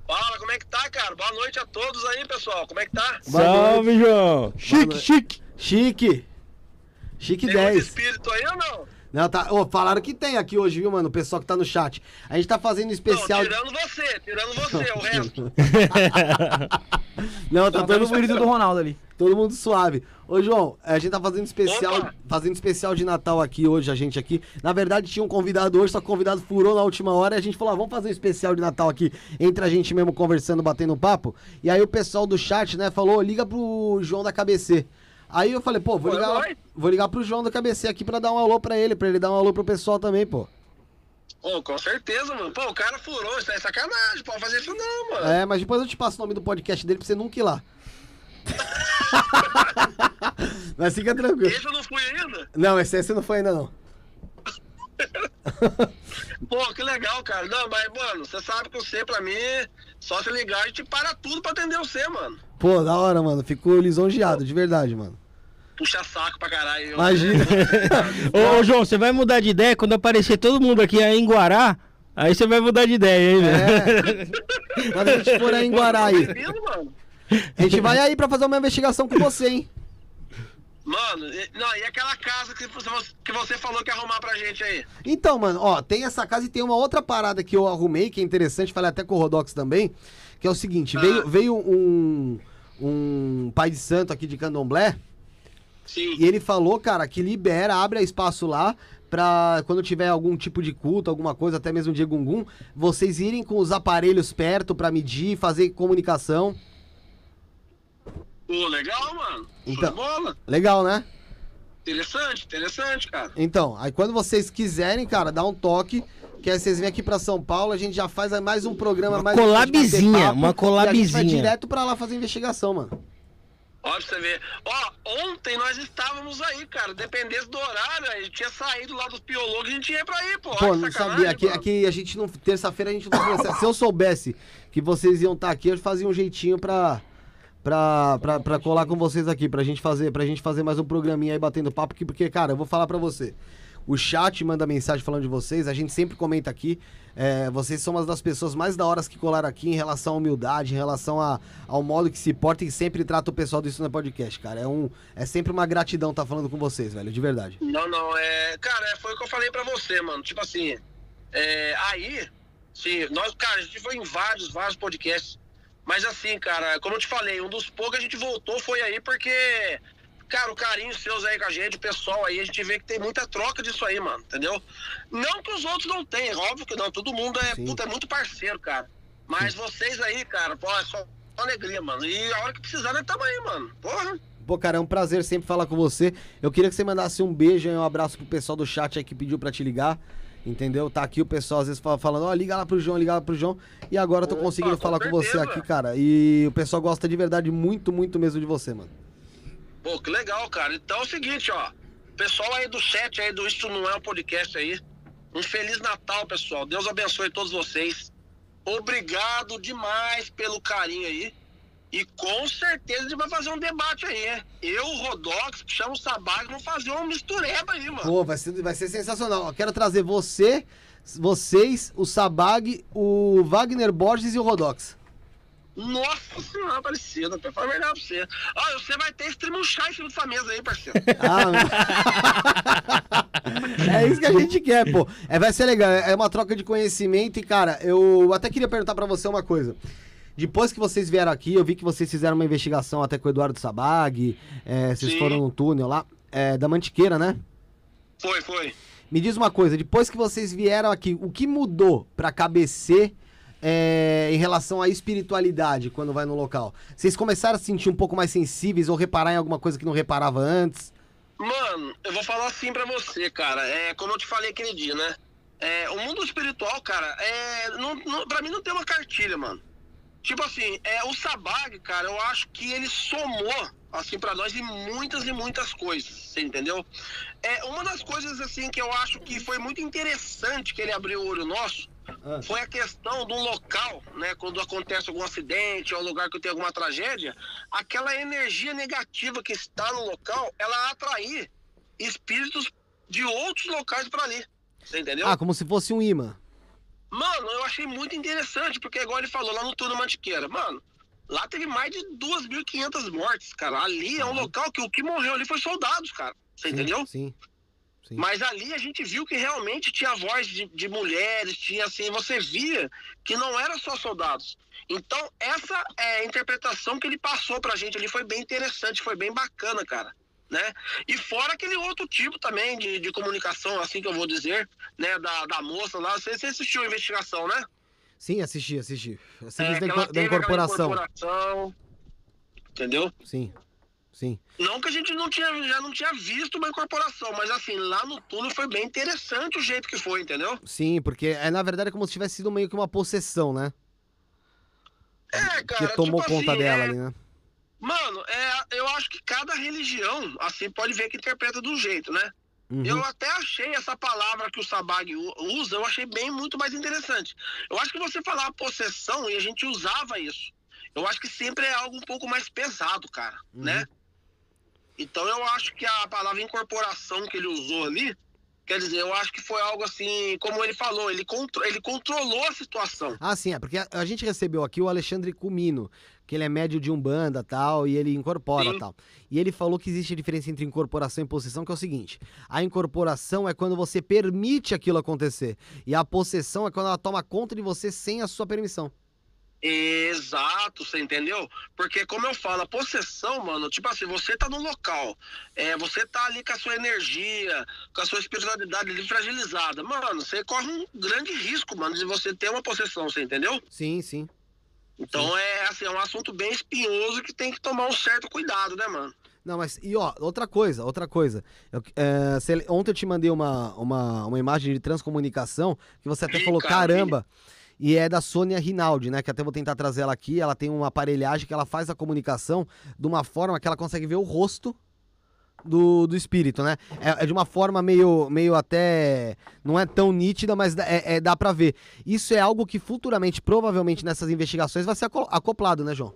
Fala, como é que tá, cara? Boa noite a todos aí, pessoal. Como é que tá? Boa Salve, João! Chique, Chique, chique. Chique. Tem muito 10. espírito aí ou não? Não, tá. Ô, falaram que tem aqui hoje, viu, mano? O pessoal que tá no chat. A gente tá fazendo especial. Não, tirando você, tirando você, o [LAUGHS] resto. [LAUGHS] Não, tá todo espírito do mundo, Ronaldo ali. todo mundo suave. Ô, João, a gente tá fazendo especial, Opa! fazendo especial de Natal aqui hoje, a gente aqui. Na verdade, tinha um convidado hoje, só que o convidado furou na última hora e a gente falou, ah, vamos fazer um especial de Natal aqui entre a gente mesmo conversando, batendo papo. E aí o pessoal do chat, né, falou, liga pro João da KBC. Aí eu falei, pô, vou Pô, ligar, vou ligar pro João da KBC aqui pra dar um alô pra ele, pra ele dar um alô pro pessoal também, pô. Ô, com certeza, mano. Pô, o cara furou, isso é sacanagem. Pode fazer isso não, mano. É, mas depois eu te passo o nome do podcast dele pra você nunca ir lá. [LAUGHS] mas fica tranquilo. Esse eu não fui ainda? Não, esse, esse não foi ainda não. [LAUGHS] Pô, que legal, cara. Não, mas, mano, você sabe que você, pra mim, só se ligar, a gente para tudo pra atender você, mano. Pô, da hora, mano. Fico lisonjeado, de verdade, mano. Puxa saco pra caralho. Imagina. [LAUGHS] Ô, ô, João, você vai mudar de ideia quando aparecer todo mundo aqui aí em Guará? Aí você vai mudar de ideia, hein, velho? É. Quando a gente for aí em Guará aí. A gente vai aí pra fazer uma investigação com você, hein? Mano, e- não, e aquela casa que você, que você falou que ia arrumar pra gente aí? Então, mano, ó, tem essa casa e tem uma outra parada que eu arrumei, que é interessante, falei até com o Rodox também, que é o seguinte, Ah. veio, veio um, um pai de santo aqui de Candomblé, Sim. E ele falou, cara, que libera, abre espaço lá pra quando tiver algum tipo de culto, alguma coisa, até mesmo de gungun, vocês irem com os aparelhos perto pra medir, fazer comunicação. Pô, legal, mano. Então. bola. Legal, né? Interessante, interessante, cara. Então, aí quando vocês quiserem, cara, dá um toque, Que aí vocês vêm aqui pra São Paulo, a gente já faz mais um programa Uma mais collabzinha, bate-papo, uma E a gente vai direto pra lá fazer investigação, mano. Ó, pra você ver. Ó, ontem nós estávamos aí, cara. Dependesse do horário, a gente tinha saído lá dos piologos, a gente ia pra aí, pô. Pô, não sabia. Aqui, mano. aqui a gente não. Terça-feira a gente não. Se eu soubesse que vocês iam estar aqui, eu fazia um jeitinho pra. Pra, pra, colar com vocês aqui, pra gente fazer, pra gente fazer mais um programinha aí batendo papo, porque, porque, cara, eu vou falar pra você. O chat manda mensagem falando de vocês, a gente sempre comenta aqui. é, vocês são uma das pessoas mais da hora que colaram aqui em relação à humildade, em relação a, ao modo que se porta e sempre trata o pessoal do no Podcast, cara. É, um, é sempre uma gratidão estar falando com vocês, velho, de verdade. Não, não, é. Cara, é, foi o que eu falei pra você, mano. Tipo assim, é, aí, sim, nós, cara, a gente foi em vários, vários podcasts. Mas assim, cara, como eu te falei, um dos poucos que a gente voltou foi aí porque, cara, o carinho seus aí com a gente, o pessoal aí, a gente vê que tem muita troca disso aí, mano, entendeu? Não que os outros não tenham, óbvio que não, todo mundo é, Sim. puta, é muito parceiro, cara. Mas vocês aí, cara, pô, é só alegria, mano. E a hora que precisar, nós tamo aí, mano. Porra. Pô, cara, é um prazer sempre falar com você. Eu queria que você mandasse um beijo e um abraço pro pessoal do chat aí que pediu pra te ligar. Entendeu? Tá aqui o pessoal às vezes fala- falando, ó, liga lá pro João, liga lá pro João. E agora eu tô Opa, conseguindo com falar com você certeza. aqui, cara. E o pessoal gosta de verdade muito, muito mesmo de você, mano. Pô, que legal, cara. Então é o seguinte, ó. Pessoal aí do chat aí do Isto Não É um Podcast aí. Um Feliz Natal, pessoal. Deus abençoe todos vocês. Obrigado demais pelo carinho aí. E com certeza a gente vai fazer um debate aí, né? Eu, o Rodox, chama o Sabag, vamos fazer uma mistureba aí, mano. Pô, vai ser, vai ser sensacional. Eu quero trazer você, vocês, o Sabag, o Wagner Borges e o Rodox. Nossa senhora, Aparecida, pra falar verdade pra você. Ó, você vai ter chá em cima dessa mesa aí, parceiro. [LAUGHS] Ah, é isso que a gente quer, pô. É, vai ser legal, é uma troca de conhecimento e, cara, eu até queria perguntar pra você uma coisa. Depois que vocês vieram aqui, eu vi que vocês fizeram uma investigação até com o Eduardo Sabag, é, vocês Sim. foram num túnel lá, é, da Mantiqueira, né? Foi, foi. Me diz uma coisa, depois que vocês vieram aqui, o que mudou pra KBC é, em relação à espiritualidade quando vai no local? Vocês começaram a se sentir um pouco mais sensíveis ou reparar em alguma coisa que não reparava antes? Mano, eu vou falar assim pra você, cara. É como eu te falei aquele dia, né? É, o mundo espiritual, cara, é, não, não, pra mim não tem uma cartilha, mano. Tipo assim, é, o Sabag, cara, eu acho que ele somou, assim, pra nós em muitas e muitas coisas, você entendeu? É, uma das coisas, assim, que eu acho que foi muito interessante que ele abriu o olho nosso, Ah. foi a questão do local, né? Quando acontece algum acidente ou lugar que tem alguma tragédia, aquela energia negativa que está no local, ela atrair espíritos de outros locais para ali. Você entendeu? Ah, como se fosse um imã. Mano, eu achei muito interessante, porque igual ele falou lá no Túnel Mantiqueira, mano, lá teve mais de 2.500 mortes, cara. Ali é um local que o que morreu ali foi soldados, cara. Você entendeu? Sim. Sim. Mas ali a gente viu que realmente tinha voz de, de mulheres, tinha assim, você via que não era só soldados. Então, essa é, interpretação que ele passou pra gente ali foi bem interessante, foi bem bacana, cara. Né? E fora aquele outro tipo também de, de comunicação, assim que eu vou dizer, né? Da, da moça lá. Você, você assistiu a investigação, né? Sim, assisti, assisti. Assisti É, da, inco- da incorporação. incorporação, Entendeu? Sim, sim. Não que a gente não tinha, já não tinha visto uma incorporação, mas assim, lá no túnel foi bem interessante o jeito que foi, entendeu? Sim, porque é, na verdade é como se tivesse sido meio que uma possessão, né? É, cara, que tomou tipo conta assim, dela é- ali, né? Mano, é, eu acho que cada religião, assim, pode ver que interpreta de um jeito, né? Uhum. Eu até achei essa palavra que o Sabag usa, eu achei bem muito mais interessante. Eu acho que você falar possessão, e a gente usava isso. Eu acho que sempre é algo um pouco mais pesado, cara, Uhum. né? Então eu acho que a palavra incorporação que ele usou ali, quer dizer, eu acho que foi algo assim, como ele falou, ele, contro ele controlou a situação. Ah, sim, é porque a, a gente recebeu aqui o Alexandre Cumino, que ele é médio de Umbanda tal, e ele incorpora Sim. tal. E ele falou que existe a diferença entre incorporação e possessão, que é o seguinte: a incorporação é quando você permite aquilo acontecer, e a possessão é quando ela toma conta de você sem a sua permissão. Exato, você entendeu? Porque, como eu falo, a possessão, mano, tipo assim, você tá no local, é, você tá ali com a sua energia, com a sua espiritualidade ali fragilizada. Mano, você corre um grande risco, mano, de você ter uma possessão, você entendeu? Sim, sim. Então é assim, é um assunto bem espinhoso que tem que tomar um certo cuidado, né, mano? Não, mas, e ó, outra coisa, outra coisa. Eu, é, você- ontem eu te mandei uma, uma, uma imagem de transcomunicação que você até falou, cara, caramba. E é da Sônia Rinaldi, né? Que até vou tentar trazer ela aqui. Ela tem uma aparelhagem que ela faz a comunicação de uma forma que ela consegue ver o rosto do, do espírito, né? É, é de uma forma meio, meio até. Não é tão nítida, mas é, é- dá pra ver. Isso é algo que futuramente, provavelmente nessas investigações, vai ser aco- acoplado, né, João?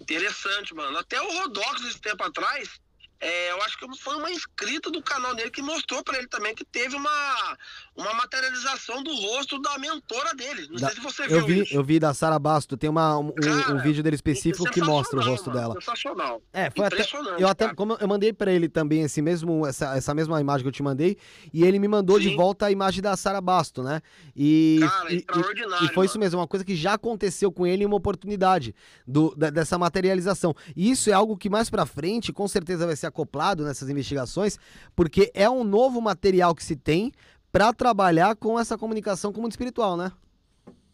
Interessante, mano. Até o Rodox, esse tempo atrás, é, eu acho que foi uma inscrita do canal dele que mostrou pra ele também que teve uma, uma materialização do rosto da mentora dele. Não Da- sei se você eu viu vi, isso. eu vi da Sara Basto, tem uma, um, um Cara, vídeo dele específico que mostra o rosto mano, dela. Sensacional. É, foi até. Eu até. cara. Como eu mandei pra ele também esse mesmo, essa, essa mesma imagem que eu te mandei, e ele me mandou de Sim. volta a imagem da Sara Basto, né? E, Cara, e- e- extraordinário, e foi isso mesmo, uma coisa que já aconteceu com ele em uma oportunidade do, da- dessa materialização. E isso é algo que mais pra frente, com certeza vai ser acoplado nessas investigações, porque é um novo material que se tem pra trabalhar com essa comunicação com o mundo espiritual, né?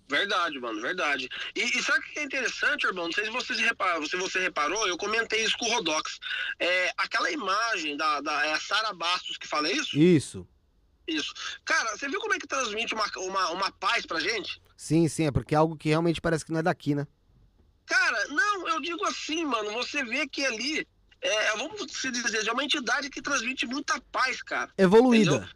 Verdade, mano, verdade. E, e sabe o que é interessante, irmão? Não sei se você, reparou, se você reparou, eu comentei isso com o Rodox. É, aquela imagem da, da é a Sara Bastos que fala isso? Isso. Isso. Cara, você viu como é que transmite uma, uma, uma paz pra gente? Sim, sim, é porque é algo que realmente parece que não é daqui, né? Cara, não, eu digo assim, mano, você vê que ali, é, vamos se dizer, é uma entidade que transmite muita paz, cara. Evoluída.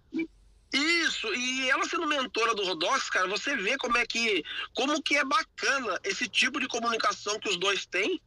Isso, e ela sendo mentora do Rodox, cara, você vê como é que como que é bacana esse tipo de comunicação que os dois têm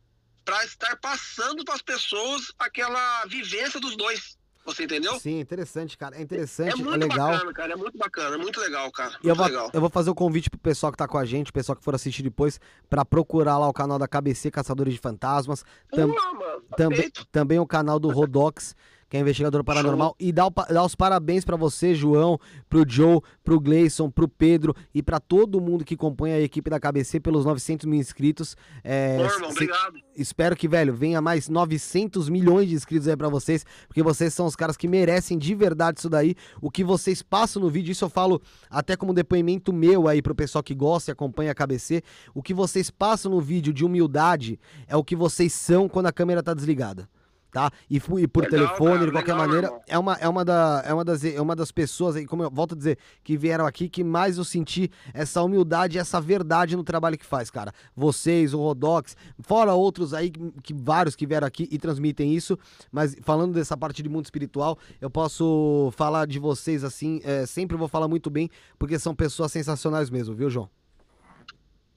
pra estar passando para as pessoas aquela vivência dos dois. Você entendeu? Sim, interessante, cara. É É interessante, é, muito legal. bacana, cara, é muito bacana, é muito legal, cara. E eu Muito vou, legal. eu vou fazer o convite pro pessoal que tá com a gente, o pessoal que for assistir depois, pra procurar lá o canal da KBC Caçadores de Fantasmas. tam- Pô, mano, também, perfeito. também o canal do Rodox, que é investigador paranormal. E dá, o os parabéns pra você, João, pro Joe, pro Gleison, pro Pedro e pra todo mundo que compõe a equipe da KBC pelos 900 mil inscritos. É, Pô, irmão, obrigado. Espero que, velho, venha mais 900 milhões de inscritos aí pra vocês, porque vocês são os caras que merecem de verdade isso daí. O que vocês passam no vídeo, isso eu falo até como depoimento meu aí pro pessoal que gosta e acompanha a KBC. O que vocês passam no vídeo de humildade é o que vocês são quando a câmera tá desligada. Tá? E, e por Legal, telefone, cara, de qualquer legal, maneira, irmão. é uma, é, uma da, é, uma das, é uma das pessoas como eu volto a dizer, que vieram aqui, que mais eu senti essa humildade, essa verdade no trabalho que faz, cara. Vocês, o Rodox, fora outros aí, que, que vários que vieram aqui e transmitem isso, mas falando dessa parte de mundo espiritual, eu posso falar de vocês assim, é, sempre vou falar muito bem, porque são pessoas sensacionais mesmo, viu, João?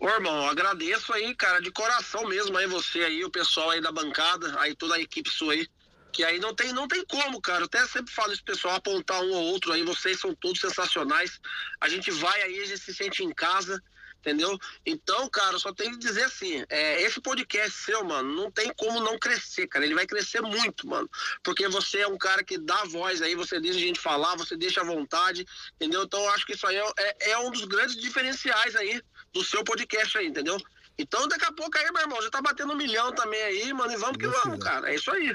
Ô, irmão, agradeço aí, cara, de coração mesmo aí você aí, o pessoal aí da bancada, aí toda a equipe sua aí. Que aí não tem, não tem como, cara. Eu até sempre falo isso, pessoal, apontar um ou outro aí, vocês são todos sensacionais. A gente vai aí, a gente se sente em casa, entendeu? Então, cara, só tenho que dizer assim, é, esse podcast seu, mano, não tem como não crescer, cara. Ele vai crescer muito, mano. Porque você é um cara que dá voz aí, você deixa a gente falar, você deixa à vontade, entendeu? Então eu acho que isso aí é, é- é um dos grandes diferenciais aí do seu podcast aí, entendeu? Então daqui a pouco aí, meu irmão, já tá batendo um milhão também aí, mano, e vamos que vamos, cara. É isso aí.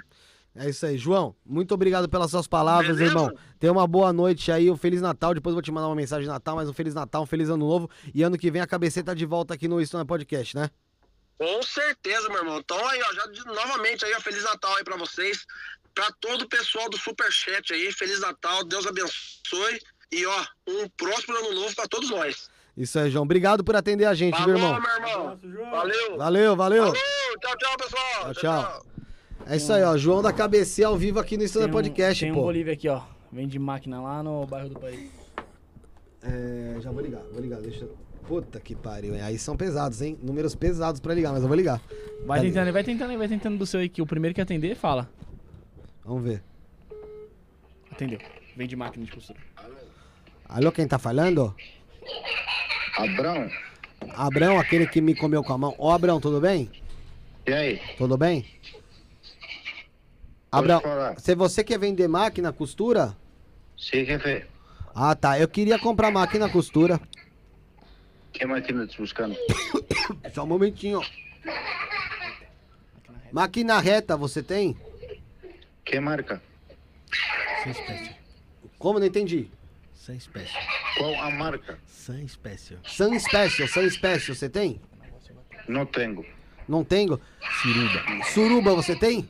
É isso aí, João. Muito obrigado pelas suas palavras, Beleza? irmão. Tenha uma boa noite aí, um Feliz Natal. Depois vou te mandar uma mensagem de Natal, mas um Feliz Natal, um Feliz Ano Novo. E ano que vem a KBC tá de volta aqui no Estônia Podcast, né? Com certeza, meu irmão. Então aí, ó, já de- novamente aí, ó, Feliz Natal aí pra vocês, pra todo o pessoal do Superchat aí, Feliz Natal, Deus abençoe. E ó, um próximo ano novo pra todos nós. Isso aí, João. Obrigado por atender a gente, Falou, viu, irmão? meu irmão. Valeu. Valeu, valeu. Tchau, tchau, pessoal. Tchau, tchau. É isso aí, ó. João da KBC ao vivo aqui no Tem um- Podcast, tem um pô. Bolívia aqui, ó. Vende máquina lá no bairro do país. É, já vou ligar, vou ligar. Deixa eu... Puta que pariu, hein? Aí são pesados, hein? Números pesados pra ligar, mas eu vou ligar. Vai Tá tentando, vai tentando, vai tentando do seu aí, que o primeiro que atender, fala. Vamos ver. Atendeu. Vende máquina de costura. Alô, quem tá falando? Abrão, Abrão, aquele que me comeu com a mão. Ô, Abrão, tudo bem? e aí? Tudo bem? Pode Abrão, falar. se você quer vender máquina, costura? Sim, jefe. Ah, tá. Eu queria comprar máquina costura. Que máquina estás buscando? [COUGHS] Só um momentinho. Máquina reta, você tem? Que marca? Sun Special. Como? Não entendi. Sun Special. Qual a marca? Sun Special. Sun Special, Sun Special, você tem? Não tenho. Não tenho. Suruba. Suruba, você tem?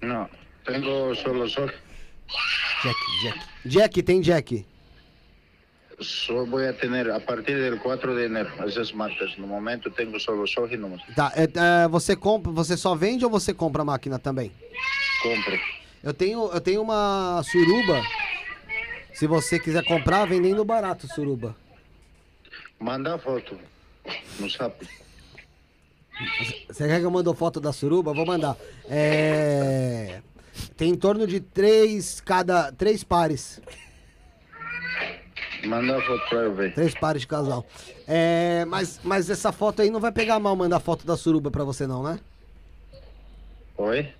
No, tengo solo sol. Jack, Jack. Jack, tem Jack. Só voy a tener a partir del 4 de enero esas marcas. No momento tengo solo sol y nomás. Tá, é, é, você compra, você só vende ou você compra a máquina também? Compro. Eu tenho, eu tenho uma suruba. Se você quiser comprar, vendendo barato suruba. Manda foto no zap. Você quer que eu mande foto da suruba? Vou mandar. É... Tem em torno de três cada três pares, Manda foto para eu ver. três pares de casal. É, mas, mas essa foto aí não vai pegar mal mandar foto da suruba pra você não, né? Oi?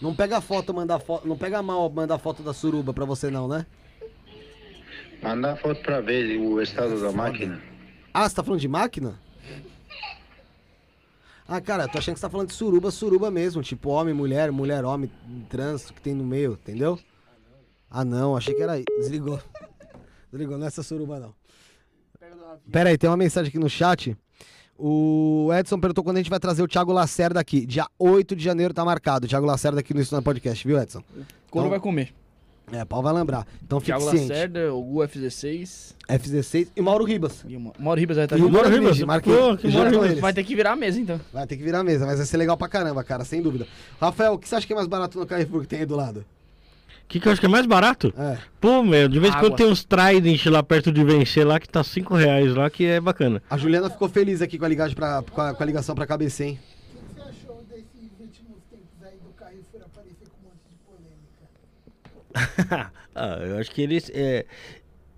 Não pega foto mandar foto, não pega mal mandar foto da suruba pra você não, né? Manda foto para ver o estado da máquina. Ah, você tá falando de máquina? Ah, cara, tô achando que você tá falando de suruba, suruba mesmo. Tipo, homem, mulher, mulher, homem, trânsito que tem no meio, entendeu? Ah, não, achei que era. Desligou. Desligou, não é essa suruba, não. Pera aí, tem uma mensagem aqui no chat. O Edson perguntou quando a gente vai trazer o Thiago Lacerda aqui. Dia 8 de janeiro tá marcado. O Thiago Lacerda aqui no Estúdio Podcast, viu, Edson? Couro Então- vai comer. É, pau vai lembrar. Então fique Thiago ciente. Lacerda, o Gu F16. F16 e Mauro Ribas. E o Ma- Mauro Ribas vai estar E o junto. Mauro Ribas, marquei. Pô, que Já Mauro com Ribas. eles. Vai ter que virar a mesa, então. Vai ter que virar a mesa, mas vai ser legal pra caramba, cara, sem dúvida. Rafael, o que você acha que é mais barato no Carrefour que tem aí do lado? O que, que eu acho que é mais barato? É. Pô, meu, de vez em Água. quando tem uns Trident lá perto de vencer lá que tá 5 reais lá, que é bacana. A Juliana ficou feliz aqui com a, ligagem pra, com a, com a ligação pra KBC, hein? O que você achou desses últimos tempos aí do Carrefour aparecer com um monte de polêmica? [LAUGHS] ah, eu acho que eles. é,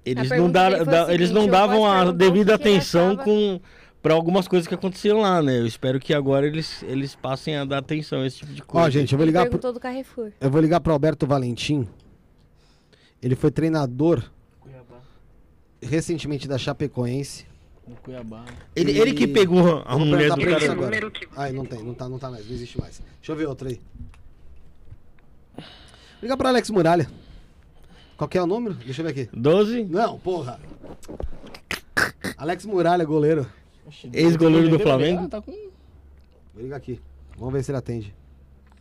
eles não, dar, da- eles não davam a devida que que atenção achava. com para algumas coisas que aconteciam lá, né? Eu espero que agora eles, eles passem a dar atenção a esse tipo de coisa. Ó, gente, eu vou ligar pro, do Carrefour. eu vou ligar pro Alberto Valentim. Ele foi treinador recentemente da Chapecoense. No Cuiabá. Ele, E- ele que pegou a mulher do cara. agora. Ai, não tem, não tá, não tá mais, não existe mais. Deixa eu ver outro aí. Liga pra Alex Muralha. Qual que é o número? Deixa eu ver aqui. 12, Não, porra. Alex Muralha, goleiro. ex-goleiro do Flamengo. Ah, tá com... Vou ligar aqui. Vamos ver se ele atende.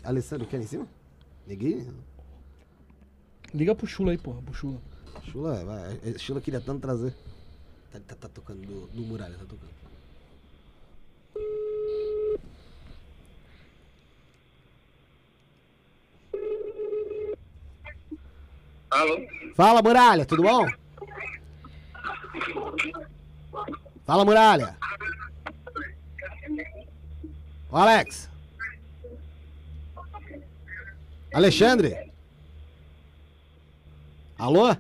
Alessandro, quer em cima? Ninguém? Liga pro Chula aí, porra, pro Chula. Chula, vai. eh, Chula queria tanto trazer. Tá, tá, tá tocando do, do Muralha, tá tocando. Alô? Fala, Muralha, tudo bom? Fala, Muralha. Ô, Alex. Alexandre. Alô?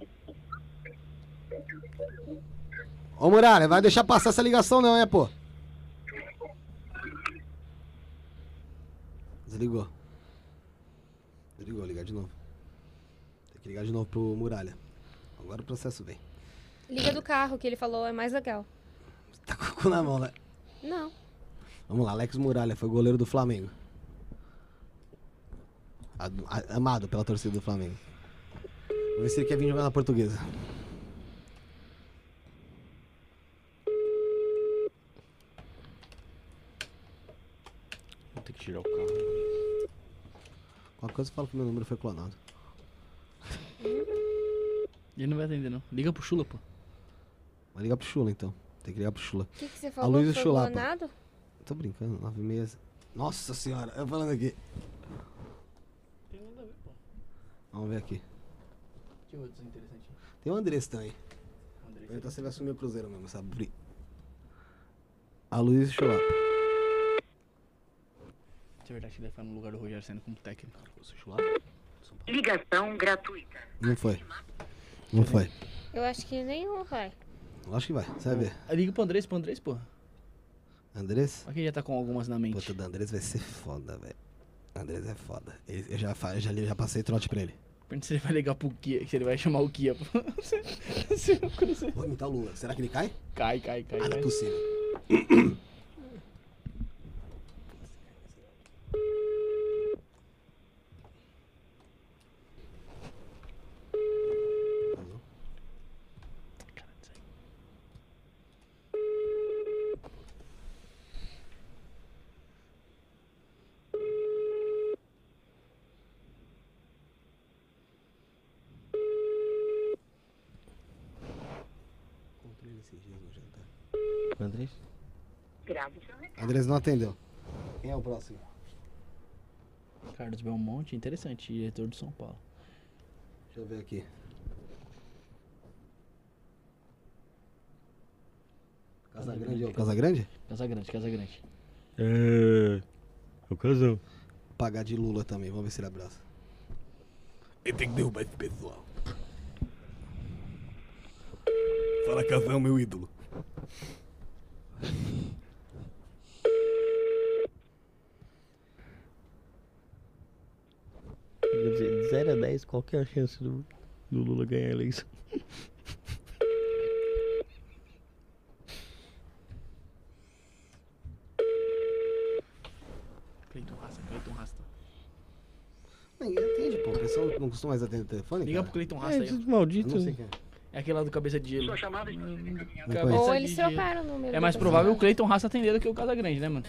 Ô, Muralha, vai deixar passar essa ligação não, né, pô? Desligou. Desligou, ligar de novo. Que ligar de novo pro Muralha. Agora o processo vem. Liga do carro, que ele falou, é mais legal. Tá com o cu na mão, né? Não. Vamos lá, Alex Muralha foi goleiro do Flamengo. A- a- Amado pela torcida do Flamengo. Vamos ver se ele quer vir jogar na portuguesa. Vou ter que tirar o carro. Qualquer coisa fala que meu número foi clonado. Ele não vai atender, não. Liga pro Chula, pô. Vai ligar pro Chula então. Tem que ligar pro Chula. O que, que você A falou? Luísa Foi Chulapa. clonado? Tô brincando, nove meses. Nossa senhora, eu falando aqui. Vamos ver aqui. Que outros interessantes? Tem o Andrés também. Ele tá sempre assumir o Cruzeiro mesmo, sabe? A Luiz Chulapa. É verdade que ele vai ficar no lugar do Rogério Senna como técnico. Ligação gratuita. Não foi. Não foi. Eu acho que nenhum vai. Acho que vai, você vai ver. Liga pro Andrés, pro Andrés, pô. Andrés? Aqui já tá com algumas na mente. Puta, do Andrés vai ser foda, velho. Andrés é foda. Ele- eu já, fa- eu já, li- já passei trote pra ele. Pergunta se ele vai ligar pro Kia, se ele vai chamar o Kia. pô. [LAUGHS] Se o Cruzeiro- Vou imitar o Lula. Será que ele cai? Cai, cai, cai. Ah, não é cai. possível. Andrés não atendeu. Quem é o próximo? Carlos Belmonte, interessante, diretor do São Paulo. Deixa eu ver aqui. Casa Grande ou Casa Grande? Casa Grande, Casa Grande. É. O casão. Pagar de Lula também, vamos ver se ele abraça. Ele tem que derrubar esse pessoal. Fala casão, meu ídolo. Quer dizer, de 0 a 10, qual que é a chance do, do Lula ganhar a eleição? Cleiton Rasta, Cleiton Rasta. Ninguém atende, pô. O pessoal não costuma mais atender o telefone. Liga cara? pro Cleiton É, Rasta aí. esses ó. não sei quem é. É aquele lá do cabeça de gelo. Não Cabeça. Ou eles trocaram o número. É mais provável o. Cleiton Rasta atender do que o Casa Grande, né, mano?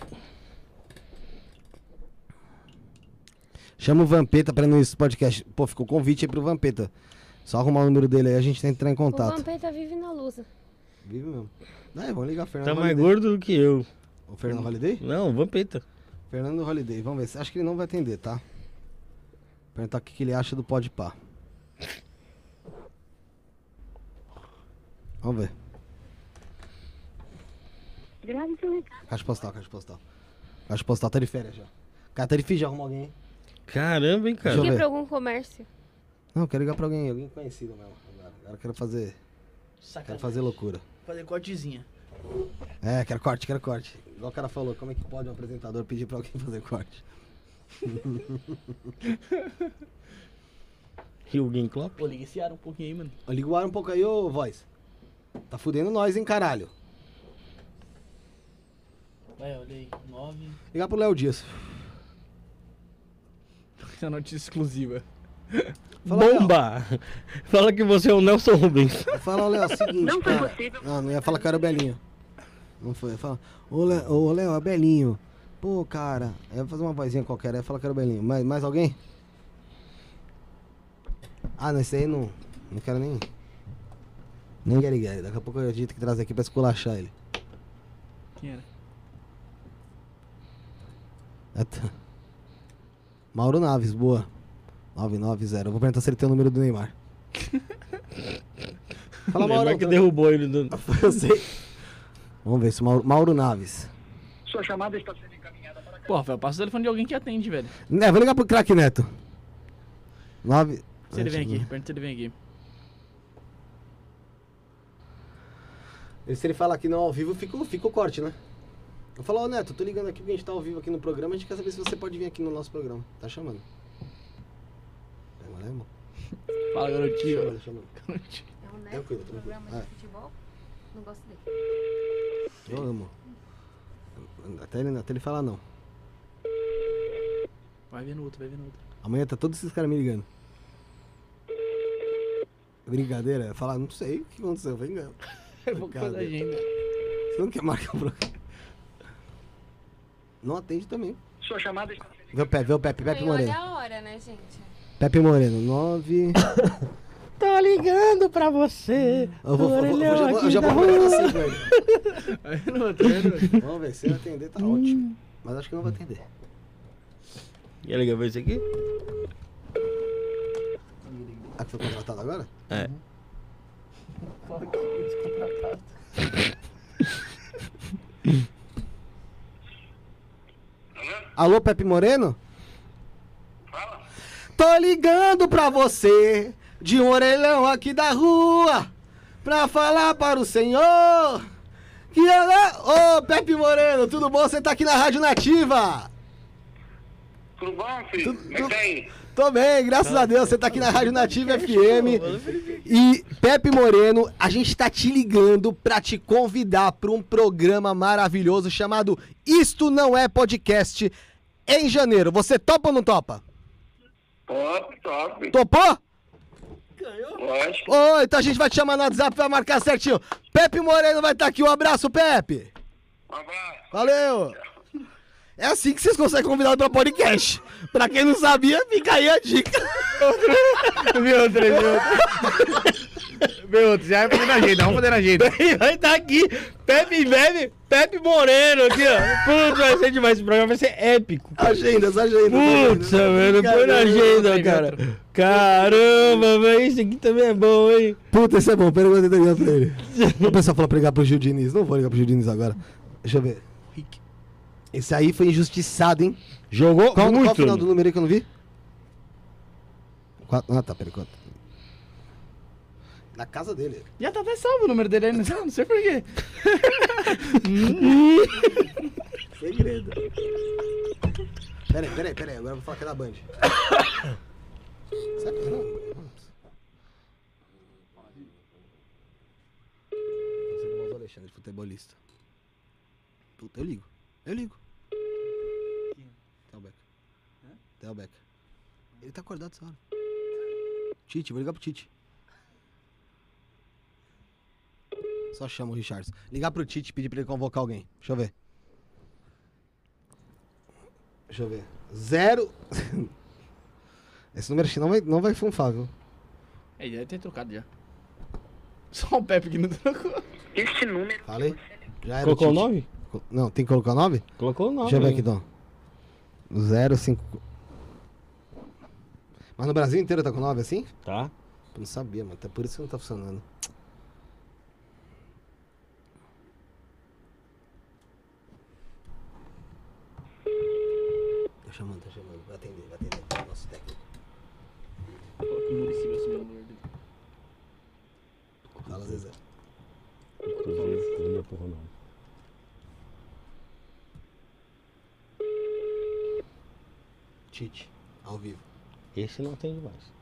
Chama o Vampeta pra ir no podcast. Pô, ficou convite aí pro Vampeta. Só arrumar o número dele aí, a gente tenta entrar em O contato. Vampeta vive na lusa. Vive mesmo. É, vamos ligar o Fernando Tá mais Holiday. gordo do que eu. O Fernando Holiday? Não, Vampeta. Fernando Holiday, vamos ver. Acho que ele não vai atender, tá? Perguntar o que que ele acha do Pode Pá. Vamos ver. Grave recado. Caixa postal, caixa postal. Caixa postal tá de férias já. Cara, tá difícil de arrumar alguém, hein? Caramba, hein, cara. Deixa eu Liga ver. pra algum comércio. Não, eu quero ligar pra alguém, alguém conhecido mesmo. Agora, agora eu quero fazer. Quero fazer loucura. Fazer cortezinha. É, quero corte, quero corte. Igual o cara falou, como é que pode um apresentador pedir pra alguém [LAUGHS] fazer corte? [LAUGHS] Jürgen Klopp. Pô, liga esse ar um pouquinho aí, mano. Ó, Liga o ar um pouco aí, ô voz. Tá fudendo nós, hein, caralho. Vai, olha aí. 9. Ligar pro Léo Dias. Essa notícia exclusiva. [LAUGHS] Fala, Léo. Bomba! Fala que você é o Nelson Rubens. Fala, Léo, é o seguinte. Não foi cara. possível. Não, não ia falar que era o Belinho. Não foi. Fala, ô Léo, ô, Léo, é o Belinho. Pô, cara. Eu ia fazer uma vozinha qualquer, aí ia falar que era o Belinho. Mais, mais alguém? Ah, não, esse aí não. Não quero nem. Nem Gary Gary. Daqui a pouco eu tenho que trazer aqui pra esculachar ele. Quem era? É, tá. Mauro Naves, boa. 990. Eu vou perguntar se ele tem o número do Neymar. [LAUGHS] Fala, Mauro. Neymar que derrubou ele do... [LAUGHS] Eu sei. Vamos ver se o Mauro, Mauro Naves. Sua chamada está sendo encaminhada para Pô, Rafael, passa o telefone de alguém que atende, velho. É, vou ligar pro craque Neto. 9. Se ele vem aqui, pergunta se ele vem aqui. Se ele falar que não ao vivo, fica, o- fica o corte, né? Eu falo, ô Neto, tô ligando aqui porque a gente tá ao vivo aqui no programa, a gente quer saber se você pode vir aqui no nosso programa. Tá chamando. É, mas é, irmão? Fala, garotinho. Chamando, chamando. Garotinho. É um neto Tranquilo, do tranquilo. programa de É. futebol. Não gosto dele. Eu amo. Até ele, até ele falar não. Vai vendo outro, vai vendo outro. Amanhã tá todos esses caras me ligando. Brincadeira? Falar, não sei o que aconteceu, vem engano. [LAUGHS] Eu vou fazer a agenda. Você não quer marcar o programa? Não atende também. Sua chamada está Vê o Pepe, vê o Pepe, Pepe Ai, olha Moreno. a hora, né, gente? Pepe Moreno, 9. [LAUGHS] Tô ligando pra você. Eu vou, eu vou, eu já vou, eu aqui já vou rua. assim vendo outro, vai vendo outro. Vamos ver, se ele atender tá ótimo. Mas acho que não vai atender. Quer ligar pra esse aqui? Ah, que foi contratado agora? É. [LAUGHS] Fala que foi descontratado. Alô, Pepe Moreno? Fala. Tô ligando pra você, de um orelhão aqui da rua, pra falar para o senhor que ela... Ô, Pepe Moreno, tudo bom? Você tá aqui na Rádio Nativa? Tudo bom, filho? É que tá aí? Tô bem, graças a Deus. Você tá aqui na Rádio Nativa FM. E Pepe Moreno, a gente tá te ligando pra te convidar pra um programa maravilhoso chamado Isto Não É Podcast em janeiro. Você topa ou não topa? Top, top. Topou? Lógico. Ô, então a gente vai te chamar no WhatsApp pra marcar certinho. Pepe Moreno vai estar aqui. Um abraço, Pepe. Um abraço. Valeu. É assim que vocês conseguem convidado pra podcast. Pra quem não sabia, fica aí a dica. Viu outro, [LAUGHS] [LAUGHS] outro, já vai fazer na agenda, vamos fazer na agenda. vai estar aqui, Pepe Bebe, Pepe Moreno aqui, ó. Putz, vai ser demais. Esse programa vai ser épico. Agendas, agendas. Putz, velho, põe na agenda, cara. Caramba, velho, isso aqui também é bom, hein? Puta, esse é bom, pergunta tá ligado pra ele. O pessoal falou pra ligar pro Gil Diniz. Não vou ligar pro Gil Diniz agora. Deixa eu ver. Esse aí foi injustiçado, hein? Jogou Qual, qual muito. o final do número aí que eu não vi? Quatro, ah, tá, peraí, quanto? Na casa dele. Já tá até salvo o número dele aí, [LAUGHS] não sei, não sei porquê. [LAUGHS] Segredo. Peraí, peraí, peraí. Agora eu vou falar que é da Band. Sabe que não? Você não Alexandre, futebolista. Puta, eu ligo. Eu ligo. Telbeck. Telbeck. Ele tá acordado essa hora. Tite, vou ligar pro Tite. Só chama o Richardson. Ligar pro Tite e pedir pra ele convocar alguém. Deixa eu ver. Deixa eu ver. Zero. [LAUGHS] Esse número não vai, não vai funfar, viu? É, deve ter trocado já. [LAUGHS] Só o Pepe que não trocou. Este número. Falei? Já era Colocou o Tite. 9? Co- Não, tem que colocar o 9? Colocou o 9. Deixa eu ver aqui, Dom. 0, 5. Mas no Brasil inteiro tá com 9 assim? Tá. Eu não sabia, mano. Até por isso que não tá funcionando. Tá chamando, tá chamando. Vai atender, vai atender. Nosso técnico. Fala, Zezé. Inclusive, não é porra, não. Tite, ao vivo. Esse não atende mais.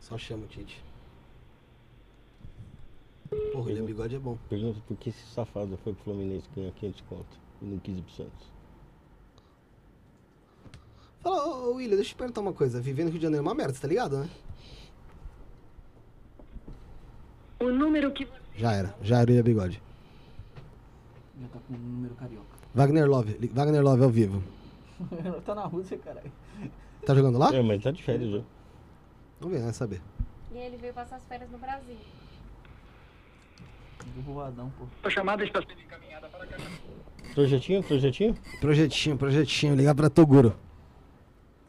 Só chama o Tite. Porra, o William Bigode é bom. Pergunta por que esse safado foi pro Fluminense ganhar 500 conto e não quis ir pro Santos. Fala, ô, ô William, deixa eu te perguntar uma coisa. Viver no Rio de Janeiro é uma merda, você tá ligado, né? O número que você. Já era, já era o William Bigode. Já tá com o número carioca. Wagner Love, Wagner Love ao vivo. [LAUGHS] tá na Rússia, caralho. Tá jogando lá? É, mas tá de férias já. Vamos ver, vai saber. E ele veio passar as férias no Brasil. Boadão, pô. A chamada está sendo encaminhada para cá. Projetinho, projetinho? Projetinho, projetinho, ligar pra Toguro.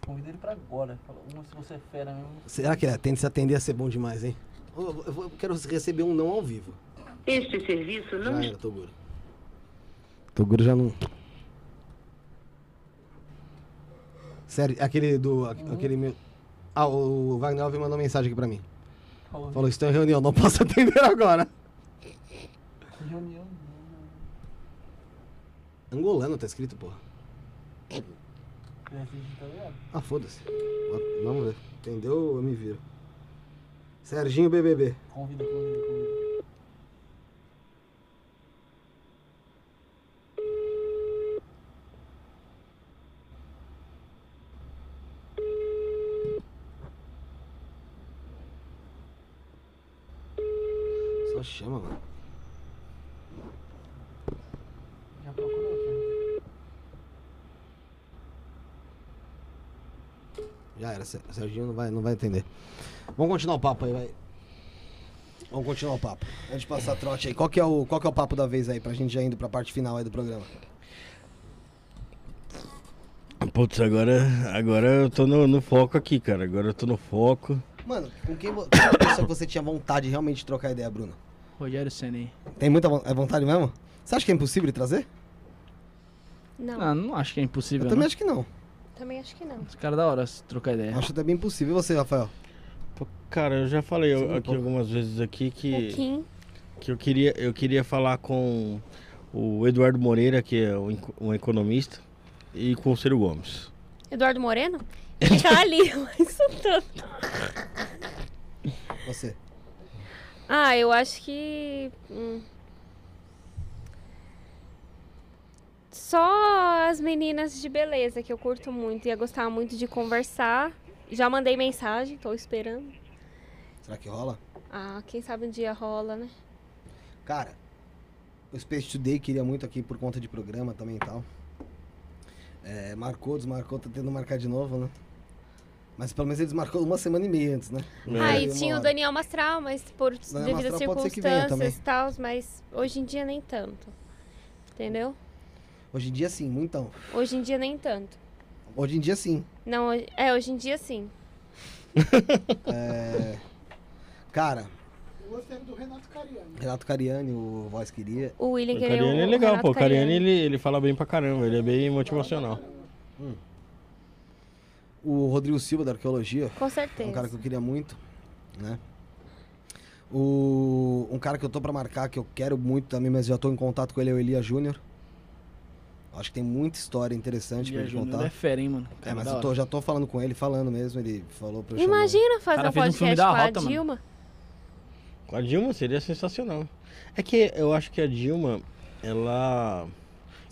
Convida ele pra agora. Fala, uma se você é fera mesmo. Será que é? Tem de se atender a ser bom demais, hein? Eu, eu eu quero receber um não ao vivo. Este serviço não Já era, Toguro. Toguro já não. Sério, aquele do. Aquele meu. Ah, o Wagner Love mandou mensagem aqui pra mim. Falou, estou em reunião, não posso atender agora. Reunião. Angolano tá escrito, porra. Tá? Ah, foda-se. Vamos ver. Entendeu? Eu me viro. Serginho BBB. Convida, convida, convida. Só chama, mano. Já procurou aqui. Ser- Serginho não vai, não vai entender. Vamos continuar o papo aí, vai. Vamos continuar o papo. Antes de passar trote aí, qual que, é o, qual que é o papo da vez aí, pra gente já indo pra parte final aí do programa? Putz, agora, agora eu tô no, no foco aqui, cara. Agora eu tô no foco. Mano, com quem vo- qual a pessoa que você tinha vontade realmente de trocar ideia, Bruno? Rogério Senna. Tem muita vo- é vontade mesmo? Você acha que é impossível de trazer? Não, Ah, não acho que é impossível. Eu também não. acho que não. Também acho que não. Esse cara é da hora se trocar ideia. Acho até bem possível. E você, Rafael? Pô, Cara, eu já falei Sim, aqui algumas vezes aqui que, Kim. que eu, queria, eu queria falar com o Eduardo Moreira, que é um, um economista, e com o Ciro Gomes. Eduardo Moreno? [LAUGHS] Ele tá ali, [LAUGHS] mas tanto. Você. Ah, eu acho que. hum, Só as meninas de beleza que eu curto muito. Ia gostar muito de conversar. Já mandei mensagem, tô esperando. Será que rola? Ah, quem sabe um dia rola, né? Cara, o Space Today queria muito aqui por conta de programa também e tal. É, marcou, desmarcou, tá tentando marcar de novo, né? Mas pelo menos ele desmarcou uma semana e meia antes, né? Ah, e tinha o hora. Daniel Mastral, mas por Daniel Mastral circunstâncias e tal, mas hoje em dia nem tanto. Entendeu? Hoje em dia sim, muitão. Hoje em dia nem tanto. Hoje em dia sim. Não, é, hoje em dia sim. [LAUGHS] É... Cara, Eu gostei do Renato Cariani. Renato Cariani, o Voz Queria. O William O queria Cariani é o legal, Renato pô. O Cariani ele, ele fala bem pra caramba, ele é bem motivacional. O Rodrigo Silva, da Arqueologia. Com É certeza. um cara que eu queria muito, né? O... Um cara que eu tô pra marcar, que eu quero muito também, mas já tô em contato com ele, é o Elia Júnior. Acho que tem muita história interessante pra Elia ele contar. é fera, hein, mano. É, mas eu tô- já tô falando com ele, falando mesmo, ele falou pra eu chamar. Imagina fazer um um podcast da com a Rota, mano. Dilma. Com a Dilma seria sensacional. É que eu acho que a Dilma, ela.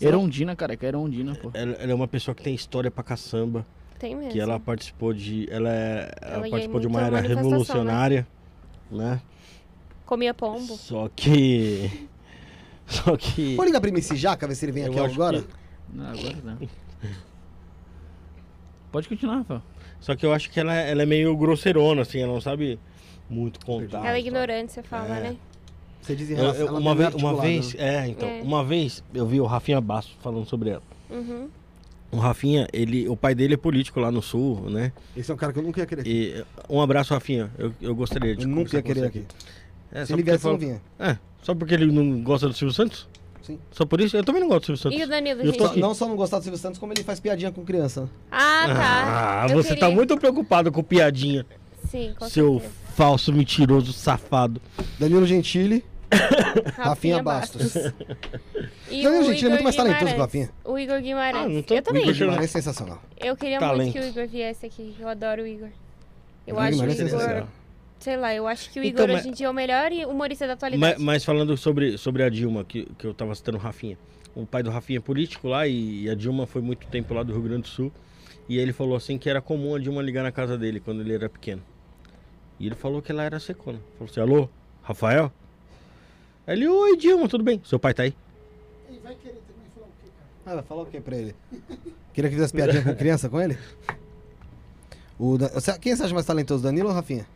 Erondina, cara, que é Erondina, pô. Ela, ela é uma pessoa que tem história pra caçamba. Tem mesmo. Que ela participou de. Ela, é- ela Ela participou de uma era né? revolucionária, né? Comia pombo. Só que. [LAUGHS] Só que. Vou ligar pra MC Jaca, ver se ele vem Eu aqui agora. que- Não, agora não. Pode continuar, Rafael. Só que eu acho que ela, ela é meio grosseirona, assim, ela não sabe muito contar. Ela é ignorante, você fala, É. né? Você diz em Eu- relação- eu- ela uma, vez, uma vez, é, então, É. uma vez eu vi o Rafinha Basso falando sobre ela. Uhum. O Rafinha, ele, o pai dele é político lá no sul, né? Esse é um cara que eu nunca ia querer. E um abraço, Rafinha. Eu, eu gostaria de Eu nunca ia querer aqui. É, Se ele viesse, eu não vinha. É, só porque ele não gosta do Silvio Santos? Sim. Só por isso? Eu também não gosto do Silvio Santos. E o Danilo, Eu tô não só não gostar do Silvio Santos, como ele faz piadinha com criança. Ah, tá. Ah, Eu você tá queria- muito preocupado com piadinha. Sim, com seu certeza. falso mentiroso safado. Danilo Gentili, [LAUGHS] Rafinha Bastos. [LAUGHS] E Danilo o Gentili é muito mais talentoso que o. Rafinha. O Igor Guimarães. Ah, não tô- eu também. o Igor Guimarães é sensacional. Eu queria Talento. muito que o Igor viesse aqui. Eu adoro o Igor. Eu Igor acho o Guimarães é Igor. sensacional. Sei lá, eu acho que o Então, Igor mas- hoje em dia é o melhor humorista da Mas, atualidade. mas falando sobre, sobre a Dilma, que, que eu tava citando o Rafinha. O pai do Rafinha é político lá e, e a Dilma foi muito tempo lá do Rio Grande do Sul. E ele falou assim que era comum a Dilma ligar na casa dele quando ele era pequeno. E ele falou que ela era secona. Falou assim, alô, Rafael? Aí ele, oi Dilma, tudo bem? Seu pai tá aí? Ele vai querer também falar o quê, cara? Ah, vai falar o que pra ele? Queria que fizesse piadinha com criança com ele? O Da- você- Quem você acha mais talentoso, Danilo ou Rafinha?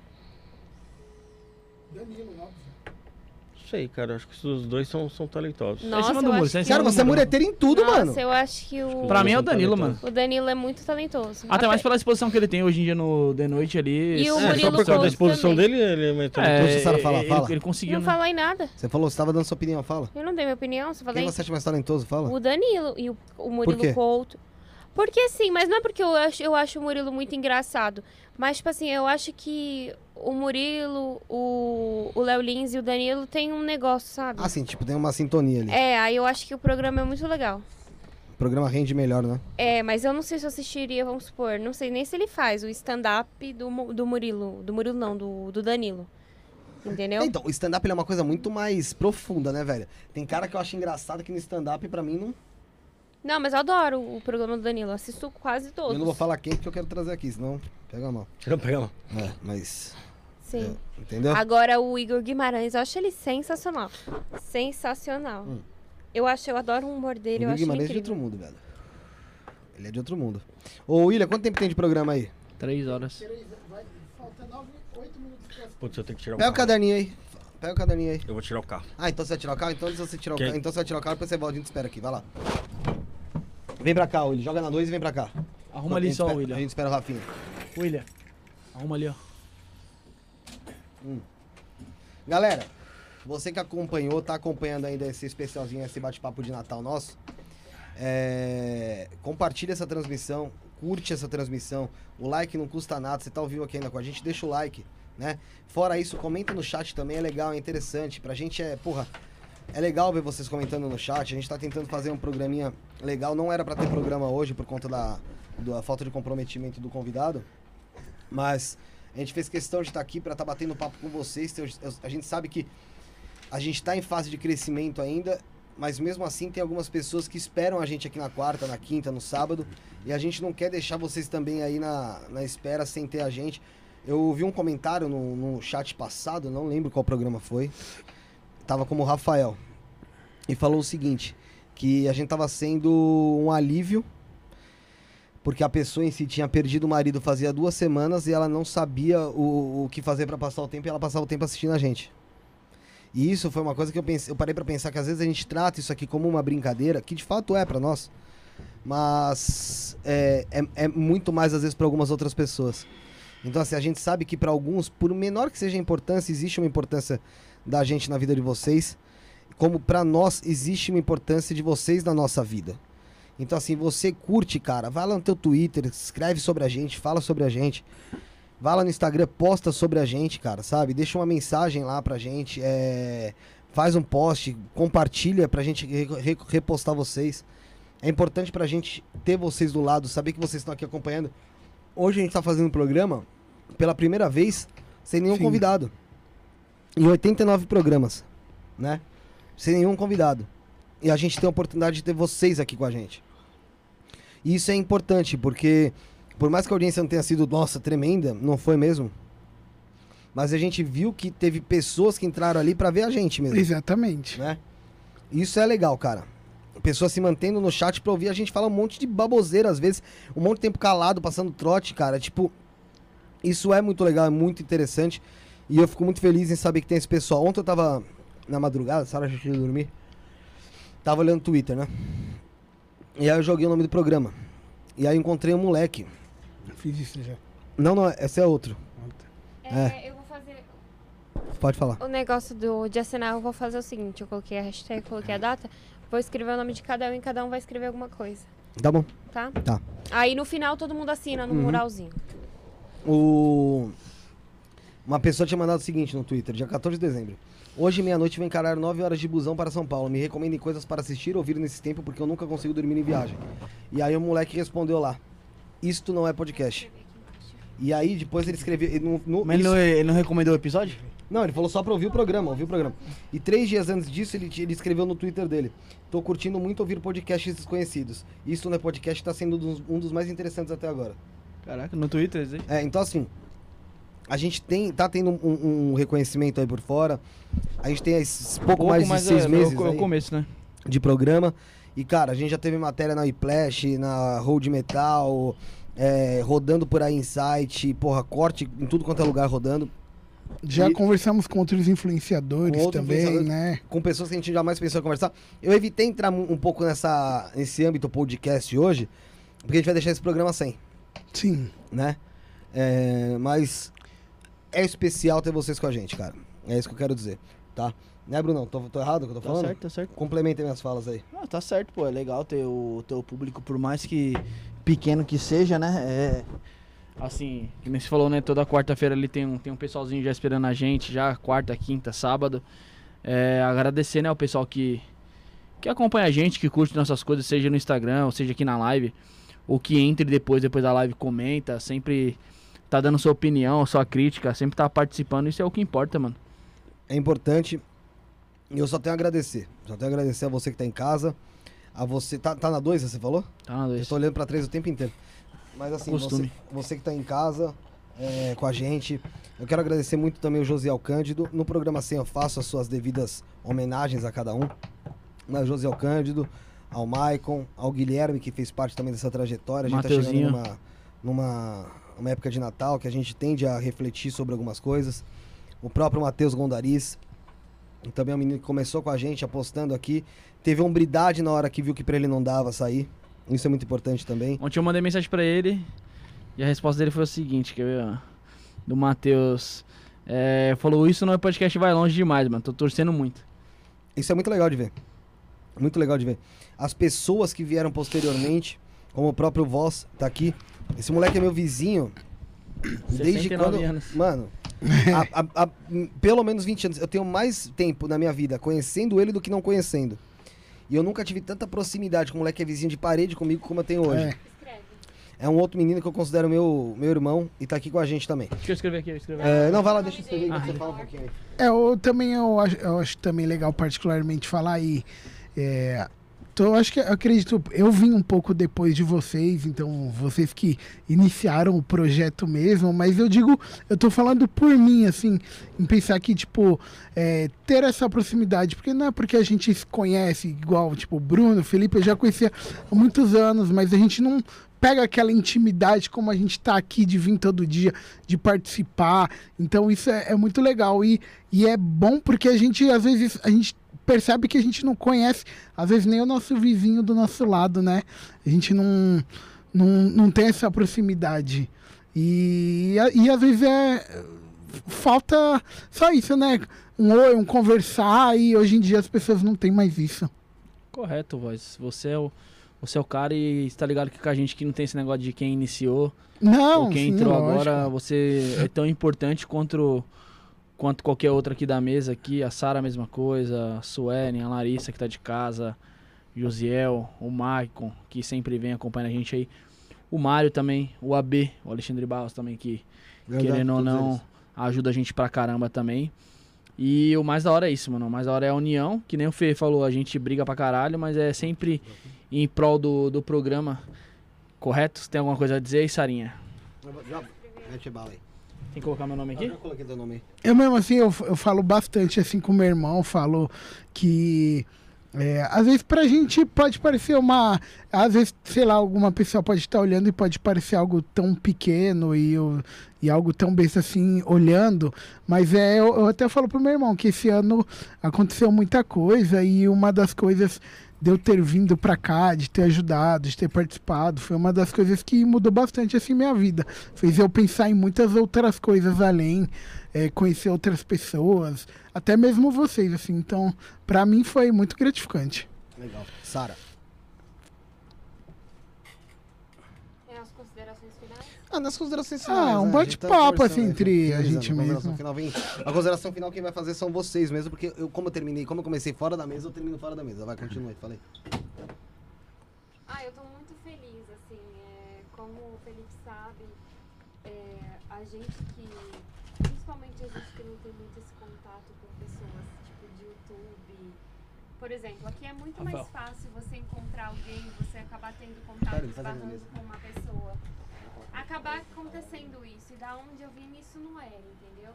Danilo, óbvio. Não sei, cara, acho que os dois são, são talentosos. Nossa, eu acho você é em que- Cara, você é mureteiro em tudo, Nossa, mano. eu acho que o. Pra mim é o Danilo, mano. O Danilo é muito talentoso. Até mais pela exposição que ele tem hoje em dia no The Noite ali. E o É, só Murilo por causa da Couto exposição também. dele, ele é mais É, talentoso. Então, Sara, fala, ele, fala. ele conseguiu, Não né? falei nada. Você falou, você tava dando sua opinião, fala. Eu não dei minha opinião, só Quem falei você acha mais talentoso, fala. o Danilo e o, o quê? Murilo Couto. Porque sim, mas não é porque eu acho, eu acho o Murilo muito engraçado. Mas, tipo assim, eu acho que o Murilo, o Léo Lins e o Danilo têm um negócio, sabe? Ah, sim, tipo, tem uma sintonia ali. É, aí eu acho que o programa é muito legal. O programa rende melhor, né? É, mas eu não sei se eu assistiria, vamos supor, não sei nem se ele faz o stand-up do, do Murilo. Do Murilo não, do, do Danilo. Entendeu? Então, o stand-up é uma coisa muito mais profunda, né, velho? Tem cara que eu acho engraçado que no stand-up, pra mim, não. Não, mas eu adoro o programa do Danilo. Assisto quase todos. Eu não vou falar quem que eu quero trazer aqui, senão pega mal. Não, pega lá. É, mas. Sim. é, entendeu? Agora o Igor Guimarães, eu acho ele sensacional. Sensacional. Hum. Eu acho, eu adoro o humor dele, o acho Guimarães é de outro mundo, velho. Ele é de outro mundo. Ô, William, quanto tempo tem de programa aí? Três horas. Três, vai, falta nove, oito minutos Putz, eu tenho que tirar o Pega o caderninho aí. Pega o caderninho aí. Eu vou tirar o carro. Ah, então você vai tirar o carro? Então de você tirar o carro, então você vai tirar o carro, depois você volta, a gente espera aqui, vai lá. Vem pra cá, William. Joga na 2 e vem pra cá. Arruma ali só, espera- William. A gente espera o Rafinha. William. Arruma ali, ó. Galera, você que acompanhou, tá acompanhando ainda esse especialzinho, esse bate-papo de Natal nosso. É... Compartilha essa transmissão, curte essa transmissão. O like não custa nada. Você tá ao vivo aqui ainda com a gente, deixa o like, né? Fora isso, comenta no chat também, é legal, é interessante. Pra gente é, porra, é legal ver vocês comentando no chat. A gente tá tentando fazer um programinha legal. Não era pra ter programa hoje por conta da, da falta de comprometimento do convidado. Mas a gente fez questão de estar aqui para estar batendo papo com vocês. A gente sabe que a gente está em fase de crescimento ainda, mas mesmo assim tem algumas pessoas que esperam a gente aqui na quarta, na quinta, no sábado, e a gente não quer deixar vocês também aí na, na espera sem ter a gente. Eu vi um comentário no, no chat passado, não lembro qual programa foi, tava como Rafael, e falou o seguinte, que a gente tava sendo um alívio Porque a pessoa em si tinha perdido o marido fazia duas semanas e ela não sabia o, o que fazer pra passar o tempo e ela passava o tempo assistindo a gente. E isso foi uma coisa que eu, pensei, eu parei pra pensar que às vezes a gente trata isso aqui como uma brincadeira, que de fato é pra nós, mas é, é, é muito mais às vezes pra algumas outras pessoas. Então assim, a gente sabe que pra alguns, por menor que seja a importância, existe uma importância da gente na vida de vocês, como pra nós existe uma importância de vocês na nossa vida. Então, assim, você curte, cara, vai lá no teu Twitter, escreve sobre a gente, fala sobre a gente. Vai lá no Instagram, posta sobre a gente, cara, sabe? Deixa uma mensagem lá pra gente, é... faz um post, compartilha pra gente re- repostar vocês. É importante pra gente ter vocês do lado, saber que vocês estão aqui acompanhando. Hoje a gente tá fazendo um programa, pela primeira vez, sem nenhum Sim. convidado. Em 89 programas, né? Sem nenhum convidado. E a gente tem a oportunidade de ter vocês aqui com a gente. E isso é importante, porque por mais que a audiência não tenha sido, nossa, tremenda, não foi mesmo. Mas a gente viu que teve pessoas que entraram ali pra ver a gente mesmo. Exatamente. Né? Isso é legal, cara. Pessoas se mantendo no chat pra ouvir a gente falar um monte de baboseira, às vezes, um monte de tempo calado, passando trote, cara. Tipo, isso é muito legal, é muito interessante. E eu fico muito feliz em saber que tem esse pessoal. Ontem eu tava na madrugada, Sara já tinha ido dormir. Tava olhando o Twitter, né? E aí eu joguei o nome do programa. E aí eu encontrei um moleque. Fiz isso já. Não, não, esse é outro. É, eu vou fazer Pode falar. o negócio do, de assinar, eu vou fazer o seguinte, eu coloquei a hashtag, coloquei a data, vou escrever o nome de cada um e cada um vai escrever alguma coisa, Tá bom. tá? Tá. Aí no final todo mundo assina no Uhum. muralzinho. O... Uma pessoa tinha mandado o seguinte no Twitter, dia 14 de dezembro. Hoje, meia-noite, vou encarar 9 horas de busão para São Paulo. Me recomendem coisas para assistir ou ouvir nesse tempo, porque eu nunca consigo dormir em viagem. E aí o moleque respondeu lá: Isto não é podcast. E aí depois ele escreveu. ele no- Mas isso- não, ele não recomendou o episódio? Não, ele falou só pra ouvir o programa, ouvir o programa. E três dias antes disso, ele, ele escreveu no Twitter dele: Tô curtindo muito ouvir podcasts desconhecidos. Isso não é podcast, tá sendo um dos, mais interessantes até agora. Caraca, no Twitter, aí? É, então assim, a gente tem, tá tendo um, um reconhecimento aí por fora. A gente tem esses pouco, mais de seis é, meses É o aí começo, né? de programa. E, cara, a gente já teve matéria na Whiplash, na Road Metal, é, rodando por aí em site, porra, corte em tudo quanto é lugar rodando. Já E- conversamos com outros influenciadores Com outros também, influenciadores, né? Com pessoas que a gente jamais pensou em conversar. Eu evitei entrar um um pouco nessa, nesse âmbito podcast hoje, porque a gente vai deixar esse programa sem, Sim. né? É, mas é especial ter vocês com a gente, cara. É isso que eu quero dizer, tá? Né, Brunão? Tô, tô errado o que eu tô Tá falando? certo, tá certo. Complementem minhas falas aí. Ah, tá certo, pô. É legal ter o teu público, por mais que pequeno que seja, né? É. Assim, que nem você falou, né? Toda quarta-feira ali tem um, tem um pessoalzinho já esperando a gente, já quarta, quinta, sábado. É, agradecer, né, o pessoal que, que acompanha a gente, que curte nossas coisas, seja no Instagram, ou seja aqui na live, ou que entre depois, depois da live, comenta, sempre tá dando sua opinião, sua crítica, sempre tá participando, isso é o que importa, mano. é importante. E eu só tenho a agradecer. Só tenho a agradecer a você que tá em casa. A você. Tá, tá na 2, você falou? Tá na Eu dois. tô olhando pra 3 o tempo inteiro. Mas assim, você, você que tá em casa é, com a gente. Eu quero agradecer muito também o Josiel Cândido. No programa 100 eu faço as suas devidas homenagens a cada um. Ao Josiel Cândido, ao Maicon, ao Guilherme, que fez parte também dessa trajetória. A gente tá Mateuzinho. chegando numa, numa uma época de Natal que a gente tende a refletir sobre algumas coisas. O próprio Matheus Gondariz, também é um menino que começou com a gente, apostando aqui. Teve hombridade na hora que viu que pra ele não dava sair. Isso é muito importante também. Ontem eu mandei mensagem pra ele e a resposta dele foi o seguinte, quer ver, do Matheus. É, falou, isso não é podcast, vai longe demais, mano. Tô torcendo muito. Isso é muito legal de ver. Muito legal de ver. As pessoas que vieram posteriormente, como o próprio Voz, tá aqui. Esse moleque é meu vizinho. Desde 69 quando. anos. Mano, há- há- há, pelo menos 20 anos. Eu tenho mais tempo na minha vida conhecendo ele do que não conhecendo. E eu nunca tive tanta proximidade com o moleque que é vizinho de parede comigo como eu tenho hoje. É. É, um outro menino que eu considero meu, meu irmão e tá aqui com a gente também. Deixa eu escrever aqui, eu escrever. É, não, vai lá, deixa eu escrever Ah. aí, você fala um pouquinho aí. É, eu também eu acho, eu acho também legal particularmente falar aí. é, tô, acho que eu acredito, eu vim um pouco depois de vocês, então vocês que iniciaram o projeto mesmo, mas eu digo, eu tô falando por mim, assim, em pensar que, tipo, é, ter essa proximidade, porque não é porque a gente se conhece igual, tipo, Bruno, Felipe, eu já conhecia há muitos anos, mas a gente não pega aquela intimidade como a gente tá aqui de vir todo dia, de participar. Então isso é, é muito legal e, e é bom porque a gente às vezes a gente percebe que a gente não conhece, às vezes nem o nosso vizinho do nosso lado, né? A gente não não, não tem essa proximidade. E, e às vezes é falta só isso, né? Um oi, um conversar e hoje em dia as pessoas não têm mais isso. Correto, voz. Você é o você é o cara e está ligado que com a gente que não tem esse negócio de quem iniciou Não, ou quem sim, entrou lógico. agora, você é tão importante quanto, quanto qualquer outra aqui da mesa aqui. A Sara a mesma coisa, a Suelen, a Larissa que tá de casa, Josiel, o Maicon, que sempre vem acompanhando a gente aí. O Mário também, o AB, o Alexandre Barros também, que Verdade, querendo ou não, eles. ajuda a gente pra caramba também. E o mais da hora é isso, mano. O mais da hora é a união, que nem o Fê falou, a gente briga pra caralho, mas é sempre em prol do, do programa. Correto? Você tem alguma coisa a dizer aí, Sarinha? Já, mete bala aí. Tem que colocar meu nome aqui? Eu coloquei teu nome aí. Eu mesmo assim, eu, eu falo bastante assim com meu irmão, falo que é, às vezes pra gente pode parecer uma. Às vezes, sei lá, alguma pessoa pode estar olhando e pode parecer algo tão pequeno e, e algo tão besta assim, olhando. Mas é, eu, eu até falo pro meu irmão que esse ano aconteceu muita coisa e uma das coisas de eu ter vindo pra cá, de ter ajudado, de ter participado, foi uma das coisas que mudou bastante assim minha vida. Fez eu pensar em muitas outras coisas além, é, conhecer outras pessoas, até mesmo vocês, assim. Então, pra mim foi muito gratificante. Legal. Sara. É as considerações finais? Ah, nas considerações Ah, finais. um né? bate-papo, tá assim, entre a gente consideração mesmo. Final vem, a consideração final quem vai fazer são vocês mesmo, porque eu, como eu terminei, como eu comecei fora da mesa, eu termino fora da mesa. Vai, continua aí, falei. Ah, eu tô muito feliz, assim, é, como o Felipe sabe, é, a gente que, principalmente a gente que não tem muito esse contato com pessoas, tipo, de YouTube, por exemplo, aqui é muito mais fácil você encontrar alguém, você acabar tendo contato, esbarrando com uma pessoa. Acabar acontecendo isso, e da onde eu vim isso não era, entendeu?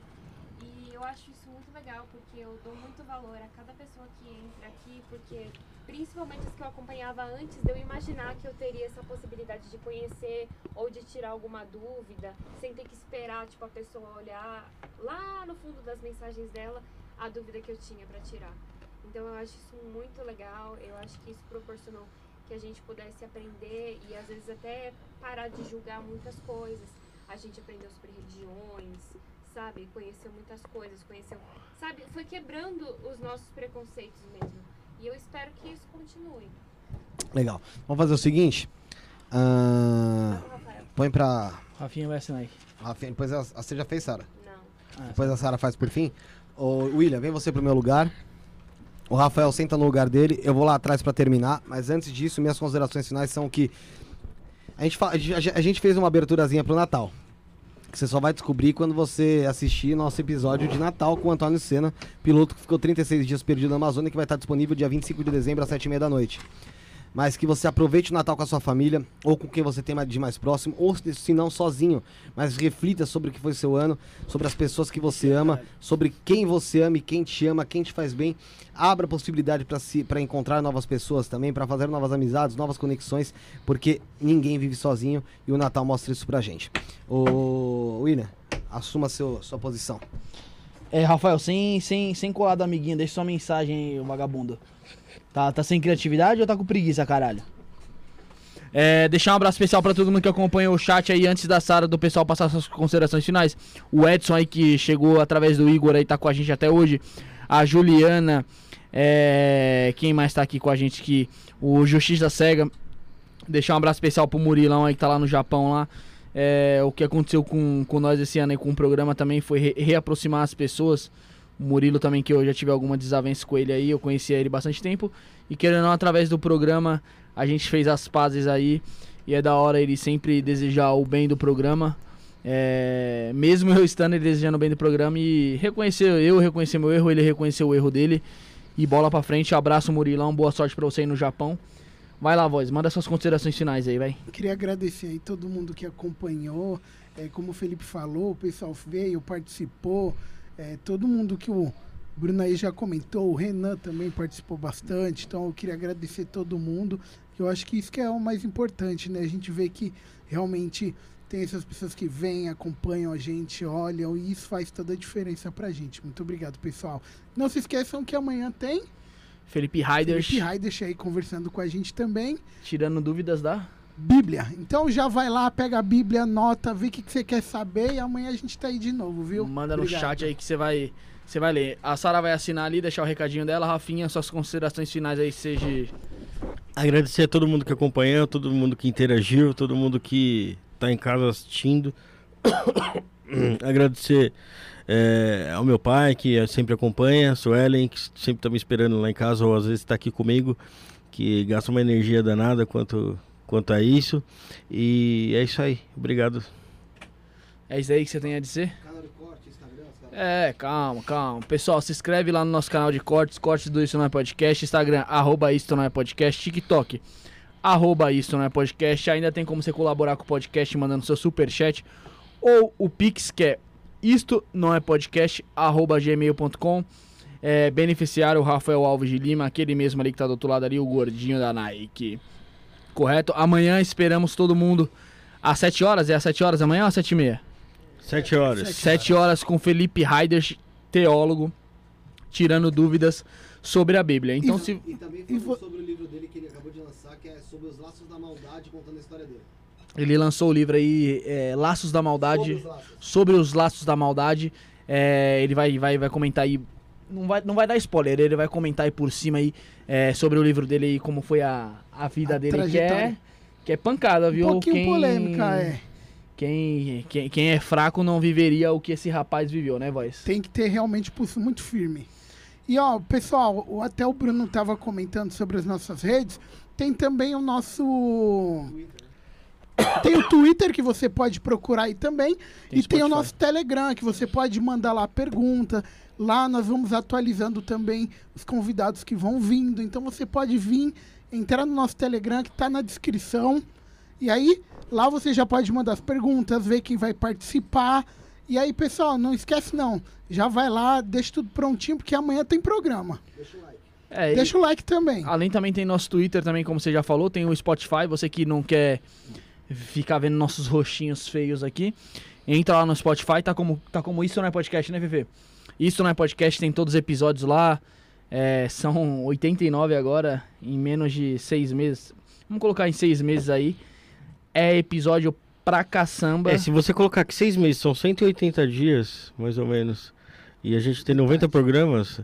E eu acho isso muito legal, porque eu dou muito valor a cada pessoa que entra aqui, porque principalmente as que eu acompanhava antes de eu imaginar que eu teria essa possibilidade de conhecer ou de tirar alguma dúvida, sem ter que esperar tipo a pessoa olhar lá no fundo das mensagens dela a dúvida que eu tinha para tirar. Então eu acho isso muito legal, eu acho que isso proporcionou que a gente pudesse aprender e às vezes até parar de julgar muitas coisas. A gente aprendeu sobre religiões, sabe? Conheceu muitas coisas, conheceu, sabe? Foi quebrando os nossos preconceitos mesmo. E eu espero que isso continue. Legal. Vamos fazer o seguinte. Ah, põe pra. Rafinha vai assinar aí. Rafinha, depois a, a- você já fez, Sara? Não. Ah, Depois a Sara faz por fim. Ô, William, vem você pro meu lugar. O Rafael senta no lugar dele. Eu vou lá atrás pra terminar. Mas antes disso, minhas considerações finais são que. A gente, fa- a gente- a gente fez uma aberturazinha pro Natal. Que você só vai descobrir quando você assistir nosso episódio de Natal com o Antônio Senna, piloto que ficou 36 dias perdido na Amazônia, que vai estar disponível dia 25 de dezembro às 7h30 da noite. Mas que você aproveite o Natal com a sua família, ou com quem você tem de mais próximo, ou se não sozinho, mas reflita sobre o que foi seu ano, sobre as pessoas que você ama, sobre quem você ama e quem te ama, quem te faz bem. Abra possibilidade para se para encontrar novas pessoas também, para fazer novas amizades, novas conexões, porque ninguém vive sozinho e o Natal mostra isso pra gente. Ô, William, assuma seu, sua posição. É, Rafael, sem, sem, sem colar do amiguinho, deixa sua mensagem o vagabundo. Tá, tá sem criatividade ou tá com preguiça, caralho? É, deixar um abraço especial pra todo mundo que acompanhou o chat aí antes da Sara do pessoal passar suas considerações finais. O Edson aí que chegou através do Igor aí, tá com a gente até hoje. A Juliana, é, quem mais tá aqui com a gente aqui? O Justiça Cega. Deixar um abraço especial pro Murilão aí que tá lá no Japão lá. É, o que aconteceu com, com nós esse ano aí com o programa também foi re- reaproximar as pessoas. Murilo também, que eu já tive alguma desavença com ele aí, eu conhecia ele bastante tempo. E querendo ou não, através do programa, a gente fez as pazes aí. E é da hora ele sempre desejar o bem do programa. É, mesmo eu estando ele desejando o bem do programa e reconhecer, eu reconhecer meu erro, ele reconheceu o erro dele. E bola pra frente. Abraço, Murilão. Boa sorte pra você aí no Japão. Vai lá, voz. Manda suas considerações finais aí, vai. Queria agradecer aí todo mundo que acompanhou. É, como o Felipe falou, o pessoal veio, participou. É, todo mundo que o Bruno aí já comentou, o Renan também participou bastante. Então eu queria agradecer todo mundo. que Eu acho que isso que é o mais importante, né? A gente vê que realmente tem essas pessoas que vêm, acompanham a gente, olham, e isso faz toda a diferença pra gente. Muito obrigado, pessoal. Não se esqueçam que amanhã tem Felipe Raiders. Felipe Raiders aí conversando com a gente também. Tirando dúvidas da. Bíblia. Então já vai lá, pega a Bíblia, anota, vê o que, que você quer saber e amanhã a gente tá aí de novo, viu? Manda no Obrigado. chat aí que você vai, você vai ler. A Sara vai assinar ali, deixar o recadinho dela. Rafinha, suas considerações finais aí, seja. Agradecer a todo mundo que acompanhou, todo mundo que interagiu, todo mundo que tá em casa assistindo. [COUGHS] Agradecer é, ao meu pai, que sempre acompanha, a Suelen, que sempre tá me esperando lá em casa, ou às vezes tá aqui comigo, que gasta uma energia danada quanto, quanto a isso. E é isso aí. Obrigado. É isso aí que você tem a dizer? É, calma, calma. Pessoal, se inscreve lá no nosso canal de cortes, cortes do Isso Não É Podcast, Instagram, arroba Isso Não É Podcast, TikTok, arroba Isso Não É Podcast. Ainda tem como você colaborar com o podcast mandando seu superchat ou o Pix, que é isto não é podcast, arroba gmail.com. É, beneficiário Rafael Alves de Lima, aquele mesmo ali que tá do outro lado ali, o gordinho da Nike. Correto? Amanhã esperamos todo mundo às 7 horas. É às 7 horas amanhã ou às 7 e meia? Sete horas. 7 horas com Felipe Raiders, teólogo, tirando dúvidas sobre a Bíblia. Então, se. E também falou sobre o livro dele que ele acabou de lançar, que é sobre os laços da maldade, contando a história dele. Ele lançou o livro aí, é, Laços da Maldade, Sobre os laços. sobre os laços da maldade. É, ele vai, vai, vai comentar aí. Não vai, não vai dar spoiler, ele vai comentar aí por cima aí é, sobre o livro dele aí, como foi a, a vida A dele, que é, que é pancada, viu? Um pouquinho polêmica, é. Quem, quem, quem é fraco não viveria o que esse rapaz viveu, né, voz? Tem que ter realmente pulso muito firme. E ó, pessoal, até o Bruno tava comentando sobre as nossas redes. Tem também o nosso. Tem o Twitter que você pode procurar aí também. Tem e tem o nosso Telegram que você pode mandar lá pergunta. Lá nós vamos atualizando também os convidados que vão vindo. Então você pode vir, entrar no nosso Telegram que tá na descrição. E aí, lá você já pode mandar as perguntas, ver quem vai participar. E aí, pessoal, não esquece não. Já vai lá, deixa tudo prontinho, porque amanhã tem programa. É, Deixa o like também. Além também tem nosso Twitter também, como você já falou, tem o Spotify, você que não quer ficar vendo nossos rostinhos feios aqui, entra lá no Spotify, tá como, tá como Isso Não É Podcast, né, Fefe? Isso Não É Podcast, tem todos os episódios lá, é, são 89 agora, em menos de seis meses, vamos colocar em seis meses aí, é episódio pra caçamba. É, se você colocar que seis meses são 180 dias, mais ou menos, e a gente tem 90 programas,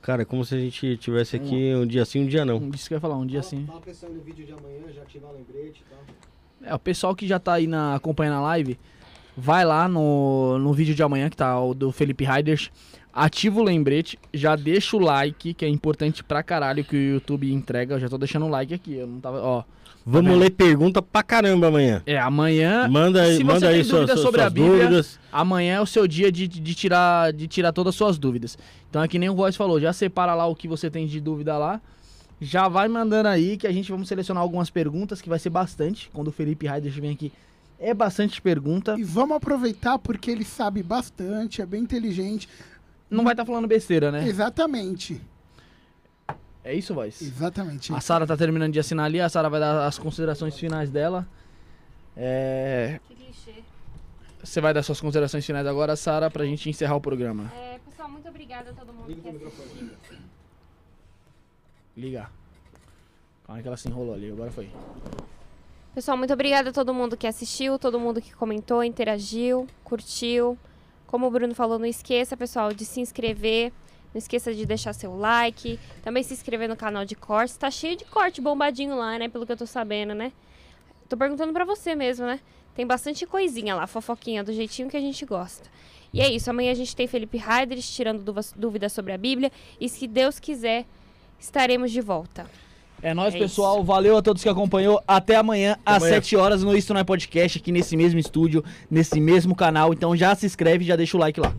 cara, é como se a gente tivesse aqui um dia sim, um dia não. Isso que eu ia falar, um dia assim. Fala pessoal no vídeo de amanhã, já ativar o lembrete e tal. É, o pessoal que já tá aí na, acompanhando a live, vai lá no, no vídeo de amanhã, que tá o do Felipe Riders, ativa o lembrete, já deixa o like, que é importante pra caralho que o YouTube entrega. Eu já tô deixando o like aqui, eu não tava, ó. Vamos vendo? ler pergunta pra caramba amanhã. É, amanhã. Manda aí, se manda você aí tem suas, dúvidas suas, sobre a suas Bíblia, dúvidas. amanhã é o seu dia de, de, tirar, de tirar todas as suas dúvidas. Então é que nem o Voz falou, já separa lá o que você tem de dúvida lá. Já vai mandando aí que a gente vamos selecionar algumas perguntas, que vai ser bastante. Quando o Felipe Riders vem aqui, é bastante pergunta. E vamos aproveitar porque ele sabe bastante, é bem inteligente. Não vai estar falando besteira, né? Exatamente. É isso, Voz? Exatamente. A Sara tá terminando de assinar ali, a Sara vai dar as considerações finais dela. É... Que clichê. Você vai dar suas considerações finais agora, Sara, pra gente encerrar o programa. É, pessoal, muito obrigada a todo mundo que assistiu. Liga. Calma que ela se enrolou ali, agora foi. Pessoal, muito obrigada a todo mundo que assistiu, todo mundo que comentou, interagiu, curtiu. Como o Bruno falou, não esqueça, pessoal, de se inscrever. Não esqueça de deixar seu like. Também se inscrever no canal de cortes. Tá cheio de corte bombadinho lá, né? Pelo que eu tô sabendo, né? Tô perguntando pra você mesmo, né? Tem bastante coisinha lá, fofoquinha, do jeitinho que a gente gosta. E é isso, amanhã a gente tem Felipe Heidrich tirando dúvidas sobre a Bíblia. E se Deus quiser, estaremos de volta. É nóis, É pessoal. Valeu a todos que acompanhou. Até amanhã, às amanhã. 7 horas, no Isto Não é Podcast, aqui nesse mesmo estúdio, nesse mesmo canal. Então já se inscreve e já deixa o like lá.